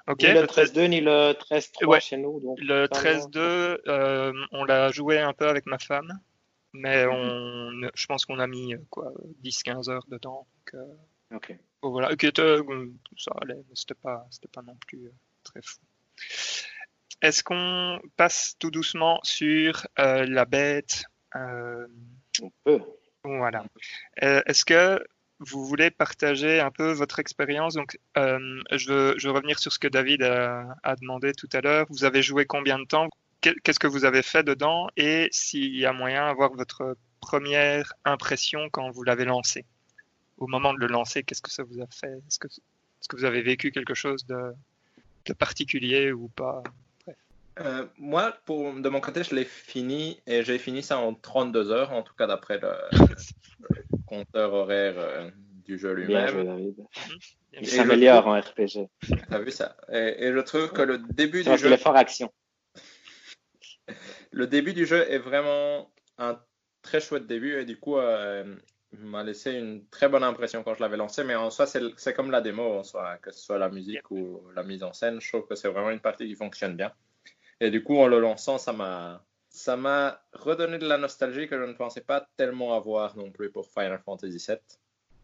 S3: Ok. Ni le 13-2 ni le 13-3 chez nous. Donc
S1: le 13-2, euh, on l'a joué un peu avec ma femme, mais on, je pense qu'on a mis quoi 10-15 heures dedans. Donc, euh, ok. Bon, voilà, ok, ça allait, mais c'était pas, c'était pas non plus euh, très fou. Est-ce qu'on passe tout doucement sur la bête
S3: On peut.
S1: Voilà. Est-ce que vous voulez partager un peu votre expérience? Donc, euh, je, veux, je, veux, revenir sur ce que David a, a demandé tout à l'heure. Vous avez joué combien de temps? Qu'est-ce que vous avez fait dedans Et s'il y a moyen d'avoir votre première impression quand vous l'avez lancé Au moment de le lancer, qu'est-ce que ça vous a fait? Est-ce que, est que, vous avez vécu quelque chose de, de particulier ou pas?
S2: Euh, moi, pour, de mon côté, je l'ai fini et j'ai fini ça en 32 heures, en tout cas d'après le, compteur horaire euh, du jeu lui-même.
S3: David. Mhm. Il s'améliore en RPG.
S2: T'as vu ça? Et, je trouve que le début du jeu.
S3: l'effort action.
S2: Le début du jeu est vraiment un très chouette début et du coup, euh, m'a laissé une très bonne impression quand je l'avais lancé. Mais en soi, c'est comme la démo, en soi, que ce soit la musique ou la mise en scène. Je trouve que c'est vraiment une partie qui fonctionne bien. Et du coup, en le lançant, ça m'a ça m'a redonné de la nostalgie que je ne pensais pas tellement avoir non plus pour Final Fantasy VII.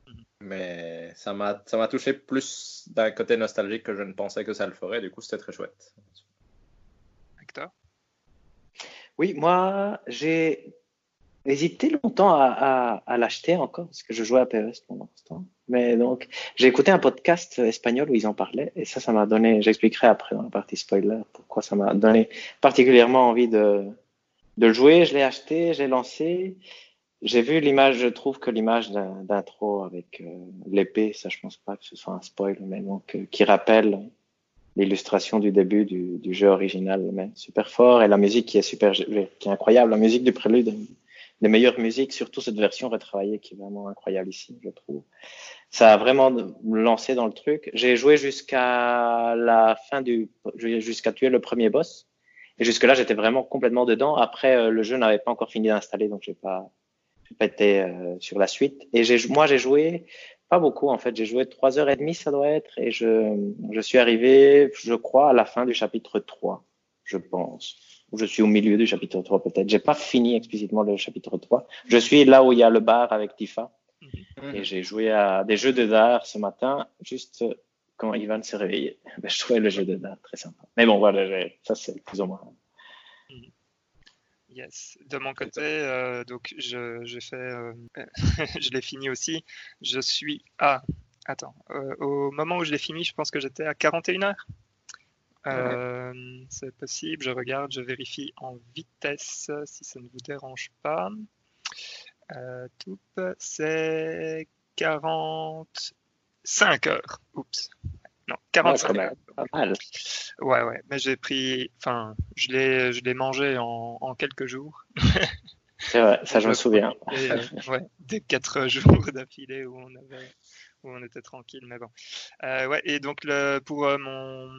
S2: Mhm. Mais ça m'a, ça m'a touché plus d'un côté nostalgique que je ne pensais que ça le ferait. Du coup, c'était très chouette.
S3: Oui, moi, j'ai hésité longtemps à, l'acheter encore parce que je jouais à PES pendant ce temps. Mais donc, j'ai écouté un podcast espagnol où ils en parlaient et ça, ça m'a donné, j'expliquerai après dans la partie spoiler pourquoi ça m'a donné particulièrement envie de, de le jouer. Je l'ai acheté, j'ai lancé. J'ai vu l'image, je trouve que l'image d'intro avec euh, l'épée, ça je pense pas que ce soit un spoil, mais donc euh, qui rappelle l'illustration du début du, du, jeu original, mais super fort et la musique qui est super, qui est incroyable, la musique du prélude, les meilleures musiques, surtout cette version retravaillée qui est vraiment incroyable ici, je trouve. Ça a vraiment lancé dans le truc. J'ai joué jusqu'à la fin du, jusqu'à tuer le premier boss. Et jusque-là, j'étais vraiment complètement dedans. Après, euh, le jeu n'avait pas encore fini d'installer, donc j'ai pas, pas été euh, sur la suite. Et j'ai, moi, j'ai joué pas beaucoup en fait. J'ai joué trois heures et demie, ça doit être, et je, je suis arrivé, je crois, à la fin du chapitre 3, je pense. Je suis au milieu du chapitre 3 peut-être. J'ai pas fini explicitement le chapitre 3. Je suis là où il y a le bar avec Tifa. Mhm. Et j'ai joué à des jeux de dard ce matin, juste quand Ivan s'est réveillé. Ben, je trouvais le jeu de dard très sympa. Mais bon, voilà, ça c'est plus ou moins.
S1: Yes. De mon côté, euh, donc je, je fais, euh, je l'ai fini aussi. Je suis à, attends, euh, au moment où je l'ai fini, je pense que j'étais à 41 heures. C'est possible. Je regarde, je vérifie en vitesse si ça ne vous dérange pas. tout, c'est 40 5 heures. Oups. Non, 45 heures. Pas mal. Ouais, ouais. Mais j'ai pris. Enfin, je l'ai, je l'ai mangé en, en quelques jours.
S3: C'est vrai, ça je me souviens.
S1: ouais, des 4 jours d'affilée où on avait. Où on était tranquille, mais bon. Euh, ouais, et donc le, pour euh, mon,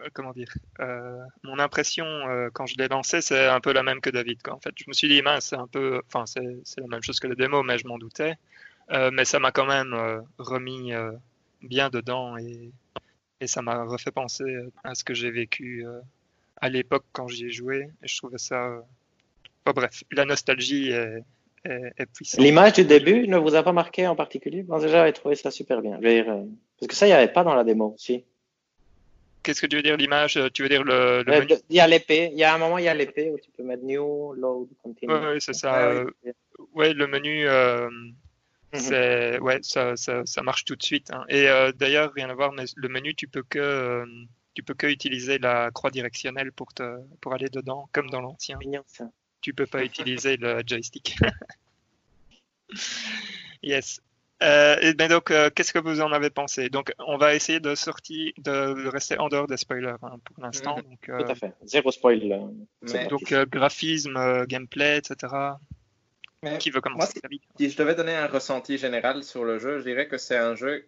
S1: euh, comment dire, euh, mon impression euh, quand je l'ai lancé, c'est un peu la même que David. Quoi. En fait, je me suis dit, mince, c'est un peu, enfin, c'est la même chose que le démo, mais je m'en doutais. Euh, mais ça m'a quand même euh, remis euh, bien dedans et, et ça m'a refait penser à ce que j'ai vécu à l'époque quand j'y ai joué. Et je trouvais ça. bref, la nostalgie est, est, puissante.
S3: L'image du début ne vous a pas marqué en particulier? Moi, déjà, j'ai trouvé ça super bien. Parce que ça, il n'y avait pas dans la démo aussi.
S1: Qu'est-ce que tu veux dire l'image? Tu veux dire le,
S3: Il y a l'épée. Il y a un moment, il y a l'épée où tu peux mettre new, load, continue.
S1: Oui, c'est ça. ouais, le menu. C'est ouais, ça, ça, ça, marche tout de suite. Hein. Et euh, d'ailleurs, rien à voir, mais le menu, tu peux que euh, tu peux que utiliser la croix directionnelle pour te pour aller dedans, comme dans l'ancien. Tu peux pas utiliser le joystick. yes. Euh, et ben donc, euh, qu'est-ce que vous en avez pensé? Donc, on va essayer de sortir, de, rester en dehors des spoilers hein, pour l'instant. Mhm.
S3: Donc, Tout à fait. Zéro spoil.
S1: Donc, graphisme, gameplay, etc. Qui veut commencer
S2: Si je devais donner un ressenti général sur le jeu, je dirais que c'est un jeu.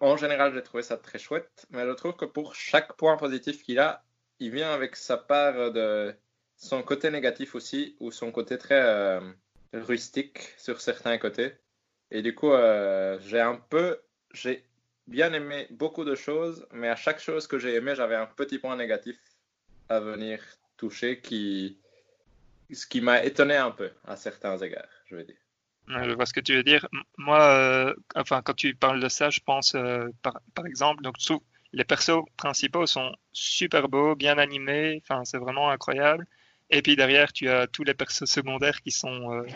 S2: En général, j'ai trouvé ça très chouette, mais je trouve que pour chaque point positif qu'il a, il vient avec sa part de son côté négatif aussi, ou son côté très euh, rustique sur certains côtés. Et du coup, euh, j'ai un peu, j'ai bien aimé beaucoup de choses, mais à chaque chose que j'ai aimé, j'avais un petit point négatif à venir toucher qui, ce qui m'a étonné un peu à certains égards, je veux dire.
S1: Je vois ce que tu veux dire. Moi, euh, enfin, quand tu parles de ça, je pense, euh, par, exemple, donc les persos principaux sont super beaux, bien animés, enfin, c'est vraiment incroyable. Et puis derrière, tu as tous les persos secondaires qui sont euh,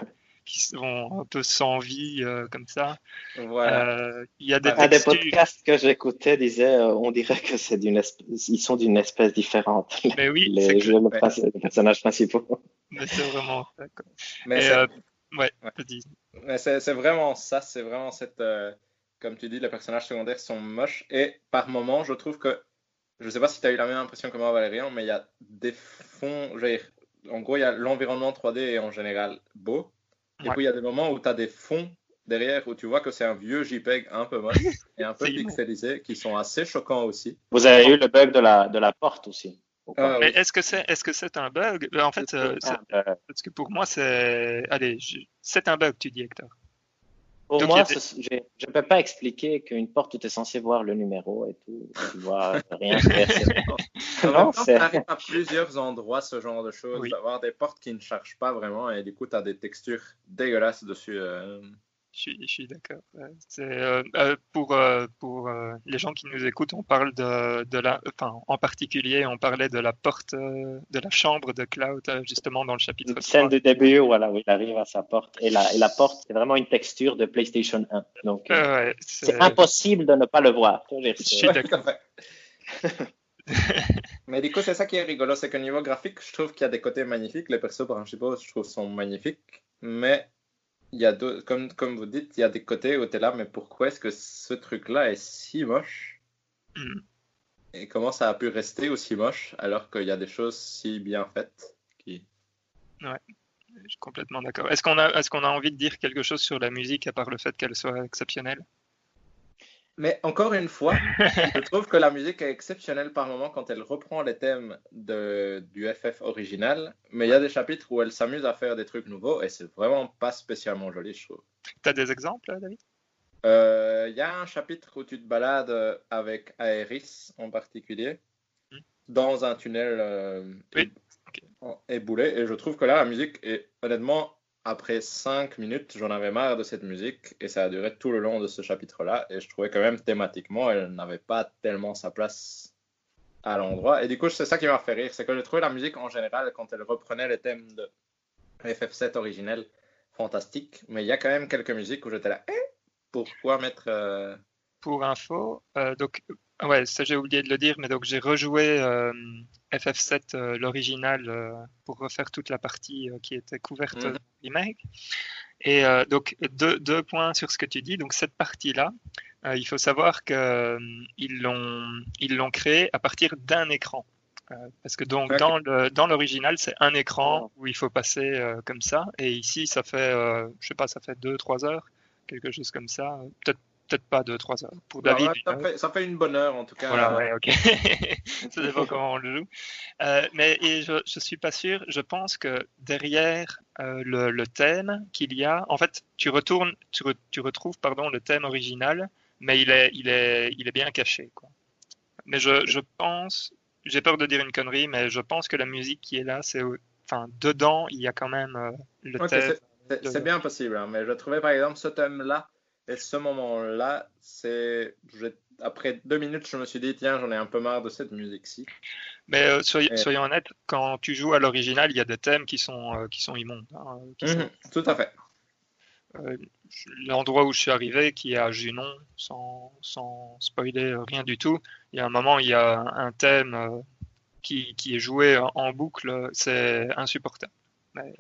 S1: qui sont un peu sans vie euh, comme ça.
S3: Voilà. Euh, il y a des, un des podcasts que j'écoutais disait euh, on dirait que c'est d'une ils sont d'une espèce différente.
S1: Mais oui,
S3: les, jeux, les personnages principaux.
S1: Mais c'est vraiment ça.
S2: Mais
S1: ouais,
S2: Mais c'est vraiment ça, c'est vraiment cette comme tu dis, les personnages secondaires sont moches et par moments, je trouve que je sais pas si tu as eu la même impression que moi, Valérian, mais il y a des fonds. En gros, il y a l'environnement 3D est en général beau, et puis il y a des moments où tu as des fonds derrière où tu vois que c'est un vieux JPEG un peu moche et un peu pixelisé qui sont assez choquants aussi.
S3: Vous avez eu le bug de la, de la porte aussi.
S1: Ah mais est-ce que c'est est-ce que c'est un bug? En fait, euh, parce que pour moi c'est allez, c'est un bug, tu dis Hector.
S3: Pour moi, je ne peux pas expliquer qu'une porte, tu es censé voir le numéro et tout. Tu vois rien.
S2: non, ça arrive à plusieurs endroits, ce genre de choses, d'avoir des portes qui ne chargent pas vraiment et du coup, tu as des textures dégueulasses dessus. Euh.
S1: Je suis, d'accord. Euh, euh, pour euh, pour les gens qui nous écoutent, on parle de, de la, enfin, en particulier, on parlait de la porte de la chambre de Cloud justement dans le chapitre. Une
S3: scène de début, voilà, où il arrive à sa porte et la et la porte, c'est vraiment une texture de PlayStation 1. Donc, c'est impossible de ne pas le voir.
S1: Je suis d'accord.
S2: Mais du coup, c'est ça qui est rigolo, c'est qu'au niveau graphique, je trouve qu'il y a des côtés magnifiques. Les persos principaux, je trouve, sont magnifiques. Mais il y a comme, comme vous dites, il y a des côtés où tu es là, mais pourquoi est-ce que ce truc-là est si moche hmm. Et comment ça a pu rester aussi moche alors qu'il y a des choses si bien faites qui...
S1: Ouais, je suis complètement d'accord. Est-ce qu'on a, est qu'on a envie de dire quelque chose sur la musique à part le fait qu'elle soit exceptionnelle?
S2: Mais encore une fois, je trouve que la musique est exceptionnelle par moment quand elle reprend les thèmes de, du FF original, mais il y a des chapitres où elle s'amuse à faire des trucs nouveaux et c'est vraiment pas spécialement joli, je trouve.
S1: Tu as des exemples, David?
S2: Euh, Il y a un chapitre où tu te balades avec Aeris en particulier, hmm. dans un tunnel euh, éboulé, et je trouve que là, la musique est honnêtement après cinq minutes, j'en avais marre de cette musique et ça a duré tout le long de ce chapitre-là. Et je trouvais quand même thématiquement, elle n'avait pas tellement sa place à l'endroit. Et du coup, c'est ça qui m'a fait rire, c'est que j'ai trouvé la musique en général, quand elle reprenait les thèmes de FF7 originel, fantastique. Mais il y a quand même quelques musiques où j'étais là, eh, pourquoi mettre. Euh,
S1: Pour info, euh, donc Ouais, ça j'ai oublié de le dire, mais donc j'ai rejoué euh, FF7 euh, l'original euh, pour refaire toute la partie qui était couverte mm remake. Et donc deux, deux, points sur ce que tu dis. Donc cette partie-là, il faut savoir qu'ils l'ont ils l'ont créée à partir d'un écran. parce que donc dans le dans l'original c'est un écran où il faut passer comme ça et ici ça fait je sais pas ça fait deux trois heures quelque chose comme ça peut-être peut-être pas 2-3 heures. Pour bah David,
S2: ça, fait, une bonne heure en tout cas.
S1: Voilà, ouais, ok. ça dépend comment on le joue. Euh, mais et je, je suis pas sûr. Je pense que derrière euh, le, le, thème qu'il y a, en fait, tu retournes, tu, tu, retrouves pardon le thème original, mais il est, il est, il est bien caché. Quoi. Mais je, je pense, j'ai peur de dire une connerie, mais je pense que la musique qui est là, c'est, enfin, dedans, il y a quand même euh, le thème.
S2: C'est bien possible, hein, mais je trouvais par exemple ce thème-là et ce moment-là, c'est après deux minutes, je me suis dit tiens, j'en ai un peu marre de cette musique-ci.
S1: Mais euh, soyons honnêtes, quand tu joues à l'original, il y a des thèmes qui sont euh, qui sont immondes. Hein,
S2: mhm, tout à fait.
S1: Euh, l'endroit où je suis arrivé, qui est à Junon, sans, sans spoiler rien du tout, il y a un moment, il y a un thème qui, qui est joué en boucle, c'est insupportable. Mais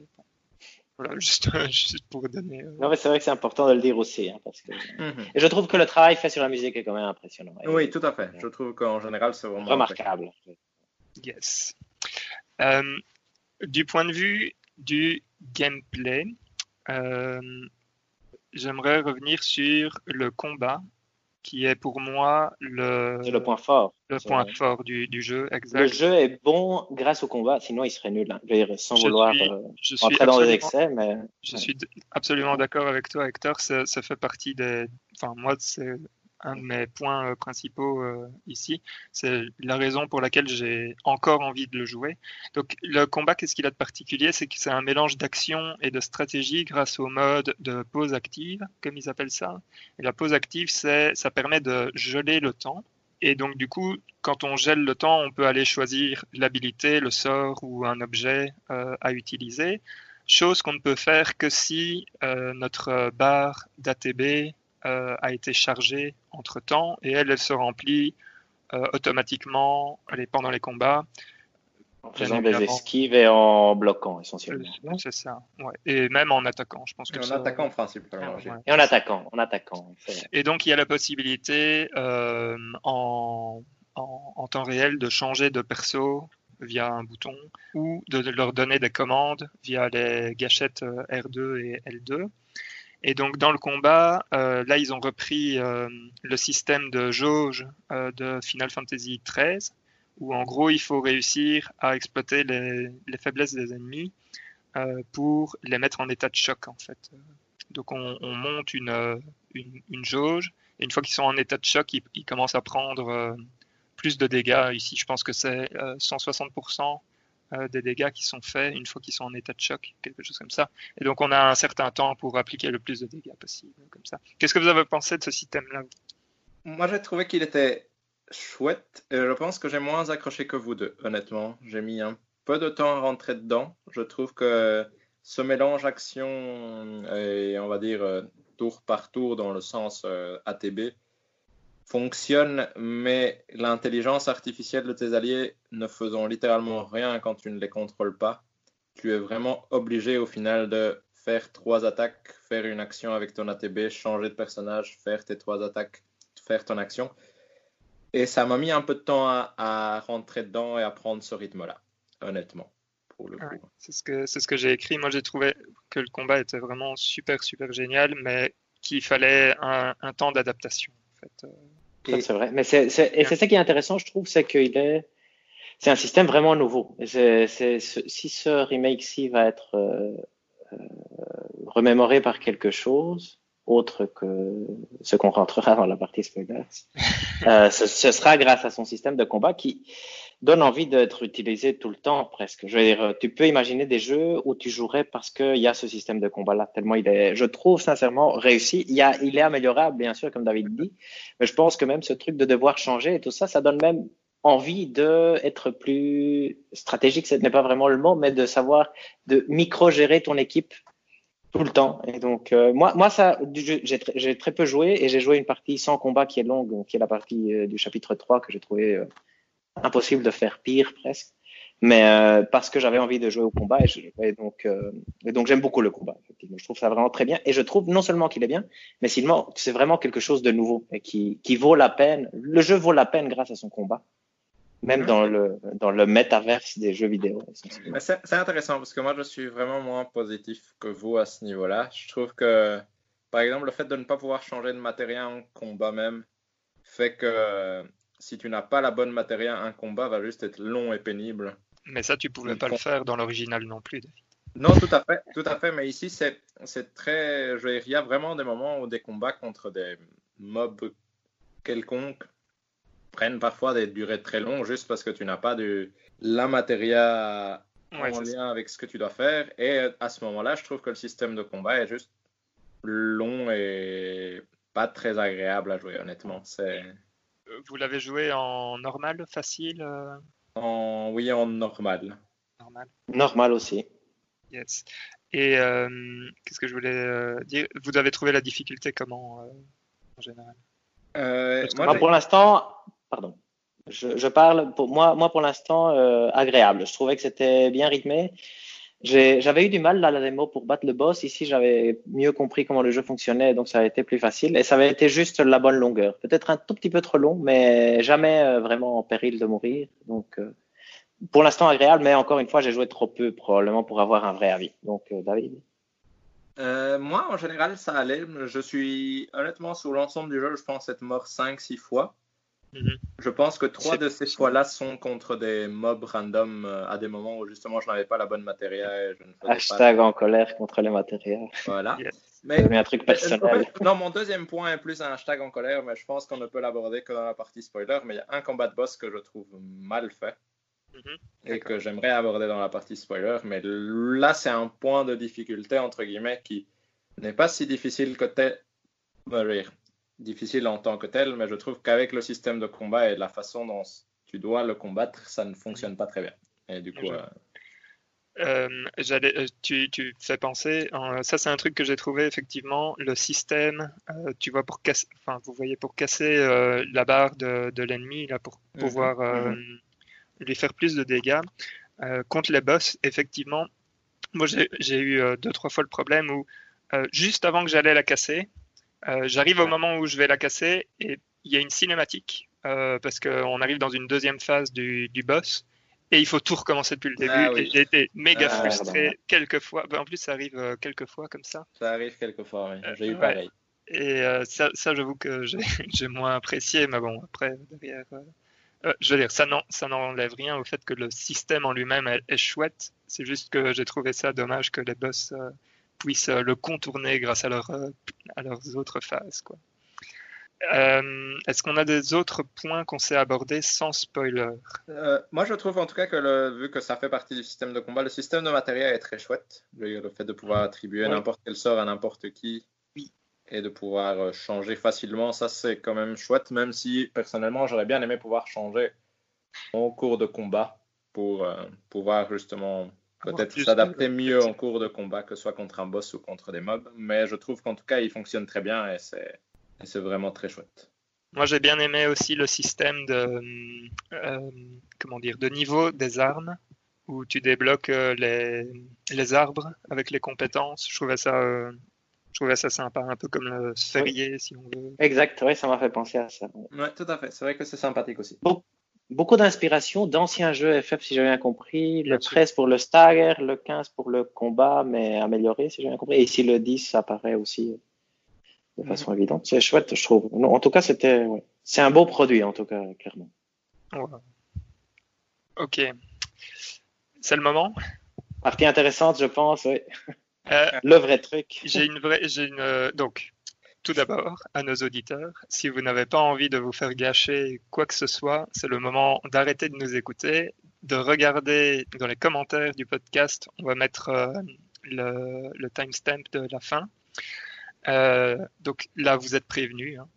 S1: voilà, juste, juste pour donner. Euh,
S3: non, mais c'est vrai que c'est important de le dire aussi. Hein, parce que... Mhm. Et je trouve que le travail fait sur la musique est quand même impressionnant.
S2: Oui, tout à fait. Je trouve qu'en général, c'est vraiment.
S3: Remarquable.
S1: Yes. Euh, du point de vue du gameplay, euh, j'aimerais revenir sur le combat qui est pour moi le,
S3: le point fort.
S1: Le point fort du, du, jeu, exact.
S3: Le jeu est bon grâce au combat, sinon il serait nul. Hein. sans vouloir euh, rentrer dans les excès, mais.
S1: Je suis absolument d'accord avec toi, Hector. Ça, ça fait partie des. Enfin, moi, c'est un de mes points euh, principaux euh, ici. C'est la raison pour laquelle j'ai encore envie de le jouer. Donc le combat, qu'est-ce qu'il a de particulier? C'est que c'est un mélange d'action et de stratégie grâce au mode de pause active, comme ils appellent ça. Et la pause active, ça permet de geler le temps. Et donc du coup, quand on gèle le temps, on peut aller choisir l'habilité, le sort ou un objet euh, à utiliser. Chose qu'on ne peut faire que si notre barre d'ATB euh, a été chargée entre temps et elle, elle se remplit euh, automatiquement pendant les combats.
S3: En faisant des esquives et en bloquant essentiellement.
S1: C'est ça, et même en attaquant, je pense
S2: que. en attaquant principalement.
S3: Et en attaquant, en attaquant.
S1: Et donc il y a la possibilité euh, en, en, temps réel de changer de perso via un bouton ou de leur donner des commandes via les gâchettes R2 et L2. Et donc dans le combat, euh, là ils ont repris euh, le système de jauge euh, de Final Fantasy XIII, où en gros il faut réussir à exploiter les, les faiblesses des ennemis pour les mettre en état de choc en fait. Donc on, on monte une, une, jauge, et une fois qu'ils sont en état de choc, ils commencent à prendre plus de dégâts. Ici je pense que c'est 160% euh, des dégâts qui sont faits une fois qu'ils sont en état de choc, quelque chose comme ça. Et donc on a un certain temps pour appliquer le plus de dégâts possible, comme ça. Qu'est-ce que vous avez pensé de ce système-là?
S2: Moi j'ai trouvé qu'il était chouette. Et je pense que j'ai moins accroché que vous deux, honnêtement. J'ai mis un peu de temps à rentrer dedans. Je trouve que ce mélange action et on va dire euh, tour par tour dans le sens euh, ATB fonctionne, mais l'intelligence artificielle de tes alliés ne faisant littéralement rien quand tu ne les contrôles pas, tu es vraiment obligé au final de faire trois attaques, faire une action avec ton ATB, changer de personnage, faire tes trois attaques, faire ton action. Et ça m'a mis un peu de temps à, rentrer dedans et à prendre ce rythme-là, honnêtement.
S1: c'est ce que, c'est ce que j'ai écrit. Moi, j'ai trouvé que le combat était vraiment super, super génial, mais qu'il fallait un, un temps d'adaptation. En fait. Euh,
S3: c'est vrai. Mais c'est, et c'est ça qui est intéressant, je trouve, c'est qu'il est, c'est un système vraiment nouveau. C'est, si ce remake-ci va être euh, euh, remémoré par quelque chose autre que ce qu'on rentrera dans la partie spoilers, euh, ce, ce, sera grâce à son système de combat qui donne envie d'être utilisé tout le temps presque. Je veux dire, tu peux imaginer des jeux où tu jouerais parce qu'il y a ce système de combat-là, tellement il est, je trouve sincèrement réussi. Il, y a, il est améliorable, bien sûr, comme David dit, mais je pense que même ce truc de devoir changer et tout ça, ça donne même envie d'être plus stratégique, ce n'est pas vraiment le mot, mais de savoir de micro-gérer ton équipe tout le temps. Et donc, euh, moi, moi ça, j'ai très peu joué et j'ai joué une partie sans combat qui est longue, qui est la partie euh, du chapitre 3 que j'ai trouvé euh, impossible de faire pire presque. Mais euh, parce que j'avais envie de jouer au combat et, je, et donc euh, et donc j'aime beaucoup le combat. Je trouve ça vraiment très bien et je trouve non seulement qu'il est bien, mais c'est vraiment quelque chose de nouveau et qui qui vaut la peine. Le jeu vaut la peine grâce à son combat, même dans le dans le métaverse des jeux vidéo.
S2: C'est intéressant parce que moi je suis vraiment moins positif que vous à ce niveau-là. Je trouve que par exemple le fait de ne pas pouvoir changer de matériel en combat même fait que si tu n'as pas la bonne matériel, un combat va juste être long et pénible.
S1: Mais ça, tu pouvais pas le faire dans l'original non plus,
S2: Non, tout à fait, tout à fait. Mais ici, c'est, très. Je il y a vraiment des moments où des combats contre des mobs quelconques prennent parfois des durées très longues juste parce que tu n'as pas de la matériel en lien avec ce que tu dois faire. Et à ce moment-là, je trouve que le système de combat est juste long et pas très agréable à jouer, honnêtement. C'est
S1: vous l'avez joué en normal, facile euh?
S2: en... Oui, en normal.
S3: Normal. Normal aussi.
S1: Yes. Et euh, qu'est-ce que je voulais euh, dire? Vous avez trouvé la difficulté comment en général?
S3: Moi, pour l'instant, pardon. Je, parle moi, pour l'instant agréable. Je trouvais que c'était bien rythmé. J'avais eu du mal dans la démo pour battre le boss. Ici, j'avais mieux compris comment le jeu fonctionnait, donc ça a été plus facile. Et ça avait été juste la bonne longueur. Peut-être un tout petit peu trop long, mais jamais euh, vraiment en péril de mourir. Donc, euh, pour l'instant, agréable, mais encore une fois, j'ai joué trop peu, probablement, pour avoir un vrai avis. Donc, euh, David?
S2: Moi, en général, ça allait. Je suis honnêtement, sur l'ensemble du jeu, je pense être mort 5-6 fois. Mhm. Je pense que trois de ces fois-là sont contre des mobs random euh, à des moments où justement je n'avais pas la bonne matériel.
S3: Hashtag en colère contre les matériels.
S2: Voilà.
S3: Mais, un truc personnel.
S2: non, mon deuxième point est plus un hashtag en colère, mais je pense qu'on ne peut l'aborder que dans la partie spoiler. Mais il y a un combat de boss que je trouve mal fait mhm. et que j'aimerais aborder dans la partie spoiler. Mais là, c'est un point de difficulté entre guillemets qui n'est pas si difficile que tel difficile en tant que tel, mais je trouve qu'avec le système de combat et la façon dont tu dois le combattre, ça ne fonctionne pas très bien. Et du coup. Euh,
S1: euh, tu, tu, fais penser, ça c'est un truc que j'ai trouvé effectivement, le système, euh, tu vois, pour casser, enfin vous voyez, pour casser la barre de, de l'ennemi, là, pour mhm. pouvoir mhm. lui faire plus de dégâts, contre les boss, effectivement, moi j'ai eu deux, trois fois le problème où juste avant que j'allais la casser, euh, j'arrive au moment où je vais la casser et il y a une cinématique euh, parce qu'on arrive dans une deuxième phase du, du boss et il faut tout recommencer depuis le début.
S2: Ah oui.
S1: J'ai été méga
S2: Ah,
S1: frustré quelques fois. Ben, en plus, ça arrive euh, quelques fois comme ça.
S2: Ça arrive quelquefois, oui. J'ai eu
S1: ouais.
S2: pareil.
S1: Et ça, ça j'avoue que j'ai moins apprécié, mais bon, après, derrière. euh, je veux dire, ça n'en- ça n'enlève rien au fait que le système en lui-même est, est chouette. C'est juste que j'ai trouvé ça dommage que les boss euh, puissent euh, le contourner grâce à, leur, euh, à leurs autres phases. Quoi. Euh, Est-ce qu'on a des autres points qu'on sait aborder sans spoiler?
S2: Euh, moi, je trouve en tout cas que le- vu que ça fait partie du système de combat, le système de matériel est très chouette. Le, le fait de pouvoir attribuer
S3: Oui.
S2: n'importe quel sort à n'importe qui
S1: Oui.
S2: et de pouvoir changer facilement, ça c'est quand même chouette, même si personnellement j'aurais bien aimé pouvoir changer en cours de combat pour euh, pouvoir justement peut-être s'adapter mieux en cours de combat, que ce soit contre un boss ou contre des mobs. Mais je trouve qu'en tout cas il fonctionne très bien et c'est et c'est vraiment très chouette.
S1: Moi, j'ai bien aimé aussi le système de, euh, comment dire, de niveau des armes, où tu débloques euh, les, les arbres avec les compétences. Je trouvais ça, euh, je trouvais ça sympa, un peu comme le sphérié, si on veut.
S3: Exact, oui, ça m'a fait penser à ça.
S2: Ouais, tout à fait. C'est vrai que c'est sympathique aussi.
S3: Beaucoup d'inspiration d'anciens jeux FF, si j'ai bien compris. Le
S1: Bien sûr.
S3: 13 pour le stagger, le 15 pour le combat, mais amélioré, si j'ai bien compris. Et ici, le 10 apparaît aussi de façon évidente. C'est chouette, je trouve. Non, en tout cas, c'était, ouais. c'est un beau produit, en tout cas, clairement.
S1: Ouais. Ok. C'est le moment?
S3: Partie intéressante, je pense, oui.
S1: Euh,
S3: Le vrai truc.
S1: J'ai une vraie, j'ai une, euh, donc, tout d'abord, à nos auditeurs, si vous n'avez pas envie de vous faire gâcher quoi que ce soit, c'est le moment d'arrêter de nous écouter, de regarder dans les commentaires du podcast. On va mettre euh, le, timestamp de la fin. Euh, donc là, vous êtes prévenus. hein.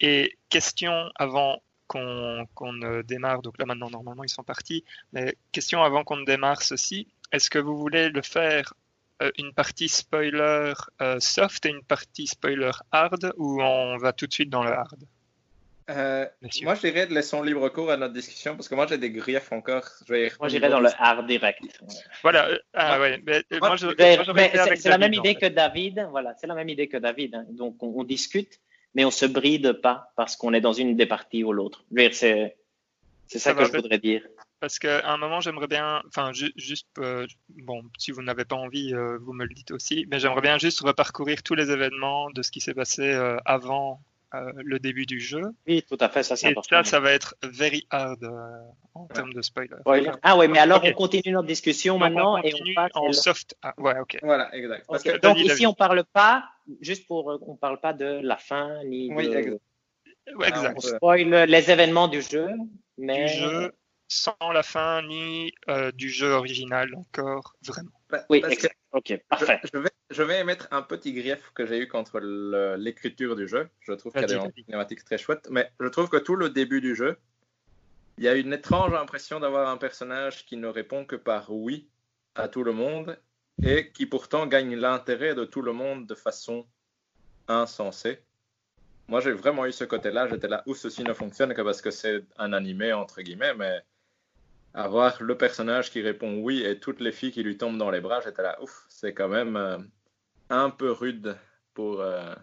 S1: Et question avant qu'on ne démarre. Donc là, maintenant, normalement, ils sont partis. Mais question avant qu'on démarre ceci. Est-ce que vous voulez le faire euh, une partie spoiler euh, soft et une partie spoiler hard ou on va tout de suite dans le hard?
S2: Euh, moi, je dirais de laissons libre cours à notre discussion parce que moi, j'ai des griefs encore. Je vais-
S3: Moi, j'irais dans le hard direct.
S1: Voilà. euh, ah
S2: Moi-
S1: ouais. Mais, euh,
S2: moi,
S1: moi, je-
S3: Mais-
S1: moi, j'aurais
S3: mais
S1: fait
S3: c'est la même
S1: en
S3: idée
S1: fait.
S3: que David. Voilà, c'est la même idée que David. hein. Donc, on, on discute, mais on se bride pas parce qu'on est dans une des parties ou l'autre. C'est c'est ça,
S1: Ça
S3: que je voudrais dire.
S1: Parce qu'à un moment, j'aimerais bien, enfin, ju- juste, euh, bon, si vous n'avez pas envie, euh, vous me le dites aussi, mais j'aimerais bien juste reparcourir tous les événements de ce qui s'est passé euh, avant euh, le début du jeu.
S3: Oui, tout à fait, ça c'est
S1: Et
S3: important.
S1: ça, ça va être very hard euh, en termes de spoiler.
S3: Spoiler. Ah oui, mais alors on continue notre discussion
S1: Donc,
S3: maintenant
S1: on
S3: et on passe.
S1: en soft. Ah, ouais, ok.
S2: Voilà, exact. Parce
S3: Ok,
S2: que,
S3: Donc ici on parle pas, juste pour, on parle pas de la fin ni
S2: Oui,
S3: de.
S2: exact.
S1: Ouais,
S2: Ah.
S3: On spoil les événements du jeu, mais.
S1: Du jeu sans la fin ni euh, du jeu original encore, vraiment.
S2: pa-
S3: Oui, exact. Ok, parfait.
S2: je, je vais, je vais émettre un petit grief que j'ai eu contre l'écriture du jeu. Je trouve qu'il y a
S1: Vas-y,
S2: des
S1: vas-y.
S2: cinématiques très chouettes, mais je trouve que tout le début du jeu, il y a une étrange impression d'avoir un personnage qui ne répond que par oui à tout le monde et qui pourtant gagne l'intérêt de tout le monde de façon insensée. Moi, j'ai vraiment eu ce côté-là. J'étais là où ceci ne fonctionne que parce que c'est un animé, entre guillemets, mais avoir le personnage qui répond oui et toutes les filles qui lui tombent dans les bras, j'étais là, ouf, c'est quand même euh, un peu rude pour, euh,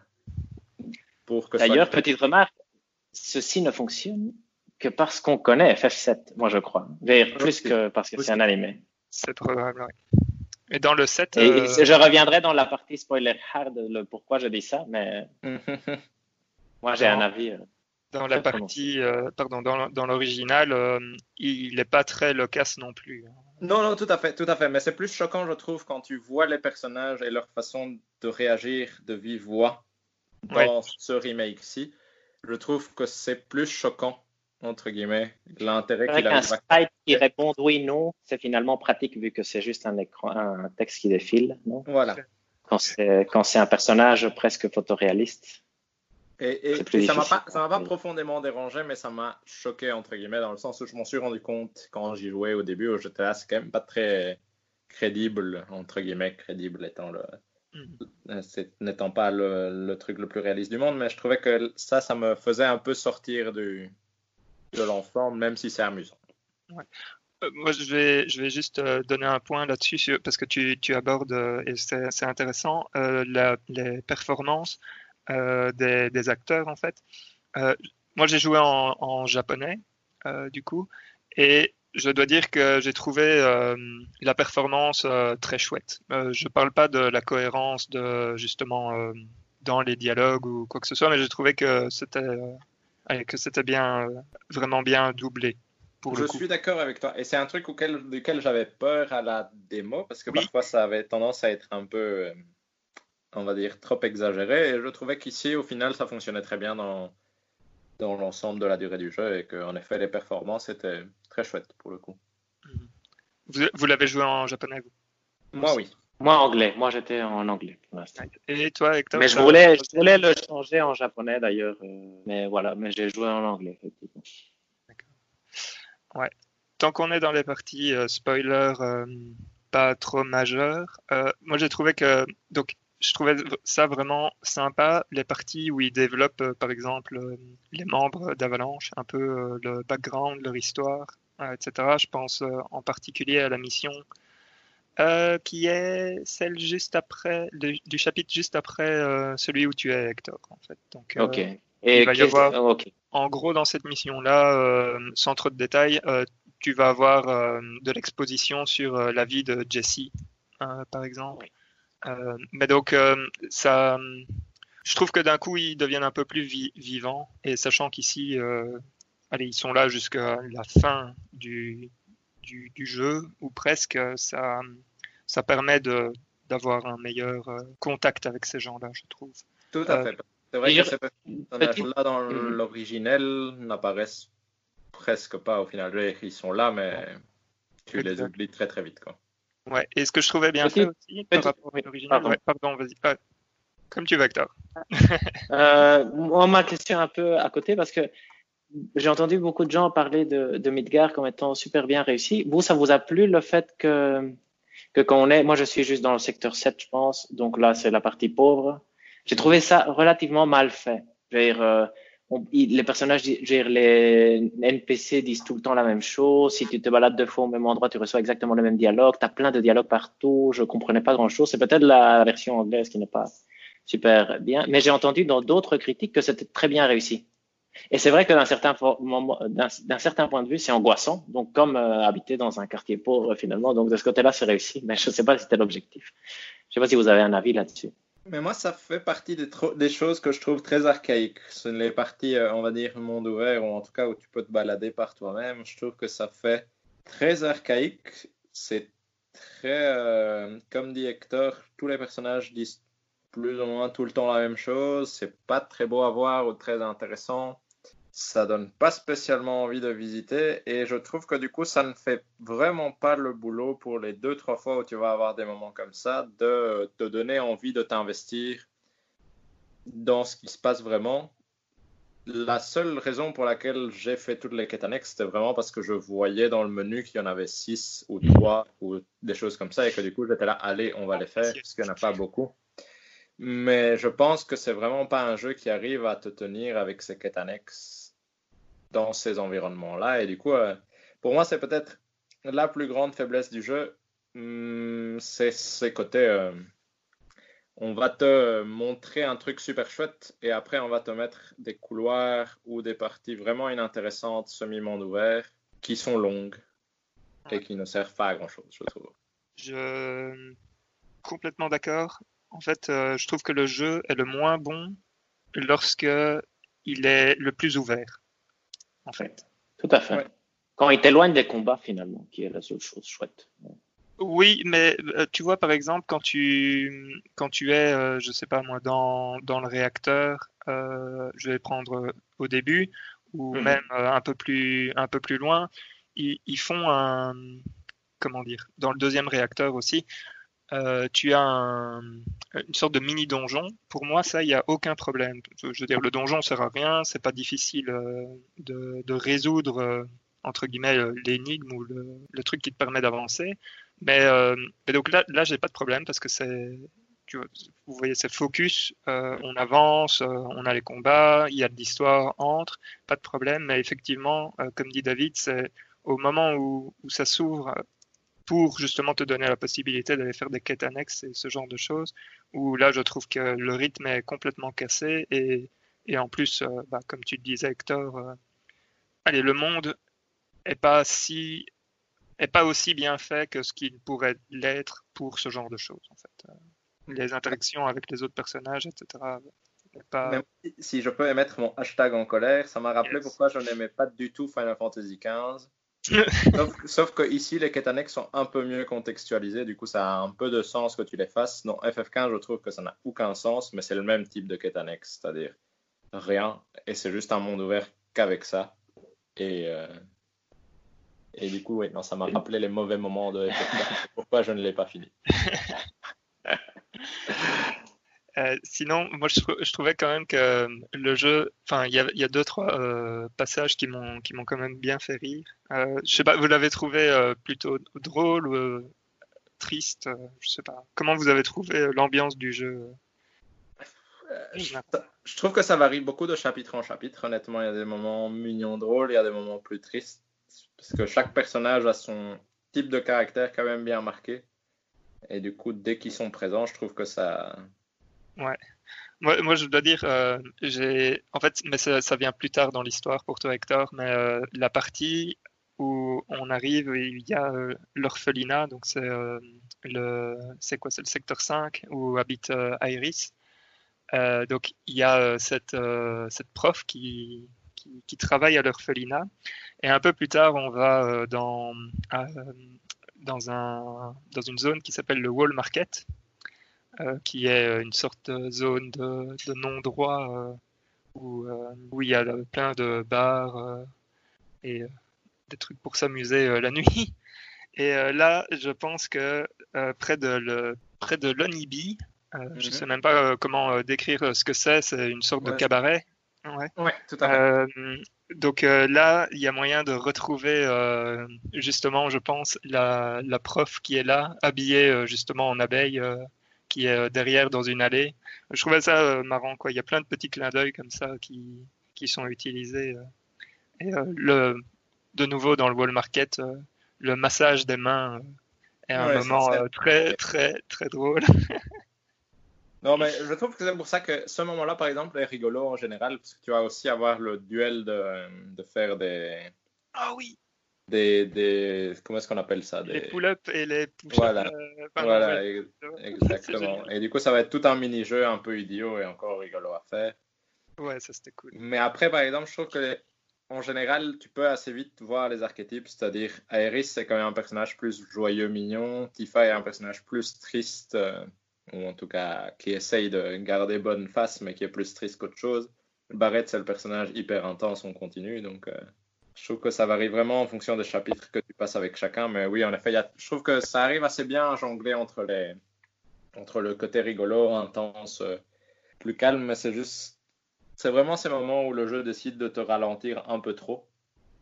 S2: pour que
S3: D'ailleurs, petite remarque, ceci ne fonctionne que parce qu'on connaît FF7, moi je crois. Dire, Plus que parce que c'est un animé.
S1: C'est probable, ouais. Et dans le set,
S3: Et,
S1: euh,
S3: et je reviendrai dans la partie spoiler hard, le pourquoi je dis ça, mais moi j'ai un avis.
S1: Dans la partie, euh, pardon, dans, dans l'original, euh, il n'est pas très loquace non plus. hein.
S2: Non, non, tout à fait, tout à fait. Mais c'est plus choquant, je trouve, quand tu vois les personnages et leur façon de réagir de vive voix dans ce remake-ci. Je trouve que c'est plus choquant, entre guillemets, l'intérêt qu'il arrive à
S3: sprite qui répond oui, non, c'est finalement pratique vu que c'est juste un écran, un texte qui défile, non?
S2: Voilà.
S3: Quand c'est quand c'est un personnage presque photoréaliste.
S2: Et, et- ça m'a pas, ça m'a pas profondément dérangé, mais ça m'a choqué, entre guillemets, dans le sens où je m'en suis rendu compte quand j'y jouais au début, où j'étais là, c'est quand même pas très crédible, entre guillemets, crédible étant le,
S1: Mhm.
S2: euh, n'étant pas le, le truc le plus réaliste du monde, mais je trouvais que ça, ça me faisait un peu sortir du, de l'ensemble, même si c'est amusant.
S1: Euh, Moi, je vais, je vais juste euh, donner un point là-dessus parce que tu, tu abordes, euh, et c'est c'est intéressant, euh, la- les performances euh, des, des acteurs, en fait. Euh, moi, j'ai joué en, en japonais, euh, du coup, et je dois dire que j'ai trouvé euh, la performance euh, très chouette. Euh, je parle pas de la cohérence de justement euh, dans les dialogues ou quoi que ce soit, mais j'ai trouvé que c'était euh, que c'était bien euh, vraiment bien doublé. Pour
S2: Je
S1: le coup.
S2: suis d'accord avec toi. Et c'est un truc auquel, duquel j'avais peur à la démo, parce que
S1: Oui.
S2: parfois ça avait tendance à être un peu, euh, on va dire, trop exagéré. Et je trouvais qu'ici, au final, ça fonctionnait très bien dans, dans l'ensemble de la durée du jeu et qu'en effet, les performances étaient très chouettes pour le coup.
S1: Vous, vous l'avez joué en japonais vous?
S2: Moi, oui.
S3: Moi, anglais. Moi, j'étais en anglais.
S1: Et toi, Hector
S3: Mais je voulais, je voulais le changer en japonais d'ailleurs. euh, mais voilà, mais j'ai joué en anglais, effectivement.
S1: tant qu'on est dans les parties euh, spoiler euh, pas trop majeures, euh, moi j'ai trouvé que donc je trouvais ça vraiment sympa les parties où ils développent euh, par exemple euh, les membres d'Avalanche, un peu euh, le background, leur histoire, etc. Je pense en particulier à la mission qui est celle juste après du chapitre juste après celui où tu es Hector en fait. Donc
S3: Ok. Et
S1: il va y avoir- en gros, dans cette mission-là, sans trop de détails, tu vas avoir de l'exposition sur la vie de Jesse, par exemple. Euh, mais donc, euh, ça, je trouve que d'un coup, ils deviennent un peu plus vi- vivants. Et sachant qu'ici, euh, allez, ils sont là jusqu'à la fin du, du, du jeu, ou presque, ça, ça permet de d'avoir un meilleur contact avec ces gens-là, je trouve.
S2: Tout à
S1: Euh,
S2: fait. C'est vrai que ces personnages-là, dans
S3: Mhm.
S2: l'originel, n'apparaissent presque pas au final. Ils sont là, mais tu les oublies très très vite. Quoi.
S1: Ouais. Et ce que je trouvais bien fait aussi, par rapport à l'original, ouais, pardon, vas-y. Ah, comme tu veux, Hector.
S3: Euh, moi, ma question est un peu à côté parce que j'ai entendu beaucoup de gens parler de, de Midgar comme étant super bien réussi. Vous, ça vous a plu le fait que, que quand on est, moi je suis juste dans le secteur 7, je pense, donc là c'est la partie pauvre. J'ai trouvé ça relativement mal fait. Je veux dire, euh, les personnages, dire, les NPC disent tout le temps la même chose. Si tu te balades deux fois au même endroit, tu reçois exactement le même dialogue. Tu as plein de dialogues partout. Je comprenais pas grand-chose. C'est peut-être la version anglaise qui n'est pas super bien. Mais j'ai entendu dans d'autres critiques que c'était très bien réussi. Et c'est vrai que d'un certain point de vue, c'est angoissant. Donc, comme euh, habiter dans un quartier pauvre, finalement. Donc, de ce côté-là, c'est réussi. Mais je ne sais pas si c'était l'objectif. Je ne sais pas si vous avez un avis là-dessus.
S2: Mais moi, ça fait partie des, choses que je trouve très archaïques. Ce les parties, euh, on va dire, monde ouvert, ou en tout cas où tu peux te balader par toi-même. Je trouve que ça fait très archaïque. C'est très, euh, comme dit Hector, tous les personnages disent plus ou moins tout le temps la même chose. C'est pas très beau à voir ou très intéressant. Ça donne pas spécialement envie de visiter. Et je trouve que du coup, ça ne fait vraiment pas le boulot pour les deux, trois fois où tu vas avoir des moments comme ça, de te donner envie de t'investir dans ce qui se passe vraiment. La seule raison pour laquelle j'ai fait toutes les quêtes annexes, c'était vraiment parce que je voyais dans le menu qu'il y en avait 6 ou 3 ou des choses comme ça et que du coup j'étais là, allez, on va les faire parce qu'il n'y en a pas beaucoup. Mais je pense que c'est vraiment pas un jeu qui arrive à te tenir avec ces quêtes annexes dans ces environnements-là. Et du coup, euh, pour moi, c'est peut-être la plus grande faiblesse du jeu. Hum, c'est ces côtés. euh, on va te montrer un truc super chouette et après on va te mettre des couloirs ou des parties vraiment inintéressantes, semi-monde ouvert, qui sont longues et qui ne servent pas à grand chose, je trouve.
S1: Je complètement d'accord. En fait, euh, je trouve que le jeu est le moins bon lorsque il est le plus ouvert. En fait.
S3: Tout à fait.
S2: Ouais.
S3: Quand il t'éloigne des combats, finalement, qui est la seule chose chouette.
S1: Oui, mais euh, tu vois, par exemple, quand tu quand tu es, euh, je sais pas moi, dans dans le réacteur, euh, je vais prendre euh, au début ou
S3: Mhm.
S1: même un peu plus un peu plus loin, ils, ils font un comment dire, dans le deuxième réacteur aussi, euh, tu as un- une sorte de mini donjon. Pour moi, ça, il n'y a aucun problème. Je, veux dire, le donjon sert à rien, c'est pas difficile euh, de, résoudre euh, entre guillemets l'énigme ou le, truc qui te permet d'avancer. Mais, donc là, là, j'ai pas de problème parce que c'est, vous voyez, c'est focus, on avance, on a les combats, il y a de l'histoire entre, pas de problème. Mais effectivement, comme dit David, c'est au moment où ça s'ouvre pour justement te donner la possibilité d'aller faire des quêtes annexes et ce genre de choses, où là, je trouve que le rythme est complètement cassé et, et en plus, euh, bah, comme tu le disais, Hector, euh, allez, le monde est pas si est pas aussi bien fait que ce qu'il pourrait l'être pour ce genre de choses en fait. Les interactions avec les autres personnages, etc.
S2: Pas... si je peux émettre mon hashtag en colère, ça m'a rappelé pourquoi je n'aimais pas du tout Final Fantasy XV. Sauf, que ici, les quêtes annexes sont un peu mieux contextualisées, du coup, ça a un peu de sens que tu les fasses. Non, FF15, je trouve que ça n'a aucun sens, mais c'est le même type de quête annexe, c'est-à-dire rien, et c'est juste un monde ouvert qu'avec ça. Et, euh, et du coup, oui, non, ça m'a rappelé les mauvais moments de FF15, pourquoi je ne l'ai pas fini?
S1: Euh, sinon, moi, je, trouvais quand même que le jeu, enfin, il y, a, deux trois euh, passages qui m'ont qui m'ont quand même bien fait rire. Euh, je sais pas, vous l'avez trouvé plutôt drôle ou triste, je sais pas. Comment vous avez trouvé l'ambiance du jeu
S2: je, trouve que ça varie beaucoup de chapitre en chapitre. Honnêtement, il y a des moments mignons, drôles, il y a des moments plus tristes, parce que chaque personnage a son type de caractère quand même bien marqué. Et du coup, dès qu'ils sont présents, je trouve que ça,
S1: Ouais. Moi, moi, je dois dire, euh, en fait, mais ça, ça, vient plus tard dans l'histoire pour toi, Hector, mais euh, la partie où on arrive, il y a euh, l'orphelinat, donc c'est le, c'est quoi, c'est le secteur 5 où habite Iris. donc il y a cette, cette prof qui, qui, travaille à l'orphelinat, et un peu plus tard, on va dans dans un dans une zone qui s'appelle le Wall Market euh, qui est euh, une sorte de zone de, non-droit euh, où, où, il y a plein de bars et des trucs pour s'amuser la nuit. Et là, je pense que près de le, près de l'Onibi, je ne mhm. sais même pas comment décrire ce que c'est, c'est une sorte de cabaret.
S2: Ouais. ouais, tout à
S1: fait. donc là, il y a moyen de retrouver justement, je pense, la, la, prof qui est là, habillée justement en abeille qui est euh, derrière dans une allée. Je trouvais ça euh, marrant, quoi. Il y a plein de petits clins d'œil comme ça qui, qui sont utilisés. Euh. Et le, de nouveau dans le wall market, le massage des mains est un moment très, très, très drôle.
S2: non, mais je trouve que c'est pour ça que ce moment-là, par exemple, est rigolo en général, parce que tu vas aussi avoir le duel de, de faire des.
S1: Ah oui!
S2: Des, des comment est-ce qu'on appelle ça?
S1: Des... Les pull-up et les push-up.
S2: Voilà, euh, voilà exactement. Et du coup, ça va être tout un mini-jeu un peu idiot et encore rigolo à faire.
S1: Ouais, ça c'était cool.
S2: Mais après, par exemple, je trouve que en général, tu peux assez vite voir les archétypes, c'est-à-dire Aeris, c'est quand même un personnage plus joyeux, mignon. Tifa est un personnage plus triste, euh, ou en tout cas qui essaye de garder bonne face, mais qui est plus triste qu'autre chose. Barrett, c'est le personnage hyper intense, on continue, donc. Euh, je trouve que ça varie vraiment en fonction des chapitres que tu passes avec chacun. Mais oui, en effet, je trouve que ça arrive assez bien à jongler entre, les, entre le côté rigolo, intense, euh, plus calme. Mais c'est juste. C'est vraiment ces moments où le jeu décide de te ralentir un peu trop,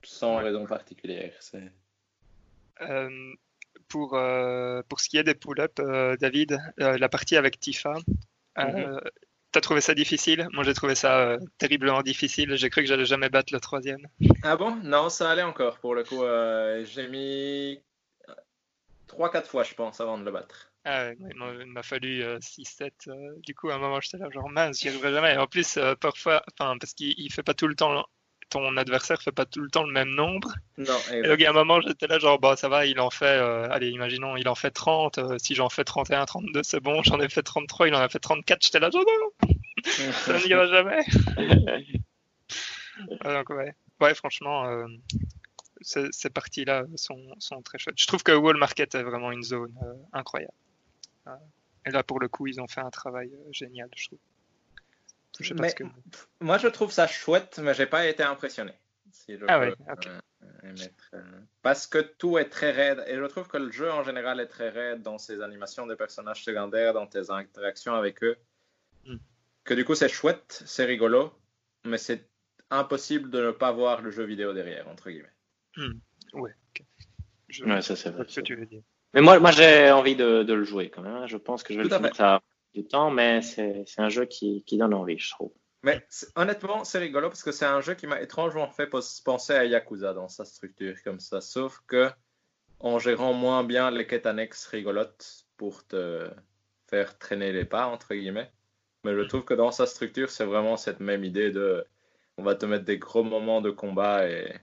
S2: sans raison particulière.
S1: Euh, pour, euh, pour ce qui est des pull-ups, David, la partie avec Tifa, mm-hmm. T'as trouvé ça difficile? Moi, j'ai trouvé ça euh, terriblement difficile. J'ai cru que j'allais jamais battre le troisième.
S2: Ah bon? Non, ça allait encore. Pour le coup, euh, j'ai mis 3-4 fois, je pense, avant de le battre.
S1: Ah ouais, il m'a fallu 6-7. Euh, du coup, à un moment, j'étais là, genre mince, j'y arriverai jamais. En plus, parfois, enfin, parce qu'il fait pas tout le temps ton adversaire fait pas tout le temps le même nombre.
S2: Non,
S1: et donc, à un moment, j'étais là, genre, bah, ça va, il en fait, euh, allez, imaginons, il en fait 30. Euh, si j'en fais 31, 32, c'est bon. J'en ai fait 33, il en a fait 34. J'étais là, genre, non, ça n'ira jamais. donc, ouais. Ouais, franchement, euh, ces, parties-là sont, sont, très chouettes. Je trouve que Wall Market est vraiment une zone incroyable. et là, pour le coup, ils ont fait un travail génial, je trouve
S2: mais, Moi, je trouve ça chouette, mais j'ai pas été impressionné.
S1: ah oui,
S2: euh, euh, parce que tout est très raide. Et je trouve que le jeu en général est très raide dans ses animations des personnages secondaires, dans tes interactions avec eux. Hmm. Que du coup, c'est chouette, c'est rigolo, mais c'est impossible de ne pas voir le jeu vidéo derrière, entre guillemets.
S1: Hmm. Ouais,
S3: ouais, ça c'est vrai. Mais moi, moi j'ai envie de, de, le jouer quand même. Hein. Je pense que je vais le faire ça du temps, mais c'est un jeu qui, qui, donne envie, je trouve.
S2: Mais honnêtement, c'est rigolo parce que c'est un jeu qui m'a étrangement fait penser à Yakuza dans sa structure comme ça, sauf que en gérant moins bien les quêtes annexes rigolotes pour te faire traîner les pas, entre guillemets. Mais je trouve que dans sa structure, c'est vraiment cette même idée de on va te mettre des gros moments de combat et,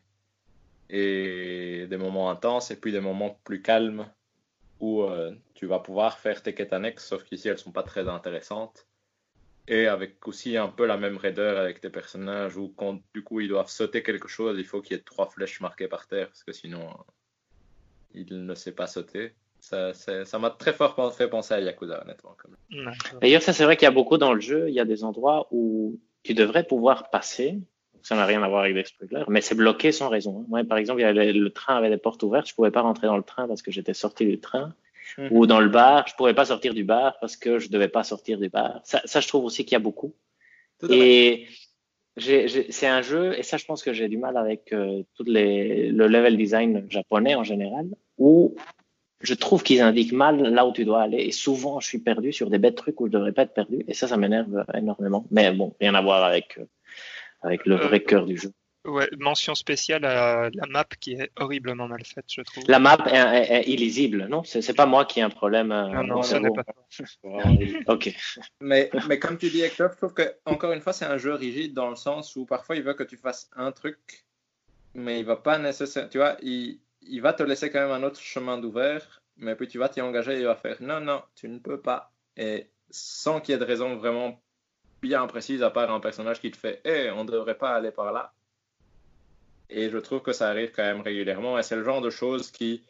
S2: et des moments intenses et puis des moments plus calmes où euh, tu vas pouvoir faire tes quêtes annexes, sauf qu'ici elles sont pas très intéressantes. Et avec aussi un peu la même raideur avec tes personnages où quand du coup ils doivent sauter quelque chose, il faut qu'il y ait trois flèches marquées par terre parce que sinon il ne sait pas sauter. Ça, ça m'a très fort fait penser à Yakuza, honnêtement.
S3: D'ailleurs, ça c'est vrai qu'il y a beaucoup dans le jeu, il y a des endroits où tu devrais pouvoir passer, ça n'a rien à voir avec spoilers, mais c'est bloqué sans raison. Moi, par exemple, il y avait, le train avait des portes ouvertes, je pouvais pas rentrer dans le train parce que j'étais sorti du train. Mhm. Ou dans le bar, je pouvais pas sortir du bar parce que je devais pas sortir du bar. Ça, ça je trouve aussi qu'il y a beaucoup. et c'est un jeu, et ça, je pense que j'ai du mal avec euh, tout les, le level design japonais en général, où je trouve qu'ils indiquent mal là où tu dois aller. Et souvent, je suis perdu sur des bêtes trucs où je devrais pas être perdu. Et ça, ça m'énerve énormément. Mais bon, rien à voir avec euh, avec le vrai euh, cœur du jeu.
S1: Ouais, mention spéciale à la map qui est horriblement mal faite, je trouve.
S3: La map est, illisible, non? C'est pas moi qui ai un problème. Euh,
S1: non, non, ce n'est pas
S3: ok.
S2: Mais, mais comme tu dis, Hector, je trouve que, encore une fois, c'est un jeu rigide dans le sens où parfois il veut que tu fasses un truc, mais il va pas nécessairement. Tu vois, il, il va te laisser quand même un autre chemin d'ouvert, mais puis tu vas t'y engager et il va faire non, non, tu ne peux pas. Et sans qu'il y ait de raison vraiment bien précise, à part un personnage qui te fait Eh, on ne devrait pas aller par là. Et je trouve que ça arrive quand même régulièrement. Et c'est le genre de choses qui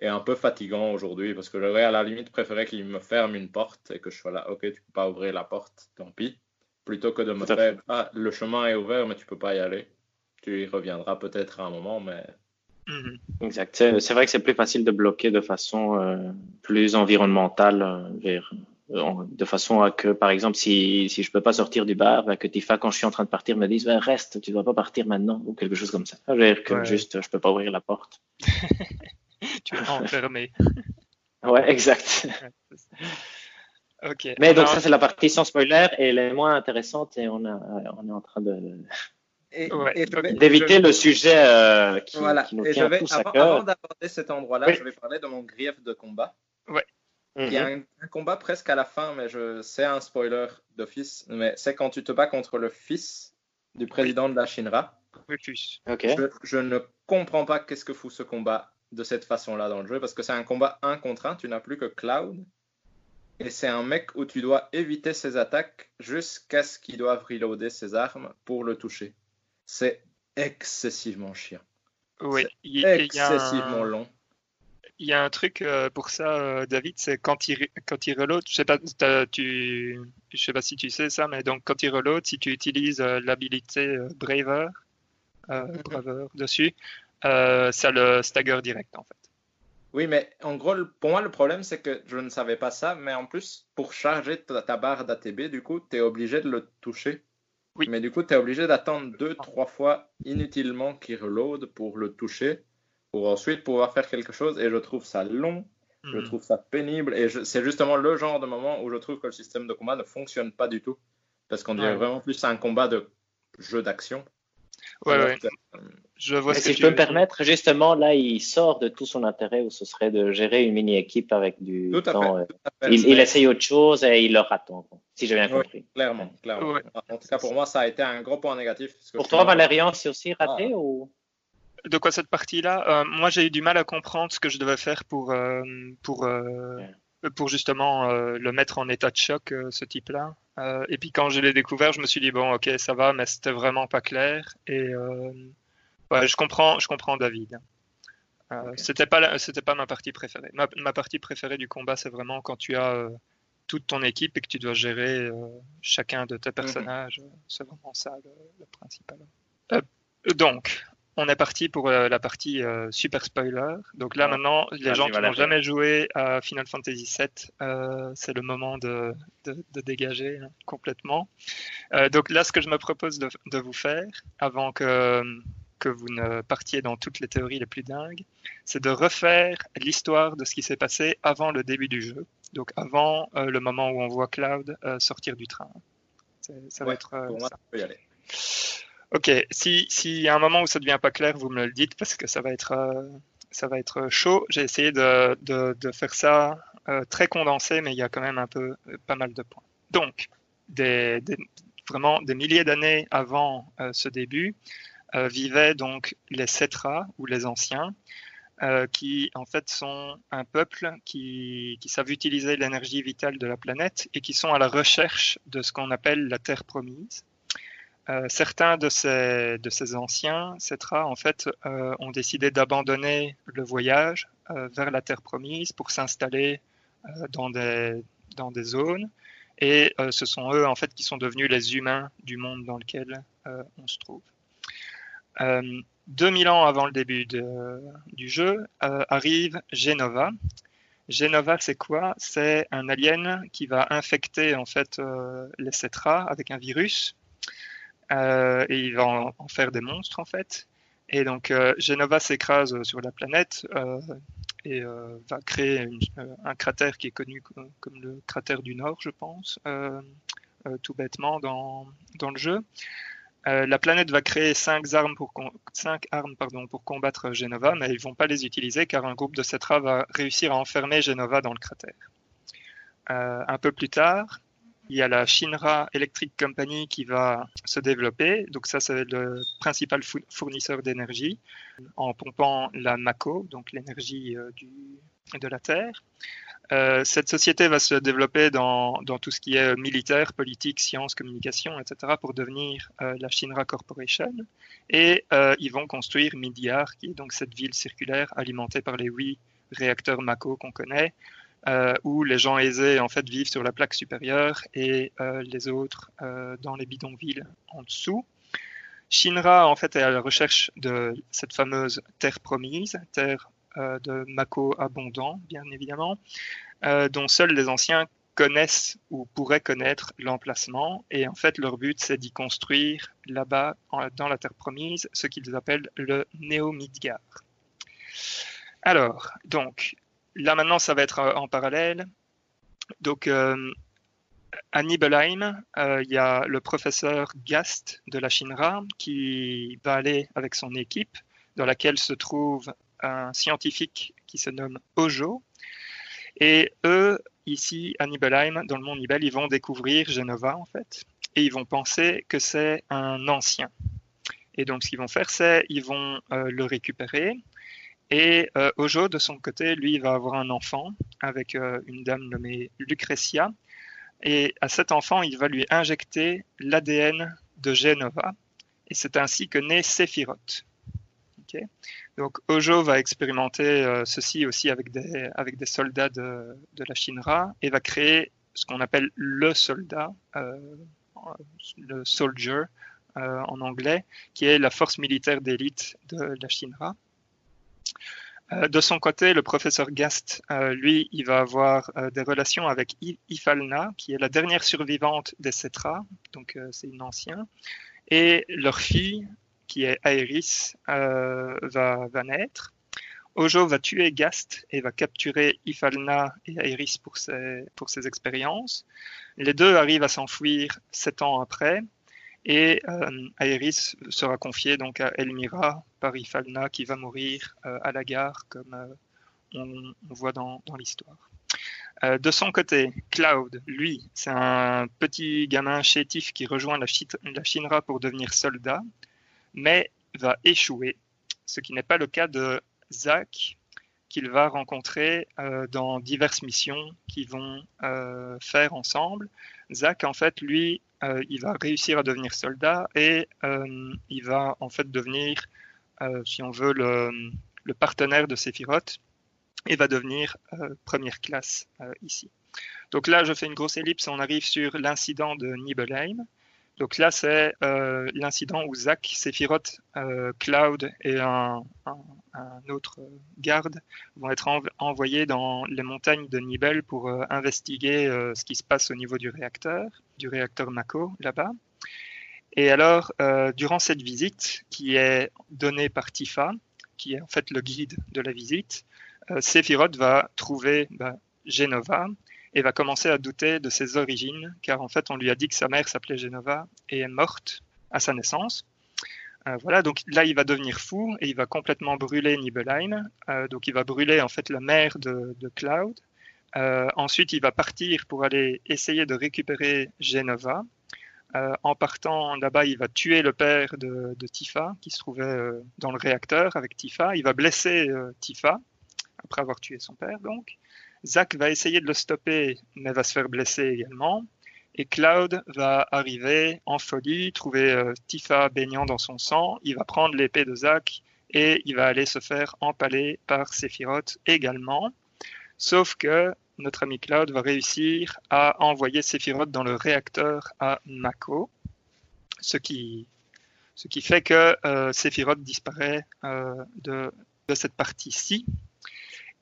S2: est un peu fatigant aujourd'hui parce que j'aurais à la limite préféré qu'il me ferme une porte et que je sois là, ok, tu peux pas ouvrir la porte, tant pis. Plutôt que de me faire, ah, le chemin est ouvert, mais tu peux pas y aller. Tu y reviendras peut-être à un moment, mais.
S3: Mhm. Exact. C'est vrai que c'est plus facile de bloquer de façon euh, plus environnementale euh, vers de façon à que, par exemple, si, si je peux pas sortir du bar, bah, que Tifa, quand je suis en train de partir, me dise, bah, reste, tu dois pas partir maintenant, ou quelque chose comme ça. Je veux dire que juste, je peux pas ouvrir la porte.
S1: tu es enfermé.
S3: ouais, exact. ok. Mais donc, ça, c'est la partie sans spoiler, et elle est moins intéressante, et on, a, on est en train de. d'éviter le sujet euh, qui, qui, nous tient tous à cœur.
S2: Avant d'aborder cet endroit-là, je vais parler de mon grief de combat.
S1: Ouais.
S2: Il y a mhm. un, combat presque à la fin, mais je c'est un spoiler d'office. Mais c'est quand tu te bats contre le fils du président de la Shinra.
S3: Okay.
S2: Je, je, ne comprends pas qu'est-ce que fout ce combat de cette façon-là dans le jeu, parce que c'est un combat un contre un, tu n'as plus que Cloud. Et c'est un mec où tu dois éviter ses attaques jusqu'à ce qu'il doive reloader ses armes pour le toucher. C'est excessivement chiant.
S1: Oui,
S2: excessivement long
S1: il y a un truc euh, pour ça, euh, David, c'est quand il, quand il reload, je sais pas, tu, je sais pas si tu sais ça, mais donc quand il reload, si tu utilises euh, l'habilité Braver, mhm. Braver dessus, ça le stagger direct en fait.
S2: Oui, mais en gros, pour moi, le problème, c'est que je ne savais pas ça, mais en plus, pour charger ta, barre d'ATB, du coup, tu es obligé de le toucher. Oui. Mais du coup, tu es obligé d'attendre deux, trois fois inutilement qu'il reload pour le toucher pour ensuite pouvoir faire quelque chose. Et je trouve ça long, je hmm. trouve ça pénible. Et c'est justement le genre de moment où je trouve que le système de combat ne fonctionne pas du tout. Parce qu'on dirait vraiment plus un combat de jeu d'action.
S1: Ouais, ouais. Euh, je vois
S3: si je peux me permettre, justement, là, il sort de tout son intérêt où ce serait de gérer une mini-équipe avec du temps. Euh, il, essaye autre chose et il le attend, si j'ai bien compris.
S2: clairement, clairement. En tout cas, pour moi, ça a été un gros point négatif.
S3: Pour toi, Valérian, c'est aussi raté ah. ou?
S1: De quoi cette partie-là? Euh, Moi, j'ai eu du mal à comprendre ce que je devais faire pour, euh, pour, euh, pour justement le mettre en état de choc, ce type-là. et puis quand je l'ai découvert, je me suis dit, bon, ok, ça va, mais c'était vraiment pas clair. Et ouais, je, comprends, je comprends David. C'était pas, c'était pas ma partie préférée. Ma, ma partie préférée du combat, c'est vraiment quand tu as toute ton équipe et que tu dois gérer chacun de tes mhm. personnages. C'est vraiment ça le, le principal. donc, on est parti pour euh, la partie euh, super spoiler. Donc là, maintenant, les gens qui n'ont jamais joué à Final Fantasy VII, euh, c'est le moment de, dégager hein, complètement. donc là, ce que je me propose de, vous faire, avant que, que vous ne partiez dans toutes les théories les plus dingues, c'est de refaire l'histoire de ce qui s'est passé avant le début du jeu. Donc avant le moment où on voit Cloud sortir du train. Ça va être. Pour moi, ça. y aller. Ok, s'il si y a un moment où ça devient pas clair, vous me le dites parce que ça va être, euh, ça va être chaud. J'ai essayé de, de, faire ça euh, très condensé, mais il y a quand même un peu, euh, pas mal de points. Donc, des, vraiment des milliers d'années avant ce début, vivaient donc les Cetras ou les anciens, qui en fait sont un peuple qui, qui savent utiliser l'énergie vitale de la planète et qui sont à la recherche de ce qu'on appelle la Terre promise. Euh, certains de ces, anciens Cetra, en fait, euh, ont décidé d'abandonner le voyage euh, vers la Terre promise pour s'installer dans, des, zones. Et ce sont eux, en fait, qui sont devenus les humains du monde dans lequel on se trouve. 2000 ans avant le début du jeu, arrive Genova. Genova, c'est quoi? C'est un alien qui va infecter en fait les Cetra avec un virus et il va en, faire des monstres en fait. Et donc euh, Genova s'écrase sur la planète euh, et va créer un cratère qui est connu comme, le cratère du Nord, je pense, tout bêtement dans, dans le jeu. la planète va créer cinq armes pour, cinq armes, pardon, pour combattre Genova, mais ils vont pas les utiliser car un groupe de Cetra va réussir à enfermer Genova dans le cratère. un peu plus tard, il y a la Shinra Electric Company qui va se développer. Donc ça, c'est le principal fournisseur d'énergie en pompant la Mako, donc l'énergie euh, de la Terre. Euh, cette société va se développer dans, tout ce qui est militaire, politique, sciences, communication, etc., pour devenir euh, la Shinra Corporation. Et ils vont construire Midyar, qui est donc cette ville circulaire alimentée par les huit réacteurs Mako qu'on connaît, euh, où les gens aisés en fait vivent sur la plaque supérieure et euh, les autres euh, dans les bidonvilles en dessous. Shinra en fait est à la recherche de cette fameuse terre promise, terre de Mako abondant, bien évidemment, dont seuls les anciens connaissent ou pourraient connaître l'emplacement. Et en fait, leur but, c'est d'y construire là-bas, dans la terre promise, ce qu'ils appellent le Néo-Midgard. Alors, donc, là maintenant, ça va être euh, en parallèle. Donc, euh, à Nibelheim, euh, il y a le professeur Gast de la Shinra qui va aller avec son équipe, dans laquelle se trouve un scientifique qui se nomme Ojo. Et eux, ici à Nibelheim, dans le monde Nibel, ils vont découvrir Genova en fait, et ils vont penser que c'est un ancien. Et donc, ce qu'ils vont faire, c'est ils vont le récupérer et euh, Ojo, de son côté, lui, va avoir un enfant avec euh, une dame nommée Lucretia. Et à cet enfant, il va lui injecter l'ADN de Genova. Et c'est ainsi que naît Sephiroth. Donc Ojo va expérimenter euh, ceci aussi avec des, soldats de, la Shinra et va créer ce qu'on appelle le soldat, le soldier en anglais, qui est la force militaire d'élite de la Shinra. Euh, de son côté, le professeur Gast, euh, lui, il va avoir euh, des relations avec Ifalna, qui est la dernière survivante des Cetra, donc c'est une ancienne, et leur fille, qui est Aeris, va, naître. Ojo va tuer Gast et va capturer Ifalna et ses, pour ses expériences. Les deux arrivent à s'enfuir sept ans après, et euh, Aerys sera confié donc à Elmira par Ifalna qui va mourir euh, à la gare comme euh, on, voit dans, l'histoire. de son côté, Cloud, lui, c'est un petit gamin chétif qui rejoint la, la Shinra pour devenir soldat, mais va échouer, ce qui n'est pas le cas de Zack, qu'il va rencontrer dans diverses missions qu'ils vont faire ensemble. Zack, en fait, lui, euh, il va réussir à devenir soldat et euh, il va en fait devenir, euh, si on veut, le, partenaire de Sephiroth et va devenir première classe ici. Donc là, je fais une grosse ellipse on arrive sur l'incident de Nibelheim. Donc là, c'est l'incident où Zack, Sephiroth, Cloud et un, autre garde vont être envoyés dans les montagnes de Nibel pour investiguer ce qui se passe au niveau du réacteur du réacteur Mako là-bas. Et alors, euh, durant cette visite, qui est donnée par Tifa, qui est en fait le guide de la visite, euh, Sephiroth va trouver bah, Genova et va commencer à douter de ses origines, car en fait, on lui a dit que sa mère s'appelait Genova et est morte à sa naissance. Euh, voilà, donc là, il va devenir fou et il va complètement brûler Nibelheim. donc, il va brûler en fait la mère de, de Cloud euh, ensuite, il va partir pour aller essayer de récupérer Genova. en partant là-bas, il va tuer le père de, Tifa, qui se trouvait dans le réacteur avec Tifa. Il va blesser Tifa, après avoir tué son père, donc. Zack va essayer de le stopper, mais va se faire blesser également. Et Cloud va arriver en folie, trouver Tifa baignant dans son sang. Il va prendre l'épée de Zack et il va aller se faire empaler par Sephiroth également. Sauf que notre ami Cloud va réussir à envoyer Sephiroth dans le réacteur à Mako, ce qui, fait que euh, Sephiroth disparaît euh, de, cette partie-ci.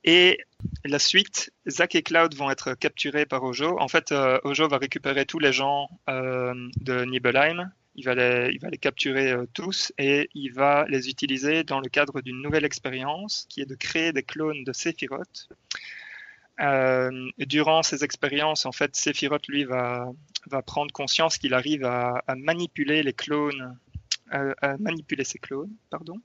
S1: Et la suite, Zack et Cloud vont être capturés par Ojo. En fait, euh, Ojo va récupérer tous les gens euh, de Nibelheim il va les, capturer euh, tous et il va les utiliser dans le cadre d'une nouvelle expérience qui est de créer des clones de Sephiroth. Durant ces expériences, en fait, Sephiroth, lui, va, prendre conscience qu'il arrive à, manipuler les clones, à, manipuler ses clones, pardon,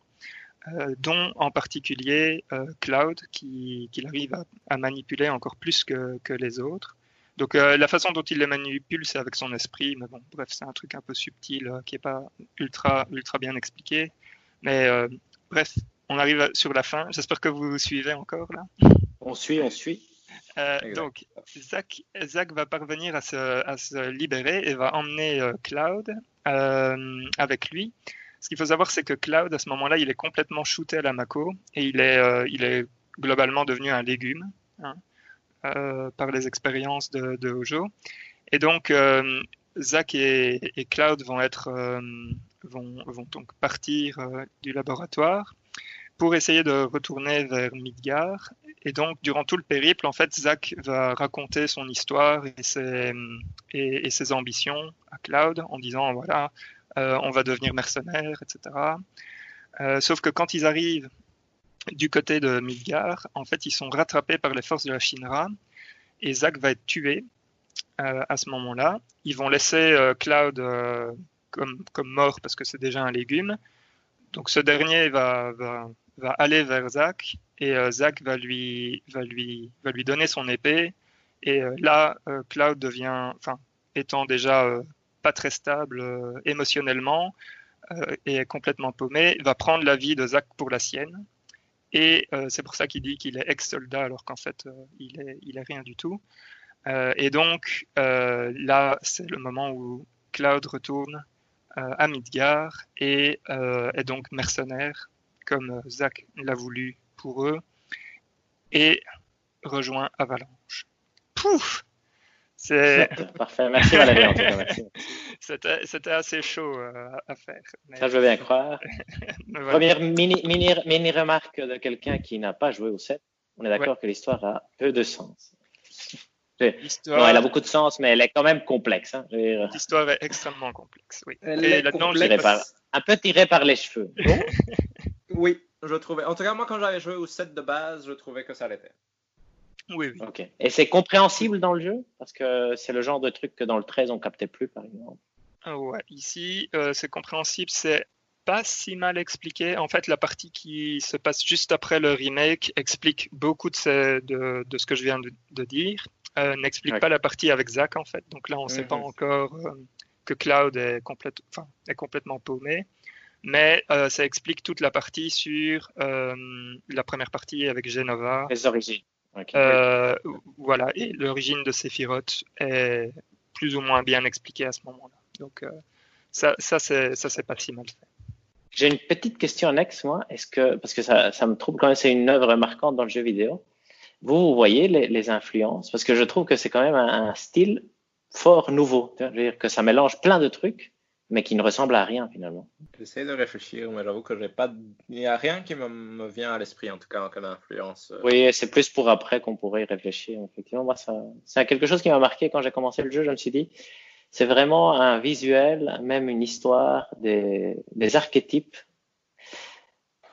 S1: euh, dont en particulier Cloud, qu'il qui arrive à, à, manipuler encore plus que, que les autres. Donc euh, la façon dont il les manipule, c'est avec son esprit, mais bon, bref, c'est un truc un peu subtil euh, qui est pas ultra ultra bien expliqué. Mais euh, bref, on arrive sur la fin. J'espère que vous suivez encore là.
S3: On suit, on suit.
S1: donc Zach, Zach, va parvenir à se, à se, libérer et va emmener Cloud avec lui. Ce qu'il faut savoir, c'est que Cloud, à ce moment-là, il est complètement shooté à la Mako et il est, il est globalement devenu un légume. Hein. Euh, par les expériences de, de, Hojo. Et donc, euh, Zach et, Cloud vont, être, euh, vont, vont, donc partir du laboratoire pour essayer de retourner vers Midgar. Et donc, durant tout le périple, en fait, Zach va raconter son histoire et, ses ambitions à Cloud en disant, voilà, on va devenir mercenaire, etc. sauf que quand ils arrivent du côté de Midgar, en fait, ils sont rattrapés par les forces de la Shinra et Zack va être tué euh, à ce moment-là. Ils vont laisser euh, Cloud euh, comme, comme, mort parce que c'est déjà un légume. Donc ce dernier va, va, va aller vers Zack et Zack va lui, va, lui, va lui donner son épée. Et là, Cloud devient, enfin, étant déjà pas très stable émotionnellement et est complètement paumé, va prendre la vie de Zack pour la sienne. Et euh, c'est pour ça qu'il dit qu'il est ex-soldat alors qu'en fait, euh, il, est, il est rien du tout. Euh, et donc, là, c'est le moment où Cloud retourne à Midgar et est donc mercenaire, comme Zach l'a voulu pour eux, et rejoint Avalanche. Pouf
S3: c'est parfait. Merci Valérie en tout cas.
S1: C'était assez chaud euh, à faire.
S3: Ça, je veux bien croire. Première mini, mini, mini, remarque de quelqu'un qui n'a pas joué au set. On est d'accord que l'histoire a peu de sens. Non, elle a beaucoup de sens, mais elle est quand même complexe. Hein.
S1: L'histoire est extrêmement complexe, oui.
S3: Un peu tirée par les cheveux.
S2: oui, je trouvais. En tout cas, moi, quand j'avais joué au set de base, je trouvais que ça l'était.
S1: Oui, oui.
S3: Ok. Et c'est compréhensible dans le jeu? Parce que c'est le genre de truc que dans le 13 on captait plus, par exemple.
S1: Ouais, ici euh, c'est compréhensible, c'est pas si mal expliqué. En fait, la partie qui se passe juste après le remake explique beaucoup de, ce, de, de ce que je viens de, dire. Euh, n'explique pas la partie avec Zach en fait. Donc là, on ne sait pas mhm. encore euh, que Cloud est, complète, est complètement paumé. Mais ça explique toute la partie sur la première partie avec Genova.
S3: Les origines.
S1: Euh, voilà, et l'origine de Sephiroth est plus ou moins bien expliquée à ce moment-là. Donc euh, ça, ça c'est ça c'est pas si mal fait.
S3: J'ai une petite question annexe, moi. Est-ce que parce que ça, ça me trouble quand même, c'est une œuvre marquante dans le jeu vidéo. Vous, vous voyez les, les influences? Parce que je trouve que c'est quand même un, un style fort nouveau. Je veux dire que ça mélange plein de trucs mais qui ne ressemble à rien finalement.
S2: J'essaie de réfléchir, mais j'avoue que j'ai pas, il n'y a rien qui me, vient à l'esprit en tout cas comme influence.
S3: Euh. Oui, c'est plus pour après qu'on pourrait y réfléchir. Effectivement, moi, ça, c'est quelque chose qui m'a marqué quand j'ai commencé le jeu. Je me suis dit, c'est vraiment un visuel, même une histoire, des, des archétypes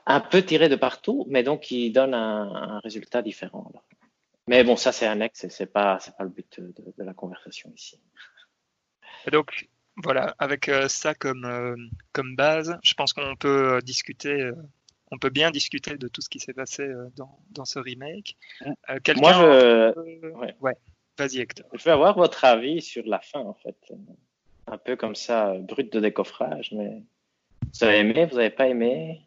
S3: un peu tirés de partout, mais donc qui donne un, un résultat différent. Mais bon, ça c'est annexe, c'est pas, c'est pas le but de, de la conversation ici.
S1: Et donc, voilà, avec euh, ça comme, euh, comme base, je pense qu'on peut euh, discuter, on peut bien discuter de tout ce qui s'est passé dans, dans, ce remake.
S3: Moi, je...
S1: Ouais. Vas-y, Hector.
S3: Je veux avoir votre avis sur la fin, en fait. un peu comme ça, brut de décoffrage. Mais vous avez aimé, vous n'avez pas aimé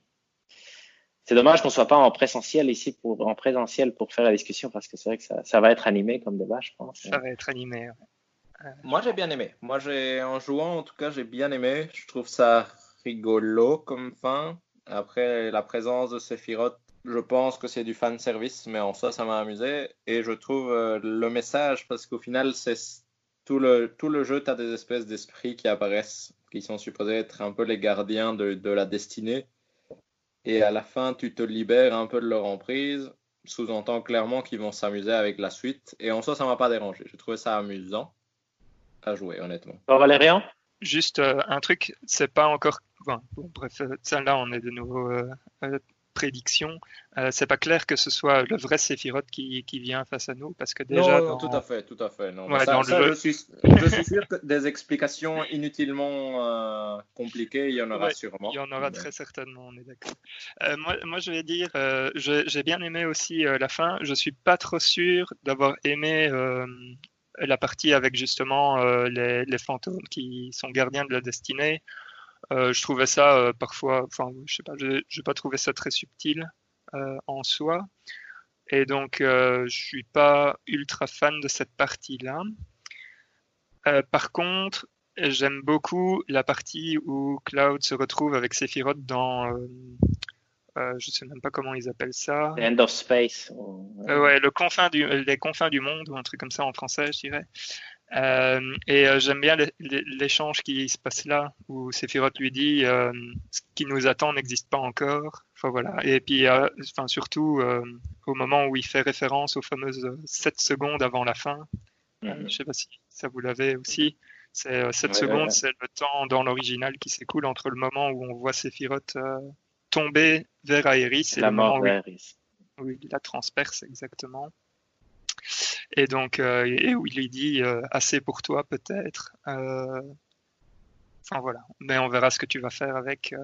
S3: C'est dommage qu'on soit pas en présentiel ici pour en présentiel pour faire la discussion parce que c'est vrai que ça, ça, va être animé comme débat, je pense.
S1: Ça va être animé.
S2: Moi, j'ai bien aimé. Moi, j'ai en jouant, en tout cas, j'ai bien aimé. Je trouve ça rigolo comme fin. Après, la présence de Sephiroth, je pense que c'est du fan service, mais en soi, ça m'a amusé. Et je trouve euh, le message, parce qu'au final, c'est tout le, tout le jeu, tu as des espèces d'esprits qui apparaissent, qui sont supposés être un peu les gardiens de, de la destinée. Et à la fin, tu te libères un peu de leur emprise, sous-entend clairement qu'ils vont s'amuser avec la suite. Et en soi, ça m'a pas dérangé. J'ai trouvé ça amusant à jouer, honnêtement.
S3: Alors, Valérian
S1: Juste euh, un truc, c'est pas encore. Bon, bref, ça là, on est de nouveau euh, euh, prédiction. c'est pas clair que ce soit le vrai Sephiroth qui, qui, vient face à nous, parce que déjà.
S2: Non, tout à fait, tout à fait. Non. ça, ça, je, suis, je, suis, sûr que des explications inutilement compliquées, il y en aura sûrement.
S1: Il y en aura très certainement, on est d'accord. moi, moi, je vais dire, j'ai bien aimé aussi la fin. Je suis pas trop sûr d'avoir aimé la partie avec justement euh, les, fantômes qui sont gardiens de la destinée. Euh, je trouvais ça euh, parfois, enfin, je sais pas, je n'ai pas trouvé ça très subtil en soi. Et donc, je suis pas ultra fan de cette partie-là. par contre, j'aime beaucoup la partie où Cloud se retrouve avec Sephiroth dans euh, je sais même pas comment ils appellent ça.
S3: end of space.
S1: Euh, ouais, le confin du, les confins du monde ou un truc comme ça en français, je dirais. Euh, et euh, j'aime bien l'échange qui se passe là, où Sephiroth lui dit euh, ce qui nous attend n'existe pas encore. Enfin, voilà. Et puis, enfin, surtout au moment où il fait référence aux fameuses 7 secondes avant la fin. Mm-hmm. je sais pas si ça vous l'avez aussi. C'est 7 secondes, c'est le temps dans l'original qui s'écoule entre le moment où on voit Sephiroth tomber vers Aéris.
S3: Et la mort
S1: où, il la transperce exactement. Et donc, euh, et où il lui dit euh, assez pour toi peut-être. Euh, enfin voilà, mais on verra ce que tu vas faire avec.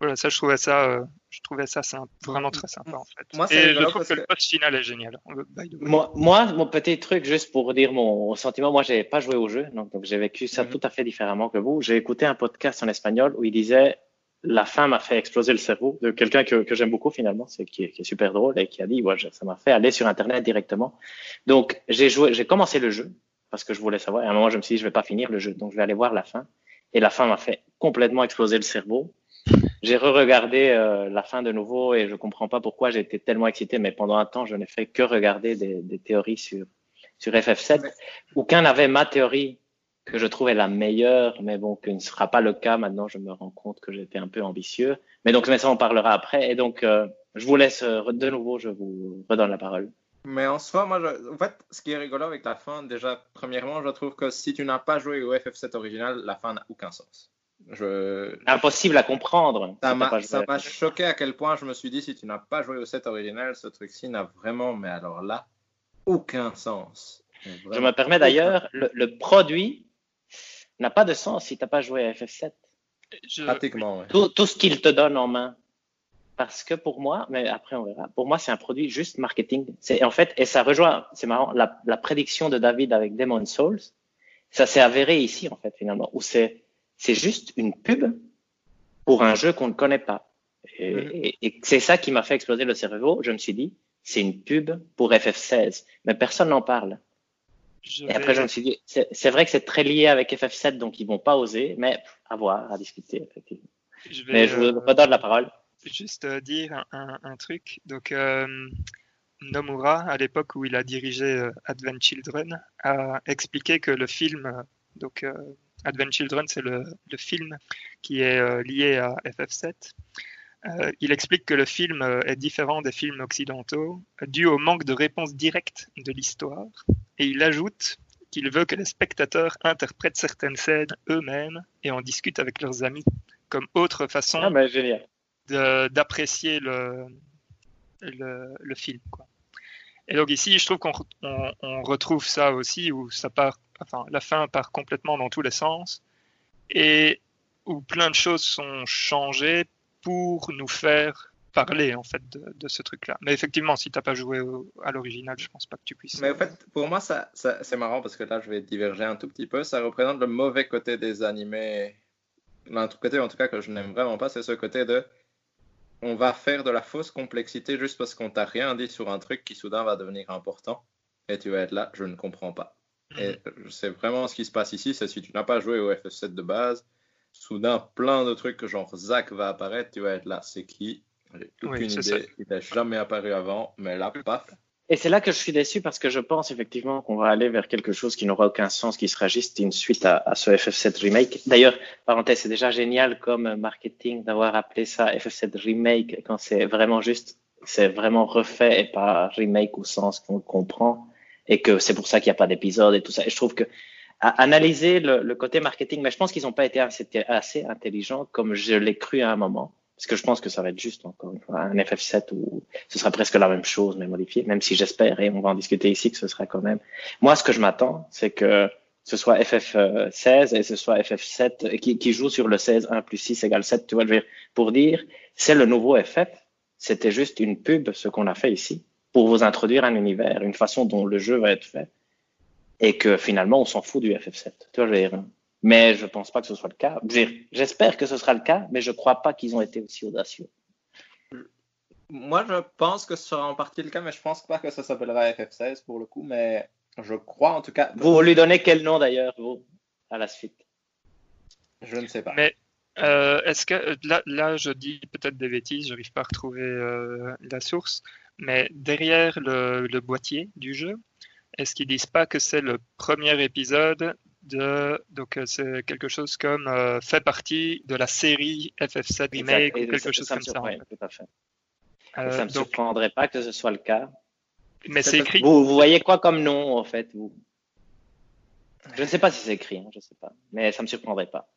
S1: Voilà, ça je trouvais ça, je trouvais ça vraiment très sympa en fait. Moi, et je trouve que, le post final est génial.
S3: Moi, moi, mon petit truc juste pour dire mon sentiment, moi j'ai pas joué au jeu, donc, j'ai vécu ça mhm. tout à fait différemment que vous. J'ai écouté un podcast en espagnol où il disait la fin m'a fait exploser le cerveau de quelqu'un que, que j'aime beaucoup finalement, c'est qui, est super drôle et qui a dit ouais, ça m'a fait aller sur internet directement. Donc j'ai joué, j'ai commencé le jeu parce que je voulais savoir. Et à un moment je me suis dit je vais pas finir le jeu, donc je vais aller voir la fin. Et la fin m'a fait complètement exploser le cerveau. J'ai re-regardé euh, la fin de nouveau et je comprends pas pourquoi j'ai été tellement excité, mais pendant un temps je n'ai fait que regarder des, des théories sur sur FF7. Aucun n'avait ma théorie que je trouvais la meilleure, mais bon, que ne sera pas le cas. Maintenant, je me rends compte que j'étais un peu ambitieux. Mais donc, mais ça, on parlera après. Et donc, euh, je vous laisse euh, de nouveau, je vous redonne la parole.
S2: Mais en soi, moi, en fait, ce qui est rigolo avec la fin, déjà, premièrement, je trouve que si tu n'as pas joué au FF7 original, la fin n'a aucun sens. Je...
S3: Impossible à comprendre.
S2: Ça m'a choqué à quel point je me suis dit, si tu n'as pas joué au set original, ce truc-ci n'a vraiment, mais alors là, aucun sens.
S3: Je me permets d'ailleurs, le, produit n'a pas de sens si tu n'as pas joué à FF7.
S2: Pratiquement,
S3: tout, tout, ce qu'il te donne en main. Parce que pour moi, mais après on verra, pour moi c'est un produit juste marketing. C'est en fait, et ça rejoint, c'est marrant, la, la, prédiction de David avec Demon Souls, ça s'est avéré ici en fait finalement, où c'est c'est juste une pub pour un jeu qu'on ne connaît pas. Et, mm-hmm. et c'est ça qui m'a fait exploser le cerveau. Je me suis dit, c'est une pub pour FF16, mais personne n'en parle. Et après, je me suis dit, c'est vrai que c'est très lié avec FF7, donc ils vont pas oser, mais à voir, à discuter, effectivement. Je mais je vous redonne la parole.
S1: Juste euh, dire un, un, truc. Donc, euh, Nomura, à l'époque où il a dirigé euh, Advent Children, a expliqué que le film, donc Advent Children, c'est le, le, film qui est lié à FF7. Euh, il explique que le film euh, est différent des films occidentaux dû au manque de réponse directe de l'histoire. Et il ajoute qu'il veut que les spectateurs interprètent certaines scènes eux-mêmes et en discutent avec leurs amis, comme autre façon
S3: ah,
S1: d'apprécier le, le, film. Et donc ici, je trouve qu'on on, retrouve ça aussi, où ça part, enfin, la fin part complètement dans tous les sens, et où plein de choses sont changées pour nous faire parler en fait de, ce truc-là. Mais effectivement, si t'as pas joué à l'original, je pense pas que tu puisses.
S2: Mais en fait, pour moi, ça, c'est marrant parce que là, je vais diverger un tout petit peu. Ça représente le mauvais côté des animés. Un côté, en tout cas, que je n'aime vraiment pas, c'est ce côté de on va faire de la fausse complexité juste parce qu'on t'a rien dit sur un truc qui soudain va devenir important. Et tu vas être là, je ne comprends pas. Et mhm. c'est vraiment ce qui se passe ici, c'est si tu n'as pas joué au FF7 de base, soudain plein de trucs que genre Zach va apparaître, tu vas être là, c'est qui? J'ai aucune idée, il n'a jamais apparu avant, mais là, paf.
S3: Et c'est là que je suis déçu parce que je pense effectivement qu'on va aller vers quelque chose qui n'aura aucun sens, qui sera juste une suite à, à ce FF7 remake. D'ailleurs, parenthèse, c'est déjà génial comme marketing d'avoir appelé ça FF7 remake quand c'est vraiment juste, c'est vraiment refait et pas remake au sens qu'on comprend et que c'est pour ça qu'il n'y a pas d'épisode et tout ça. Et je trouve que à analyser le, le côté marketing, mais je pense qu'ils n'ont pas été assez, assez intelligents comme je l'ai cru à un moment. Parce que je pense que ça va être juste, encore une fois, un FF7 où ce sera presque la même chose, mais modifié, même si j'espère, et on va en discuter ici, que ce sera quand même. Moi, ce que je m'attends, c'est que ce soit FF16 et ce soit FF7 qui, qui joue sur le 16, 1 plus 6 égale 7, tu vois, je veux dire, pour dire, c'est le nouveau FF, c'était juste une pub, ce qu'on a fait ici pour vous introduire un univers, une façon dont le jeu va être fait, et que finalement on s'en fout du FF7. Tu vois, je mais je pense pas que ce soit le cas. J'espère que ce sera le cas, mais je crois pas qu'ils ont été aussi audacieux.
S2: Moi, je pense que ce sera en partie le cas, mais je pense pas que ça s'appellera FF16 pour le coup, mais je crois en tout cas.
S3: Vous lui donnez quel nom d'ailleurs, vous, à la suite?
S2: Je ne sais pas.
S1: Mais euh, est-ce que là, là, je dis peut-être des bêtises, je n'arrive pas à retrouver euh, la source, mais derrière le, boîtier du jeu, est-ce qu'ils disent pas que c'est le premier épisode de donc euh, c'est quelque chose comme euh, fait partie de la série FF7 remake ou quelque chose comme ça. Tout à fait.
S3: Euh, ça me surprendrait pas que ce soit le cas.
S1: Mais c'est écrit.
S3: Vous, vous, voyez quoi comme nom en fait vous? Je ne sais pas si c'est écrit, hein, je sais pas, mais ça me surprendrait pas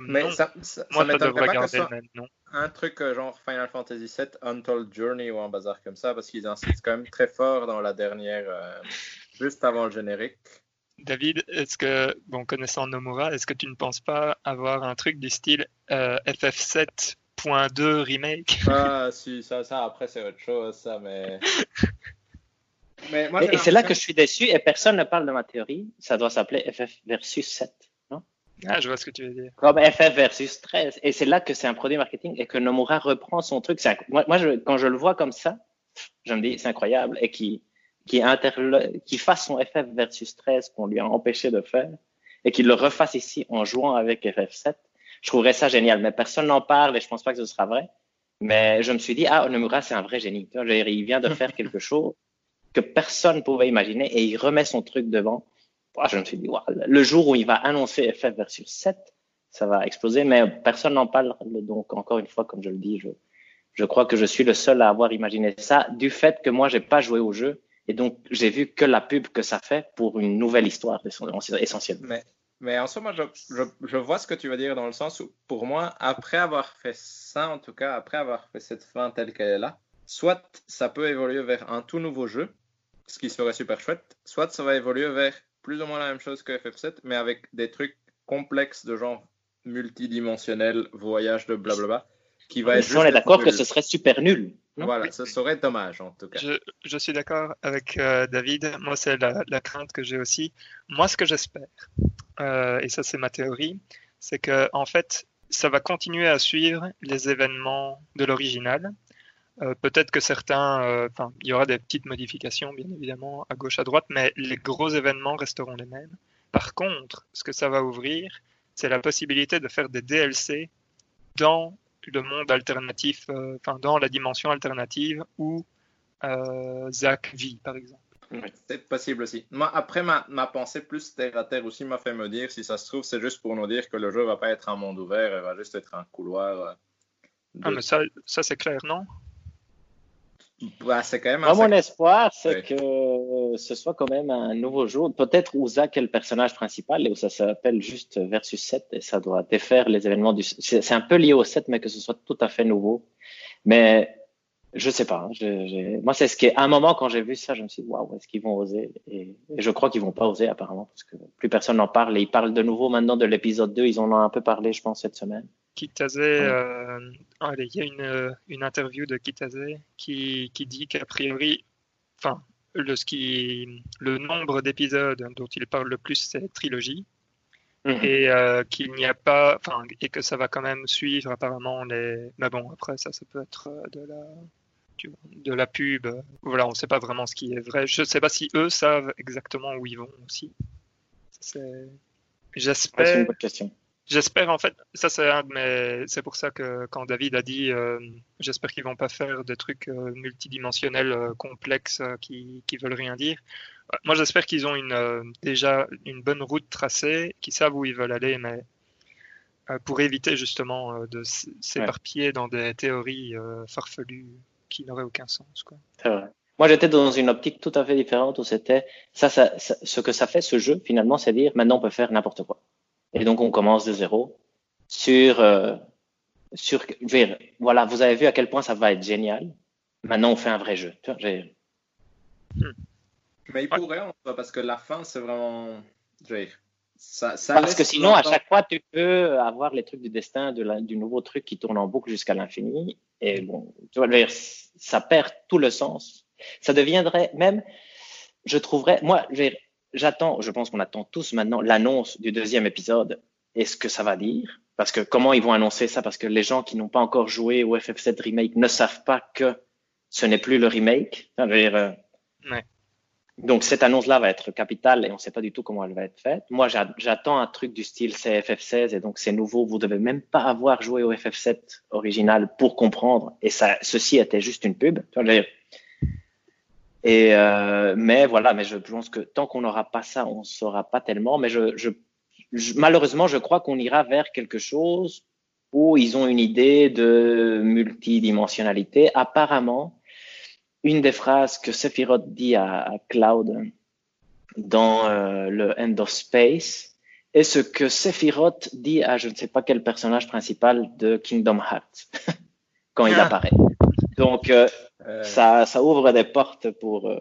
S2: mais ça, ça, Moi, ça devrait pas garder le même nom. Un truc euh, genre Final Fantasy VII, Untold Journey ou un bazar comme ça, parce qu'ils insistent quand même très fort dans la dernière, euh, juste avant le générique.
S1: David, est-ce que, bon, connaissant Nomura, est-ce que tu ne penses pas avoir un truc du style euh, FF7.2 remake?
S2: Ah, si, ça, ça après c'est autre chose, ça, mais.
S3: mais moi, et, et c'est là que je suis déçu et personne ne parle de ma théorie. Ça doit s'appeler FF versus 7.
S1: Ah, je vois ce que tu veux dire.
S3: Comme FF versus 13. Et c'est là que c'est un produit marketing et que Nomura reprend son truc. Moi, moi je, quand je le vois comme ça, je me dis, c'est incroyable. Et qui, qui, qui fasse son FF versus 13 qu'on lui a empêché de faire et qu'il le refasse ici en jouant avec FF7, je trouverais ça génial. Mais personne n'en parle et je pense pas que ce sera vrai. Mais je me suis dit, ah, Nomura, c'est un vrai génie. Il vient de faire quelque chose que personne pouvait imaginer et il remet son truc devant je me suis dit, le jour où il va annoncer FF versus 7, ça va exploser, mais personne n'en parle. Donc, encore une fois, comme je le dis, je, je crois que je suis le seul à avoir imaginé ça du fait que moi, j'ai pas joué au jeu. Et donc, j'ai vu que la pub que ça fait pour une nouvelle histoire essentiellement.
S2: Mais, mais en soi, je, je, je, vois ce que tu veux dire dans le sens où, pour moi, après avoir fait ça, en tout cas, après avoir fait cette fin telle qu'elle est là, soit ça peut évoluer vers un tout nouveau jeu, ce qui serait super chouette, soit ça va évoluer vers plus ou moins la même chose que FF7, mais avec des trucs complexes de genre multidimensionnel, voyage de blablabla, qui va être.
S3: On est d'accord que ce serait super nul.
S2: Voilà, ce serait dommage en tout cas.
S1: Je, suis d'accord avec euh, David. Moi, c'est la, crainte que j'ai aussi. Moi, ce que j'espère, euh, et ça, c'est ma théorie, c'est que en fait, ça va continuer à suivre les événements de l'original, euh, peut-être que certains, euh, il y aura des petites modifications, bien évidemment, à gauche, à droite, mais les gros événements resteront les mêmes. Par contre, ce que ça va ouvrir, c'est la possibilité de faire des DLC dans le monde alternatif, euh, enfin, dans la dimension alternative où Zach vit, par exemple.
S2: c'est possible aussi. Moi, après, ma, ma, pensée plus terre à terre aussi m'a fait me dire, si ça se trouve, c'est juste pour nous dire que le jeu va pas être un monde ouvert, il va juste être un couloir.
S1: Ah, mais ça, ça c'est clair, non?
S2: Bah, c'est quand même
S3: Moi, mon espoir, c'est que ce soit quand même un nouveau jeu. Peut-être où Zach est le personnage principal et où ça s'appelle juste Versus 7 et ça doit défaire les événements du. C'est un peu lié au 7, mais que ce soit tout à fait nouveau. Mais je sais pas. Hein. Moi, c'est ce qui est. À un moment, quand j'ai vu ça, je me suis dit, waouh, est-ce qu'ils vont oser? Et... je crois qu'ils vont pas oser, apparemment, parce que plus personne n'en parle. Et ils parlent de nouveau maintenant de l'épisode 2. Ils en ont un peu parlé, je pense, cette semaine.
S1: Kitase, euh, il y a une, une, interview de Kitase qui, qui dit qu'a priori, enfin, le, ce qui, le nombre d'épisodes dont il parle le plus, c'est trilogie. Mhm. Et euh, qu'il n'y a pas, enfin, et que ça va quand même suivre apparemment les. Mais bon, après ça, ça peut être euh, de la, de la pub. Voilà, on ne sait pas vraiment ce qui est vrai. Je ne sais pas si eux savent exactement où ils vont aussi. J'espère.
S3: c'est une bonne question.
S1: J'espère en fait, ça c'est un de mes, c'est pour ça que quand David a dit, euh, j'espère qu'ils vont pas faire des trucs euh, multidimensionnels euh, complexes qui qui veulent rien dire. Moi j'espère qu'ils ont une déjà une bonne route tracée, qu'ils savent où ils veulent aller, mais pour éviter justement de s'éparpiller dans des théories farfelues qui n'auraient aucun sens. Quoi.
S3: Vrai. Moi, j'étais dans une optique tout à fait différente où c'était ça, ça, ce que ça fait ce jeu finalement, c'est dire maintenant on peut faire n'importe quoi. Et donc, on commence de zéro sur, euh, sur, voilà, vous avez vu à quel point ça va être génial. Maintenant, on fait un vrai jeu. Tu vois,
S2: hmm. Mais il pourrait, parce que la fin, c'est vraiment.
S3: Ça, ça parce que sinon, à chaque fois, tu peux avoir les trucs du destin, de la, du nouveau truc qui tourne en boucle jusqu'à l'infini. Et bon, tu vois, ça perd tout le sens. Ça deviendrait même, je trouverais, moi, j'attends, je pense qu'on attend tous maintenant l'annonce du deuxième épisode et ce que ça va dire? Parce que comment ils vont annoncer ça? Parce que les gens qui n'ont pas encore joué au FF7 Remake ne savent pas que ce n'est plus le remake. Euh, donc cette annonce-là va être capitale et on ne sait pas du tout comment elle va être faite. Moi, j'attends un truc du style CFF16 et donc c'est nouveau. Vous devez même pas avoir joué au FF7 original pour comprendre. Et ça, ceci était juste une pub. Et euh, mais voilà, mais je pense que tant qu'on n'aura pas ça, on ne saura pas tellement. Mais je, je, malheureusement, je crois qu'on ira vers quelque chose où ils ont une idée de multidimensionnalité. Apparemment, une des phrases que Sephiroth dit à, à Cloud dans euh, le End of Space est ce que Sephiroth dit à je ne sais pas quel personnage principal de Kingdom Hearts quand il ah. apparaît. Donc, euh, euh, ça, ça, ouvre des portes pour, euh,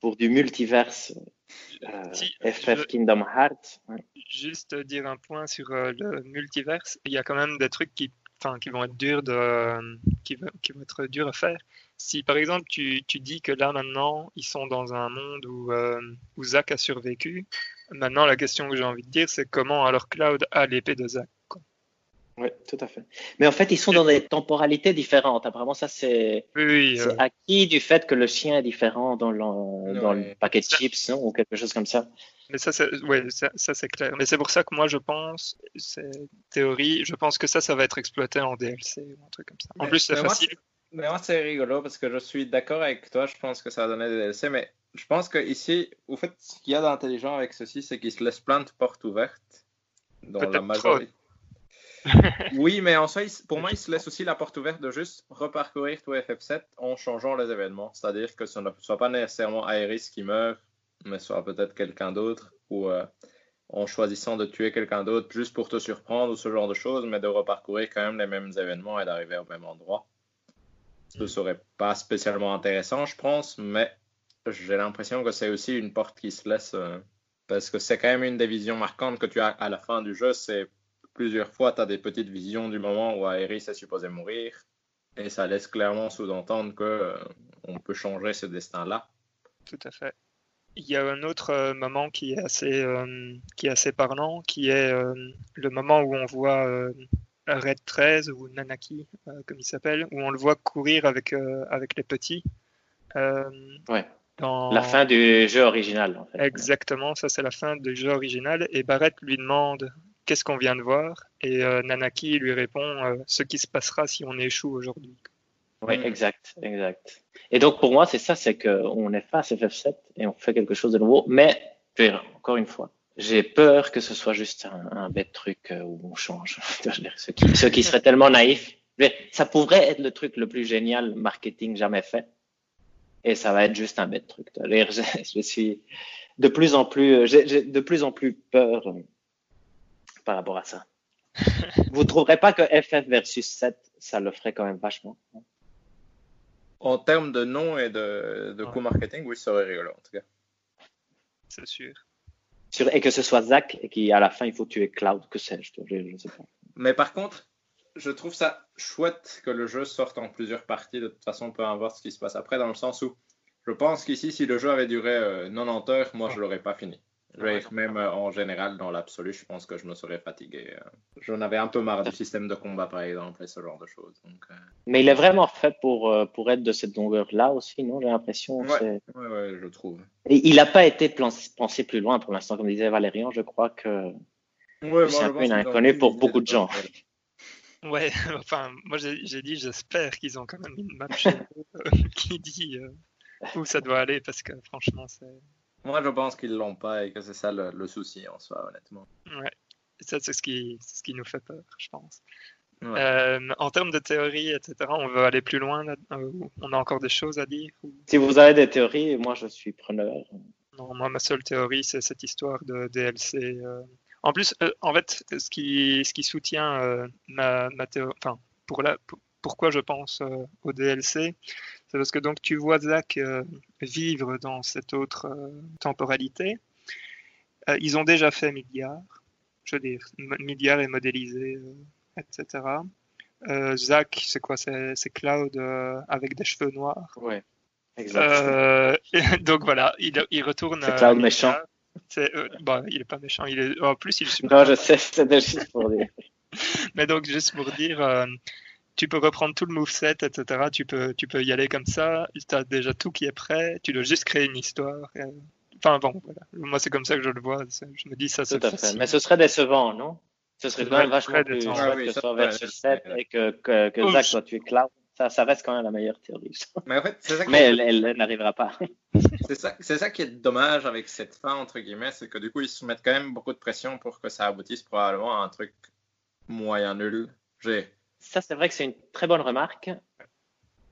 S3: pour du multiverse. FF Kingdom Hearts.
S1: Juste dire un point sur le multiverse. Il y a quand même des trucs qui, qui vont être durs de, qui, qui, vont être durs à faire. Si par exemple tu, tu, dis que là maintenant ils sont dans un monde où, où Zach a survécu, maintenant la question que j'ai envie de dire c'est comment alors Cloud a l'épée de Zach.
S3: Oui, tout à fait. Mais en fait, ils sont dans des temporalités différentes. Apparemment, ça, c'est oui, euh... acquis du fait que le chien est différent dans le, dans le paquet de chips ou quelque chose comme ça.
S1: Mais ça, c'est ouais, ça, ça c'est clair. Mais c'est pour ça que moi, je pense, c'est théorie, je pense que ça, ça va être exploité en DLC ou un truc comme ça. En plus, c'est facile.
S2: mais moi, c'est rigolo parce que je suis d'accord avec toi. Je pense que ça va donner des DLC, mais je pense que ici, au fait, ce qu'il y a d'intelligent avec ceci, c'est qu'il se laisse plein de portes ouvertes dans la majorité. oui, mais en soi, pour moi, il se laisse aussi la porte ouverte de juste reparcourir tout FF7 en changeant les événements. C'est-à-dire que ce ne soit pas nécessairement Aeris qui meurt, mais soit peut-être quelqu'un d'autre, ou euh, en choisissant de tuer quelqu'un d'autre juste pour te surprendre ou ce genre de choses, mais de reparcourir quand même les mêmes événements et d'arriver au même endroit. Ce serait pas spécialement intéressant, je pense, mais j'ai l'impression que c'est aussi une porte qui se laisse. Euh, parce que c'est quand même une des visions marquantes que tu as à la fin du jeu, c'est plusieurs fois, tu as des petites visions du moment où Aeris est supposé mourir. Et ça laisse clairement sous-entendre qu'on euh, on peut changer ce destin-là.
S1: Tout à fait. Il y a un autre euh, moment qui est assez, euh, qui est assez parlant, qui est le moment où on voit Red 13 ou Nanaki, comme il s'appelle, où on le voit courir avec, avec les petits.
S3: ouais. Dans... La fin du jeu original. En fait.
S1: Exactement, ça c'est la fin du jeu original. Et Barrett lui demande qu'est-ce qu'on vient de voir Et euh, Nanaki lui répond euh, ce qui se passera si on échoue aujourd'hui.
S3: Oui, exact, exact. Et donc pour moi, c'est ça, c'est qu'on efface FF7 et on fait quelque chose de nouveau. Mais, encore une fois, j'ai peur que ce soit juste un, bête truc euh, où on change. ce, qui, ce qui serait tellement naïf. Ça pourrait être le truc le plus génial marketing jamais fait. Et ça va être juste un bête truc. Je, je suis de plus en plus, j'ai de plus en plus peur par rapport à ça. Vous ne trouverez pas que FF versus 7, ça le ferait quand même vachement
S2: En termes de nom et de, de coût marketing, oui, ça serait rigolo en tout cas.
S1: C'est sûr.
S3: Et que ce soit Zach et qu'à la fin il faut tuer Cloud, que sais-je, je, sais pas.
S2: Mais par contre, je trouve ça chouette que le jeu sorte en plusieurs parties, de toute façon, peu importe ce qui se passe après, dans le sens où je pense qu'ici, si le jeu avait duré 90 heures, moi, je l'aurais pas fini même euh, en général, dans l'absolu, je pense que je me serais fatigué. Euh. J'en avais un peu marre du système de combat, par exemple, et ce genre de choses. Euh.
S3: Mais il est vraiment fait pour, pour être de cette longueur-là aussi, non J'ai l'impression.
S2: Ouais, ouais, je trouve.
S3: Et il n'a pas été pensé plus loin pour l'instant, comme disait Valérian. Je crois que c'est un peu une inconnue pour beaucoup de gens.
S1: Ouais, enfin, moi j'ai dit, j'espère qu'ils ont quand même une map qui dit où ça doit aller, parce que franchement, c'est.
S2: Moi, je pense qu'ils l'ont pas et que c'est ça le, souci en soi, honnêtement.
S1: Ouais, ça, c'est ce qui, ce qui nous fait peur, je pense. Euh, en termes de théorie, etc., on veut aller plus loin. Euh, on a encore des choses à dire
S3: Si vous avez des théories, moi je suis preneur.
S1: Non, moi ma seule théorie, c'est cette histoire de DLC. Euh. En plus, en fait, ce qui, ce qui soutient ma, ma théorie, enfin, pour la, pourquoi je pense au DLC, c'est parce que donc tu vois Zach euh, vivre dans cette autre euh, temporalité. Euh, ils ont déjà fait Midgard, je veux dire, Midgard est modélisé, etc. Zach, c'est quoi C'est Cloud avec des cheveux noirs.
S3: Ouais.
S1: donc voilà, il, il retourne.
S3: C'est Cloud méchant.
S1: Bah, il est pas méchant. Il est, en plus, il est
S3: super. Non, je sais, c'est juste pour dire.
S1: Mais donc, juste pour dire, tu peux reprendre tout le moveset, etc. Tu peux, tu peux y aller comme ça. Tu as déjà tout qui est prêt. Tu dois juste créer une histoire. Enfin bon, voilà. Moi, c'est comme ça que je le vois. Je me dis ça, c'est
S3: fait. Mais ce serait décevant, non? Ce serait quand même vachement plus ah que ce soit versus 7 et que, que, que Zach soit tué cloud. Ça, ça, reste quand même la meilleure théorie.
S2: Mais, en fait, ça
S3: Mais elle, elle, n'arrivera pas.
S2: c'est ça, ça, qui est dommage avec cette fin, entre guillemets, c'est que du coup, ils se mettent quand même beaucoup de pression pour que ça aboutisse probablement à un truc moyen nul. J'ai
S3: ça, c'est vrai que c'est une très bonne remarque.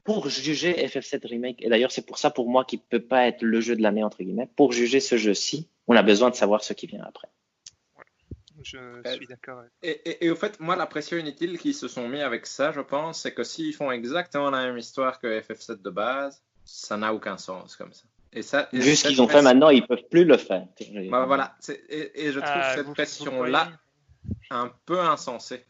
S3: Pour juger FF7 Remake, et d'ailleurs, c'est pour ça, pour moi, qu'il ne peut pas être le jeu de l'année, entre guillemets, pour juger ce jeu-ci, on a besoin de savoir ce qui vient après.
S1: Je suis d'accord.
S2: Et, au fait, moi, la pression inutile qu'ils se sont mis avec ça, je pense, c'est que s'ils font exactement la même histoire que FF7 de base, ça n'a aucun sens comme ça.
S3: Et ça, Vu ce qu'ils ont fait maintenant, ils peuvent plus le faire.
S2: Bah, voilà. Et, je trouve ah, cette pression-là un peu insensé.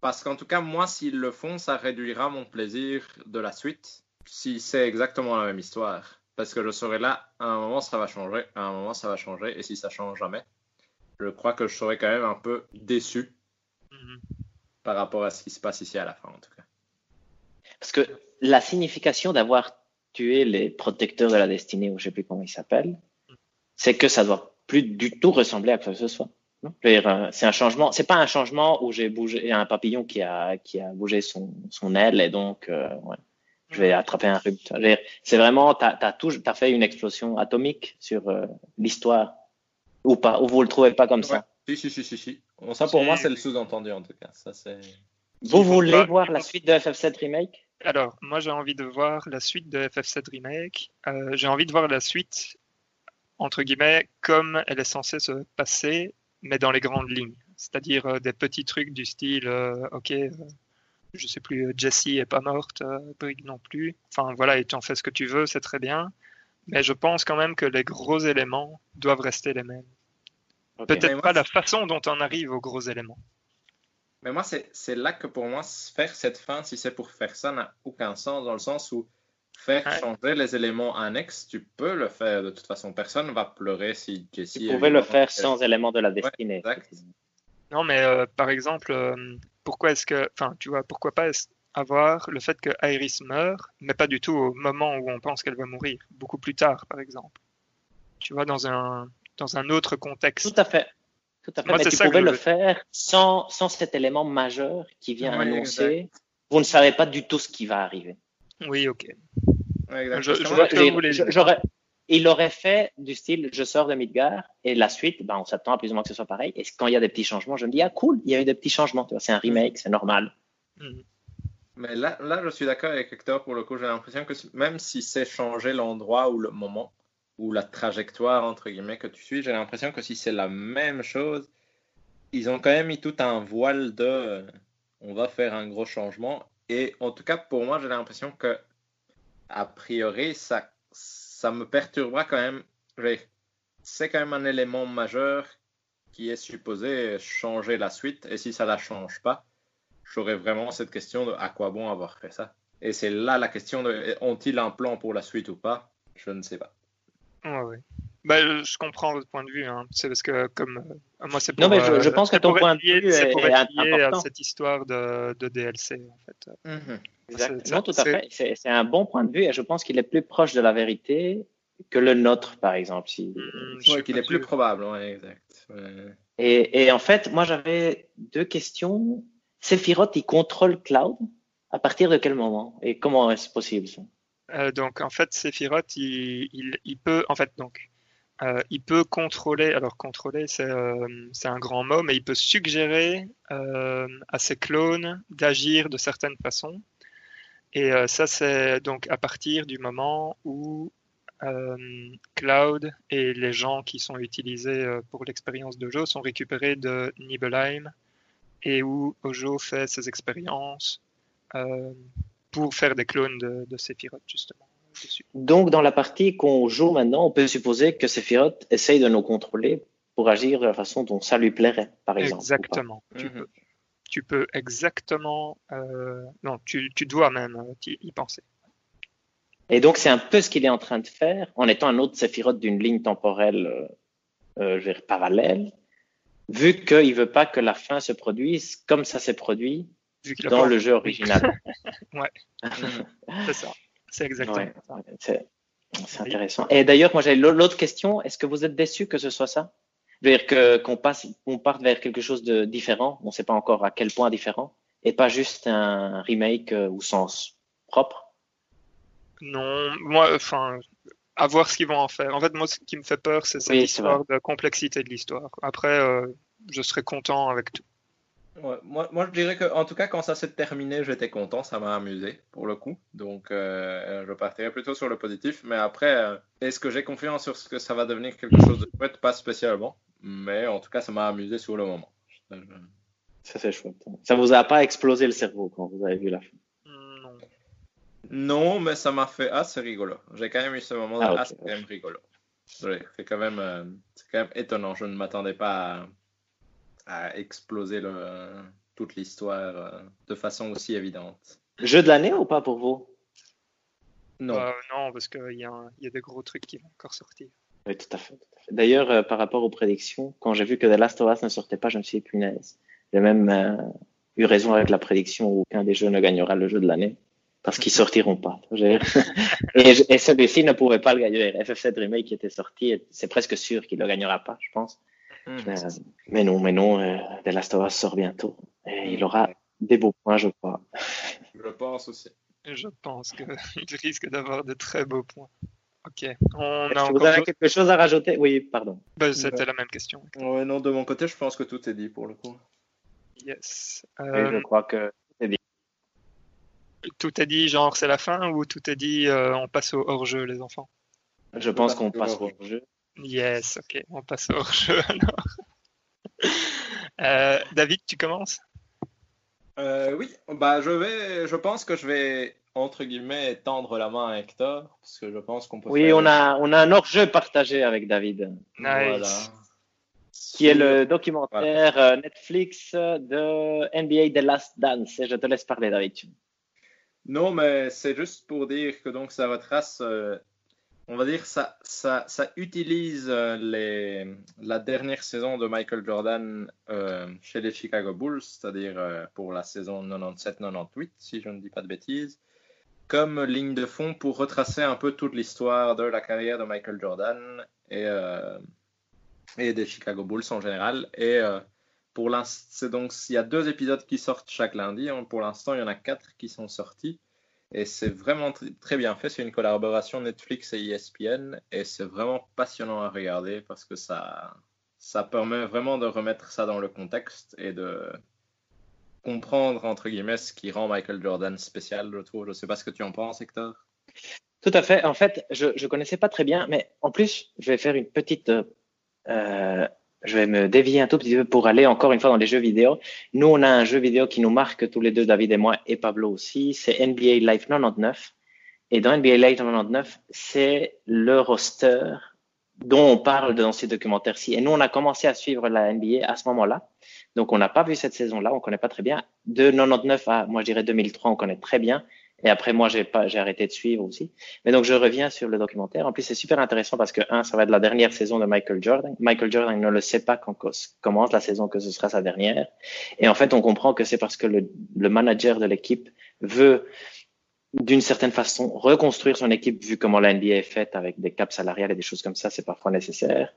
S2: Parce qu'en tout cas, moi, s'ils le font, ça réduira mon plaisir de la suite. Si c'est exactement la même histoire. Parce que je serai là, à un moment, ça va changer, à un moment, ça va changer. Et si ça change jamais, je crois que je serai quand même un peu déçu mhm. par rapport à ce qui se passe ici à la fin, en tout cas.
S3: Parce que la signification d'avoir tué les protecteurs de la destinée, ou je sais plus comment ils s'appellent, c'est que ça doit plus du tout ressembler à quoi que ce soit. Euh, c'est un changement. C'est pas un changement où j'ai bougé un papillon qui a qui a bougé son, son aile et donc euh, ouais, je vais attraper un rhume. C'est vraiment t'as as tout as fait une explosion atomique sur euh, l'histoire ou pas ou vous le trouvez pas comme ça?
S2: Si si si si si. ça pour moi c'est le sous-entendu en tout cas. Ça c'est.
S3: Vous voulez voir la suite de FF7 remake?
S1: Alors moi j'ai envie de voir la suite de FF7 remake. j'ai envie de voir la suite entre guillemets comme elle est censée se passer mais dans les grandes lignes. C'est-à-dire euh, des petits trucs du style, euh, ok, euh, je sais plus, Jessie est pas morte, Brig non plus. Enfin voilà, et tu en fais ce que tu veux, c'est très bien. Mais je pense quand même que les gros éléments doivent rester les mêmes. Peut-être pas la façon dont on arrive aux gros éléments.
S2: Mais moi, c'est là que pour moi, faire cette fin, si c'est pour faire ça, n'a aucun sens, dans le sens où Faire changer les éléments annexes, tu peux le faire. De toute façon, personne ne va pleurer si Jessie.
S3: Tu pouvais le faire sans éléments de la destinée.
S1: non, mais euh, par exemple, euh, pourquoi est-ce que. Enfin, tu vois, pourquoi pas avoir le fait que Iris meurt, mais pas du tout au moment où on pense qu'elle va mourir, beaucoup plus tard, par exemple. Tu vois, dans un, dans un autre contexte.
S3: Tout à fait. Tout à fait. mais tu pouvais le faire sans, sans cet élément majeur qui vient annoncer. Vous ne savez pas du tout ce qui va arriver.
S1: Oui, ok.
S3: J'aurais, il aurait fait du style je sors de Midgar et la suite, ben, on s'attend à plus ou moins que ce soit pareil. Et quand il y a des petits changements, je me dis ah cool, il y a eu des petits changements. C'est un remake, c'est normal.
S2: Mm. Mais là, là, je suis d'accord avec Hector pour le coup. J'ai l'impression que même si c'est changer l'endroit ou le moment ou la trajectoire entre guillemets que tu suis, j'ai l'impression que si c'est la même chose, ils ont quand même mis tout un voile de on va faire un gros changement. Et en tout cas, pour moi, j'ai l'impression que a priori, ça, ça me perturbera quand même. C'est quand même un élément majeur qui est supposé changer la suite. Et si ça la change pas, j'aurais vraiment cette question de à quoi bon avoir fait ça? Et c'est là la question de ont-ils un plan pour la suite ou pas? Je ne sais pas.
S1: Ouais, ouais. Bah, je comprends votre point de vue. Hein. C'est parce que, comme euh, moi, c'est
S3: pour. Non, mais je, je pense que ton point de vue
S1: est, pour être lié à cette histoire de, de DLC, en fait.
S3: Mm -hmm. tout à fait. C'est un bon point de vue et je pense qu'il est plus proche de la vérité que le nôtre, par exemple. Si...
S2: Mm, qu'il est plus probable, ouais, exact.
S3: Et, et, en fait, moi, j'avais deux questions. Sephiroth, il contrôle Cloud à partir de quel moment et comment est-ce possible ça?
S1: Euh, Donc, en fait, Sephiroth, il, il, il, peut, en fait, donc, euh, il peut contrôler, alors contrôler, c'est euh, un grand mot, mais il peut suggérer euh, à ses clones d'agir de certaines façons. Et euh, ça, c'est donc à partir du moment où euh, Cloud et les gens qui sont utilisés euh, pour l'expérience de Joe sont récupérés de Nibelheim et où Ojo fait ses expériences pour faire des clones de, de Sephiroth, justement.
S3: Donc, dans la partie qu'on joue maintenant, on peut supposer que Sephiroth essaye de nous contrôler pour agir de la façon dont ça lui plairait, par exemple.
S1: Exactement. Tu, mm -hmm. peux, tu peux exactement. Euh, non, tu, tu, dois même y penser.
S3: Et donc, c'est un peu ce qu'il est en train de faire en étant un autre Sephiroth d'une ligne temporelle euh, euh, je veux dire, parallèle, vu qu'il ne veut pas que la fin se produise comme ça s'est produit dans le jeu original.
S1: ouais, c'est ça. C'est exactement ouais,
S3: ça. C'est intéressant. Et d'ailleurs, moi, j'avais l'autre question. Est-ce que vous êtes déçu que ce soit ça? Dire que, qu'on passe, qu'on parte vers quelque chose de différent. On ne sait pas encore à quel point différent. Et pas juste un remake euh, au sens propre?
S1: Non, moi, enfin, à voir ce qu'ils vont en faire. En fait, moi, ce qui me fait peur, c'est cette oui, histoire de complexité de l'histoire. Après, euh, je serais content avec tout.
S2: Ouais, moi, moi, je dirais que, en tout cas, quand ça s'est terminé, j'étais content, ça m'a amusé pour le coup. Donc, euh, je partirais plutôt sur le positif. Mais après, euh, est-ce que j'ai confiance sur ce que ça va devenir quelque chose de chouette? Pas spécialement. Mais en tout cas, ça m'a amusé sur le moment.
S3: Ça, c'est chouette. Ça vous a pas explosé le cerveau quand vous avez vu la fin?
S2: Non, mais ça m'a fait. C'est rigolo. J'ai quand même eu ce moment ah, okay. ah, c'est quand même rigolo. C'est quand, même, euh, quand même étonnant. Je ne m'attendais pas à, à exploser le, toute l'histoire euh, de façon aussi évidente.
S3: Jeu de l'année ou pas pour vous?
S1: Non. Euh, non, parce qu'il y, y, a des gros trucs qui vont encore sortir.
S3: Oui, tout à fait. fait. D'ailleurs, euh, par rapport aux prédictions, quand j'ai vu que The Last of Us ne sortait pas, je me suis dit, punaise. J'ai même euh, eu raison avec la prédiction où aucun des jeux ne gagnera le jeu de l'année parce qu'ils sortiront pas. et, et celui-ci ne pouvait pas le gagner. FF7 Remake qui était sorti, c'est presque sûr qu'il le gagnera pas, je pense. Mmh. Euh, mais non, mais non, euh, The Last of Us sort bientôt et il aura des beaux points, je crois.
S2: Je pense aussi.
S1: Je pense qu'il risque d'avoir de très beaux points. Ok. On
S3: a vous avez quelque chose à rajouter? Oui, pardon.
S1: Bah, C'était la même question.
S2: Ouais, non, de mon côté, je pense que tout est dit pour le coup.
S1: Yes.
S3: Euh... je crois que
S1: tout est dit, genre c'est la fin, ou tout est dit, euh, on passe au hors-jeu, les enfants?
S3: Je pense qu'on passe au hors-jeu.
S1: Yes, ok, on passe au hors-jeu alors. euh, David, tu commences?
S2: Euh, Oui, bah je vais, je pense que je vais entre guillemets tendre la main à Hector parce que je pense qu'on peut.
S3: Oui,
S2: faire...
S3: on a on a un hors-jeu partagé avec David.
S1: Nice. Voilà.
S3: Qui est le documentaire voilà. Euh, Netflix de NBA The Last Dance. Et je te laisse parler, David.
S2: Non, mais c'est juste pour dire que donc ça retrace, euh, on va dire, ça, ça, ça utilise euh, les, la dernière saison de Michael Jordan euh, chez les Chicago Bulls, c'est-à-dire euh, pour la saison 97-98, si je ne dis pas de bêtises, comme ligne de fond pour retracer un peu toute l'histoire de la carrière de Michael Jordan et, et des Chicago Bulls en général. Et pour l'instant, donc il y a deux épisodes qui sortent chaque lundi. Pour l'instant, il y en a quatre qui sont sortis. Et c'est vraiment très bien fait. C'est une collaboration Netflix et ESPN. Et c'est vraiment passionnant à regarder parce que ça, ça permet vraiment de remettre ça dans le contexte et de comprendre, entre guillemets, ce qui rend Michael Jordan spécial, je. Je ne sais pas ce que tu en penses, Hector.
S3: Tout à fait. En fait, je ne connaissais pas très bien, mais en plus, je vais faire une petite euh, je vais me dévier un tout petit peu pour aller encore une fois dans les jeux vidéo. Nous, on a un jeu vidéo qui nous marque tous les deux, David et moi, et Pablo aussi. C'est NBA Live 99. Et dans NBA Live 99, c'est le roster dont on parle dans ces documentaires-ci. Et nous, on a commencé à suivre la NBA à ce moment-là. Donc, on n'a pas vu cette saison-là, on connaît pas très bien. De 99 à, moi, je dirais 2003, on connaît très bien. Et après, moi, j'ai pas, j'ai arrêté de suivre aussi. Mais donc, je reviens sur le documentaire. En plus, c'est super intéressant parce que, un, ça va être la dernière saison de Michael Jordan. Michael Jordan ne le sait pas quand commence la saison que ce sera sa dernière. Et en fait, on comprend que c'est parce que le, le manager de l'équipe veut d'une certaine façon, reconstruire son équipe, vu comment la NBA est faite avec des caps salariales et des choses comme ça, c'est parfois nécessaire.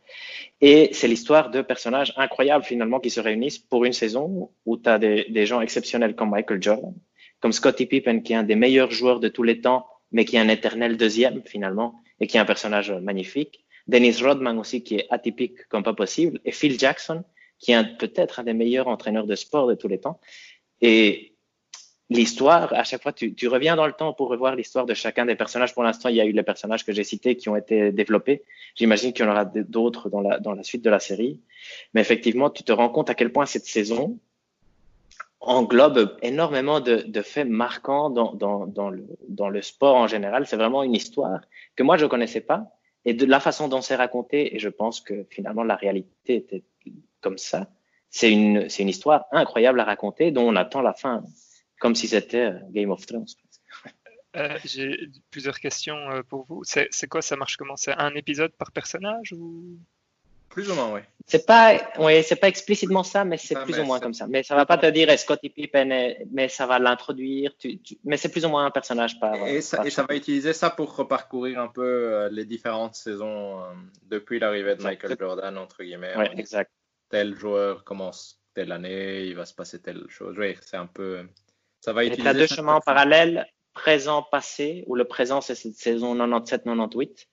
S3: Et c'est l'histoire de personnages incroyables finalement qui se réunissent pour une saison où tu as des, des, gens exceptionnels comme Michael Jordan, comme Scottie Pippen qui est un des meilleurs joueurs de tous les temps, mais qui est un éternel deuxième finalement et qui est un personnage magnifique. Dennis Rodman aussi qui est atypique comme pas possible et Phil Jackson qui est peut-être un des meilleurs entraîneurs de sport de tous les temps. Et l'histoire, à chaque fois, tu, reviens dans le temps pour revoir l'histoire de chacun des personnages. Pour l'instant, il y a eu les personnages que j'ai cités qui ont été développés. J'imagine qu'il y en aura d'autres dans la suite de la série. Mais effectivement, tu te rends compte à quel point cette saison englobe énormément de, faits marquants dans, le, sport en général. C'est vraiment une histoire que moi, je connaissais pas. Et de la façon dont c'est raconté, et je pense que finalement, la réalité était comme ça. C'est une, c'est une histoire incroyable à raconter dont on attend la fin comme si c'était euh, Game of Thrones.
S1: Euh, J'ai plusieurs questions euh, pour vous. C'est quoi, ça marche comment? C'est un épisode par personnage ou?
S2: Plus ou moins, oui.
S3: C'est pas, oui, c'est pas explicitement ça, mais c'est plus ou moins comme ça. Mais ça va pas te dire Scottie Pippen, mais ça va l'introduire. Tu, tu... Mais c'est plus ou moins un personnage par.
S2: Et, ça,
S3: par
S2: et ça, va utiliser ça pour reparcourir un peu les différentes saisons depuis l'arrivée de Michael Jordan entre guillemets.
S3: Ouais, exact.
S2: Tel joueur commence telle année, il va se passer telle chose. Oui, c'est un peu. Ça va
S3: utiliser. Tu as deux chemins parallèles, présent, passé, où le présent c'est cette saison 97-98,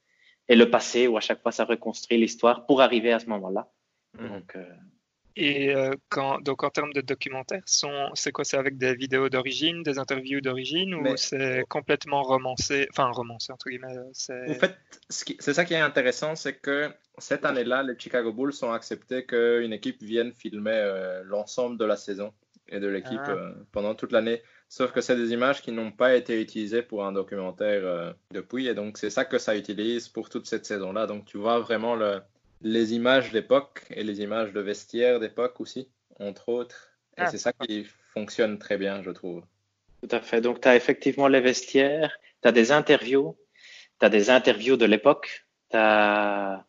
S3: et le passé où à chaque fois ça reconstruit l'histoire pour arriver à ce moment-là.
S1: Mmh. Donc, euh... Et euh, quand, donc en termes de documentaires, c'est quoi? C'est avec des vidéos d'origine, des interviews d'origine, ou c'est complètement romancé? Enfin, romancé entre guillemets.
S2: En fait, c'est ça qui est intéressant, c'est que cette année-là, les Chicago Bulls ont accepté qu'une équipe vienne filmer euh, l'ensemble de la saison et de l'équipe ah. euh, pendant toute l'année. Sauf que c'est des images qui n'ont pas été utilisées pour un documentaire euh, depuis. Et donc, c'est ça que ça utilise pour toute cette saison-là. Donc, tu vois vraiment le, les images d'époque et les images de vestiaire d'époque aussi, entre autres. Et ah. c'est ça qui fonctionne très bien, je trouve.
S3: Tout à fait. Donc, tu as effectivement les vestiaires, tu as des interviews, tu as des interviews de l'époque, tu as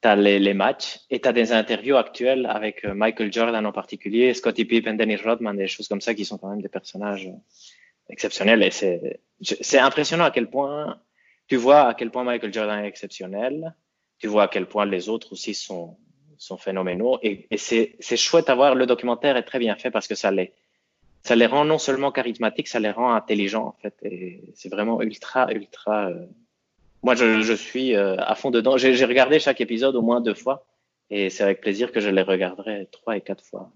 S3: tu as les, les, matchs et tu as des interviews actuelles avec euh, Michael Jordan en particulier, Scottie Pippen, Dennis Rodman, des choses comme ça qui sont quand même des personnages euh, exceptionnels. Et c'est impressionnant à quel point tu vois à quel point Michael Jordan est exceptionnel, tu vois à quel point les autres aussi sont, sont phénoménaux. Et, et c'est chouette à voir. Le documentaire est très bien fait parce que ça les, ça les rend non seulement charismatiques, ça les rend intelligents en fait. Et c'est vraiment ultra, ultra. Euh, moi, je, je suis euh, à fond dedans. J'ai regardé chaque épisode au moins deux fois et c'est avec plaisir que je les regarderai trois et quatre fois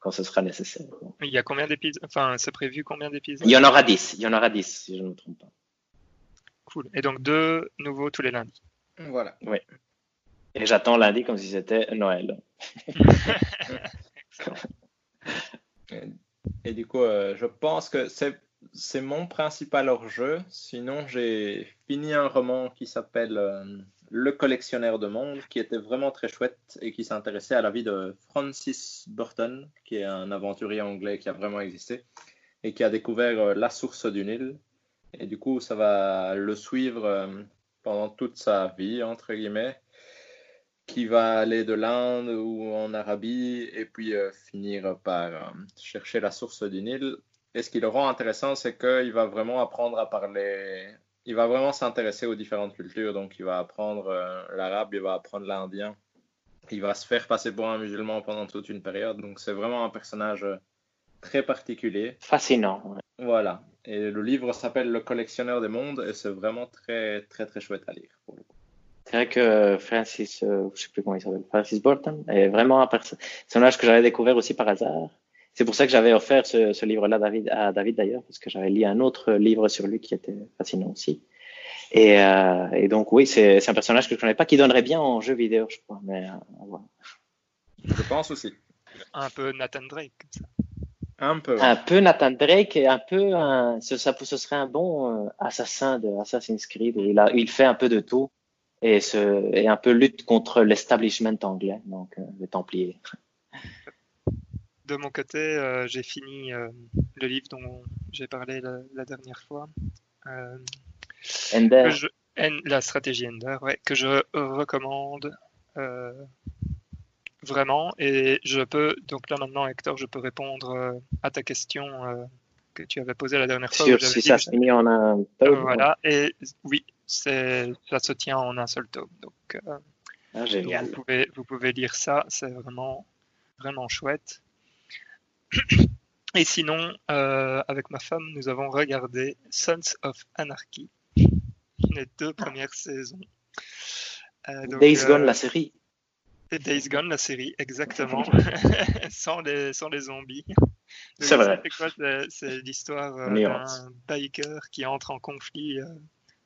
S3: quand ce sera nécessaire.
S1: Il y a combien d'épisodes Enfin, c'est prévu combien d'épisodes?
S3: Il y en aura dix. Il y en aura dix, si je ne me trompe pas.
S1: Cool. Et donc deux nouveaux tous les lundis.
S2: Voilà.
S3: Oui. Et j'attends lundi comme si c'était Noël.
S2: et, et, du coup, euh, je pense que c'est c'est mon principal hors-jeu. Sinon, j'ai fini un roman qui s'appelle euh, Le collectionneur de monde, qui était vraiment très chouette et qui s'intéressait à la vie de Francis Burton, qui est un aventurier anglais qui a vraiment existé et qui a découvert euh, la source du Nil. Et du coup, ça va le suivre euh, pendant toute sa vie, entre guillemets, qui va aller de l'Inde ou en Arabie et puis finir par chercher la source du Nil et ce qui le rend intéressant, c'est qu'il va vraiment apprendre à parler. Il va vraiment s'intéresser aux différentes cultures. Donc, il va apprendre euh, l'arabe, il va apprendre l'indien. Il va se faire passer pour un musulman pendant toute une période. Donc, c'est vraiment un personnage euh, très particulier.
S3: Fascinant.
S2: Voilà. Et le livre s'appelle Le collectionneur des mondes et c'est vraiment très, très, très chouette à lire pour le coup.
S3: C'est vrai que Francis, euh, je sais plus comment il s'appelle, Francis Burton est vraiment un personnage que j'avais découvert aussi par hasard. C'est pour ça que j'avais offert ce, ce livre-là David, à David d'ailleurs, parce que j'avais lu un autre livre sur lui qui était fascinant aussi. Et, euh, et donc oui, c'est un personnage que je ne connais pas, qui donnerait bien en jeu vidéo, je crois. Mais euh, voilà.
S2: Je pense aussi.
S1: Un peu Nathan Drake. Comme ça.
S2: Un peu.
S3: Un peu Nathan Drake et un peu un, ce, ça, ce serait un bon euh, assassin de Assassin's Creed. Il, a, il fait un peu de tout. et, ce, et un peu lutte contre l'establishment anglais, donc les Templiers.
S1: De mon côté, j'ai fini le livre dont j'ai parlé la, dernière fois.
S3: Ender.
S1: la stratégie Ender, ouais, que je recommande vraiment. Et je peux, donc là maintenant, Hector, je peux répondre euh, à ta question euh, que tu avais posée la dernière fois.
S3: Sur si ça se finit en un tome.
S1: voilà, et oui, ça se tient en un seul tome. Donc, euh,
S3: ah, génial.
S1: vous, pouvez, vous pouvez lire ça, c'est vraiment, vraiment chouette. Et sinon, avec ma femme, nous avons regardé Sons of Anarchy, les deux premières saisons.
S3: Days Gone, la série.
S1: Days Gone, la série, exactement, sans, les, sans les zombies.
S3: C'est vrai.
S1: C'est l'histoire euh, d'un biker qui entre en conflit euh,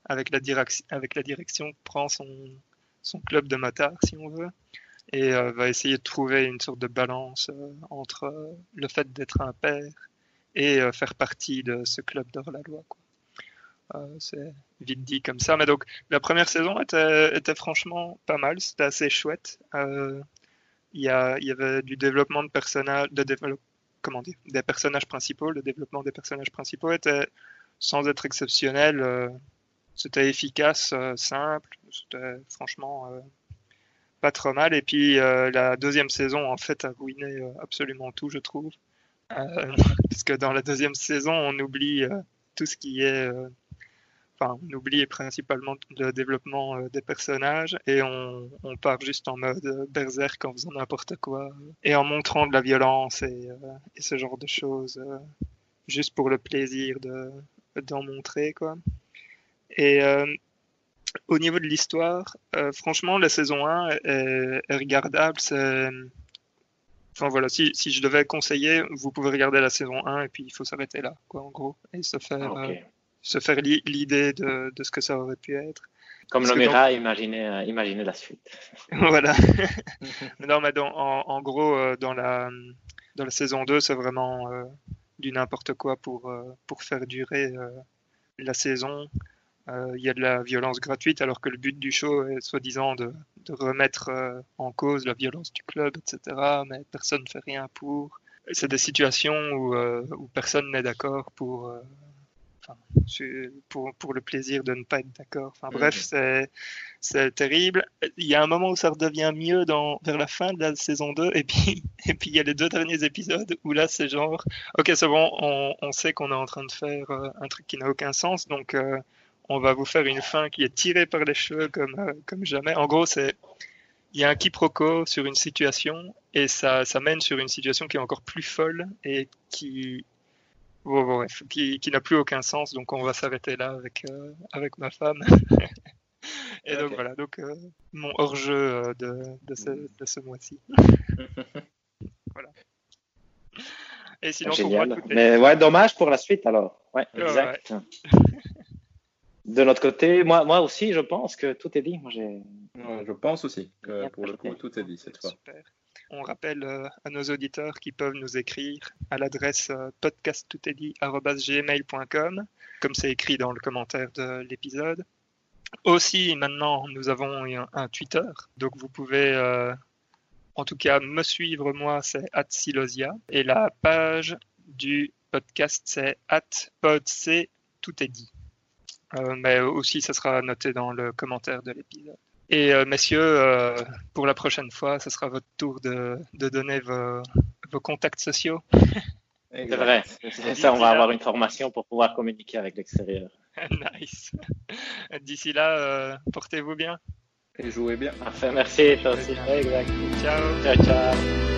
S1: avec, la avec la direction, prend son, son club de motards, si on veut, et euh, va essayer de trouver une sorte de balance entre le fait d'être un père et faire partie de ce club d'hors-la-loi. Euh, c'est vite dit comme ça. Mais donc, la première saison était, franchement pas mal. C'était assez chouette. Euh, il y, y, avait du développement de personnages, de comment dire, des personnages principaux. Le développement des personnages principaux était sans être exceptionnel. Euh, c'était efficace, simple. C'était franchement pas trop mal. Et puis la deuxième saison, en fait, a ruiné absolument tout, je trouve. parce que dans la deuxième saison, on oublie tout ce qui est on oublie principalement le développement euh, des personnages et on, part juste en mode euh, berserk en faisant n'importe quoi et en montrant de la violence et, euh, ce genre de choses juste pour le plaisir d'en montrer quoi. Et au niveau de l'histoire, franchement, la saison 1 est, regardable. Enfin voilà, si, je devais conseiller, vous pouvez regarder la saison 1 et puis il faut s'arrêter là, quoi, en gros, et se faire, ah, se faire l'idée de, de, ce que ça aurait pu être.
S3: Comme dans... imaginez, euh, imaginez la suite.
S1: voilà. non, mais dans, en, gros, euh, dans la, dans la saison 2, c'est vraiment euh, du n'importe quoi pour, pour faire durer la saison. Il y a de la violence gratuite, alors que le but du show est soi-disant de, de, remettre en cause la violence du club, etc. Mais personne ne fait rien pour. C'est des situations où, où personne n'est d'accord pour pour, pour, le plaisir de ne pas être d'accord. Enfin, bref, c'est, c'est terrible. Il y a un moment où ça redevient mieux dans, vers la fin de la saison 2, et puis, et puis il y a les deux derniers épisodes où là, c'est genre, ok, c'est bon, on, on sait qu'on est en train de faire euh, un truc qui n'a aucun sens, donc euh, on va vous faire une fin qui est tirée par les cheveux comme, euh, comme jamais. En gros, c'est il y a un quiproquo sur une situation et ça, ça mène sur une situation qui est encore plus folle et qui qui, n'a plus aucun sens. Donc on va s'arrêter là avec, euh, avec ma femme. Et donc voilà, donc euh, mon hors-jeu de, de, ce, de ce mois-ci. voilà.
S3: Et sinon, Génial. Mais ouais, dommage pour la suite alors. Ouais, exact. De notre côté, moi, moi aussi, je pense que tout est dit. Moi, j'ai...
S2: je pense aussi que pour le coup, tout est dit cette fois. Super.
S1: On rappelle euh, à nos auditeurs qui peuvent nous écrire à l'adresse euh, podcasttoutestdit.gmail.com, comme c'est écrit dans le commentaire de l'épisode. Aussi, maintenant, nous avons un, Twitter, donc vous pouvez euh, en tout cas me suivre, moi, c'est @silosia, et la page du podcast, c'est @podc tout est dit. Mais aussi, ça sera noté dans le commentaire de l'épisode. Et euh, messieurs, euh, pour la prochaine fois, ce sera votre tour de, de donner vos, vos, contacts sociaux.
S3: C'est vrai, c'est ça, on va avoir une formation pour pouvoir communiquer avec l'extérieur.
S1: nice. D'ici là, euh, portez-vous bien.
S2: Et jouez bien.
S3: Parfait, merci, toi aussi.
S1: Ciao.
S3: Ciao, ciao.